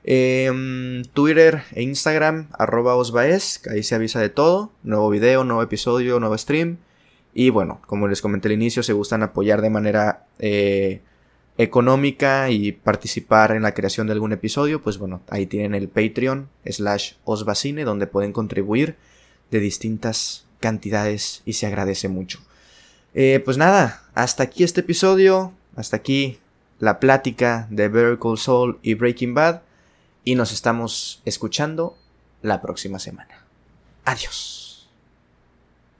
Em, Twitter e Instagram, arroba osbaes, ahí se avisa de todo. Nuevo video, nuevo episodio, nuevo stream. Y bueno, como les comenté al inicio, si gustan apoyar de manera eh, económica y participar en la creación de algún episodio, pues bueno, ahí tienen el Patreon slash osbacine donde pueden contribuir de distintas cantidades y se agradece mucho. Eh, pues nada, hasta aquí este episodio, hasta aquí la plática de Better Soul y Breaking Bad y nos estamos escuchando la próxima semana. Adiós.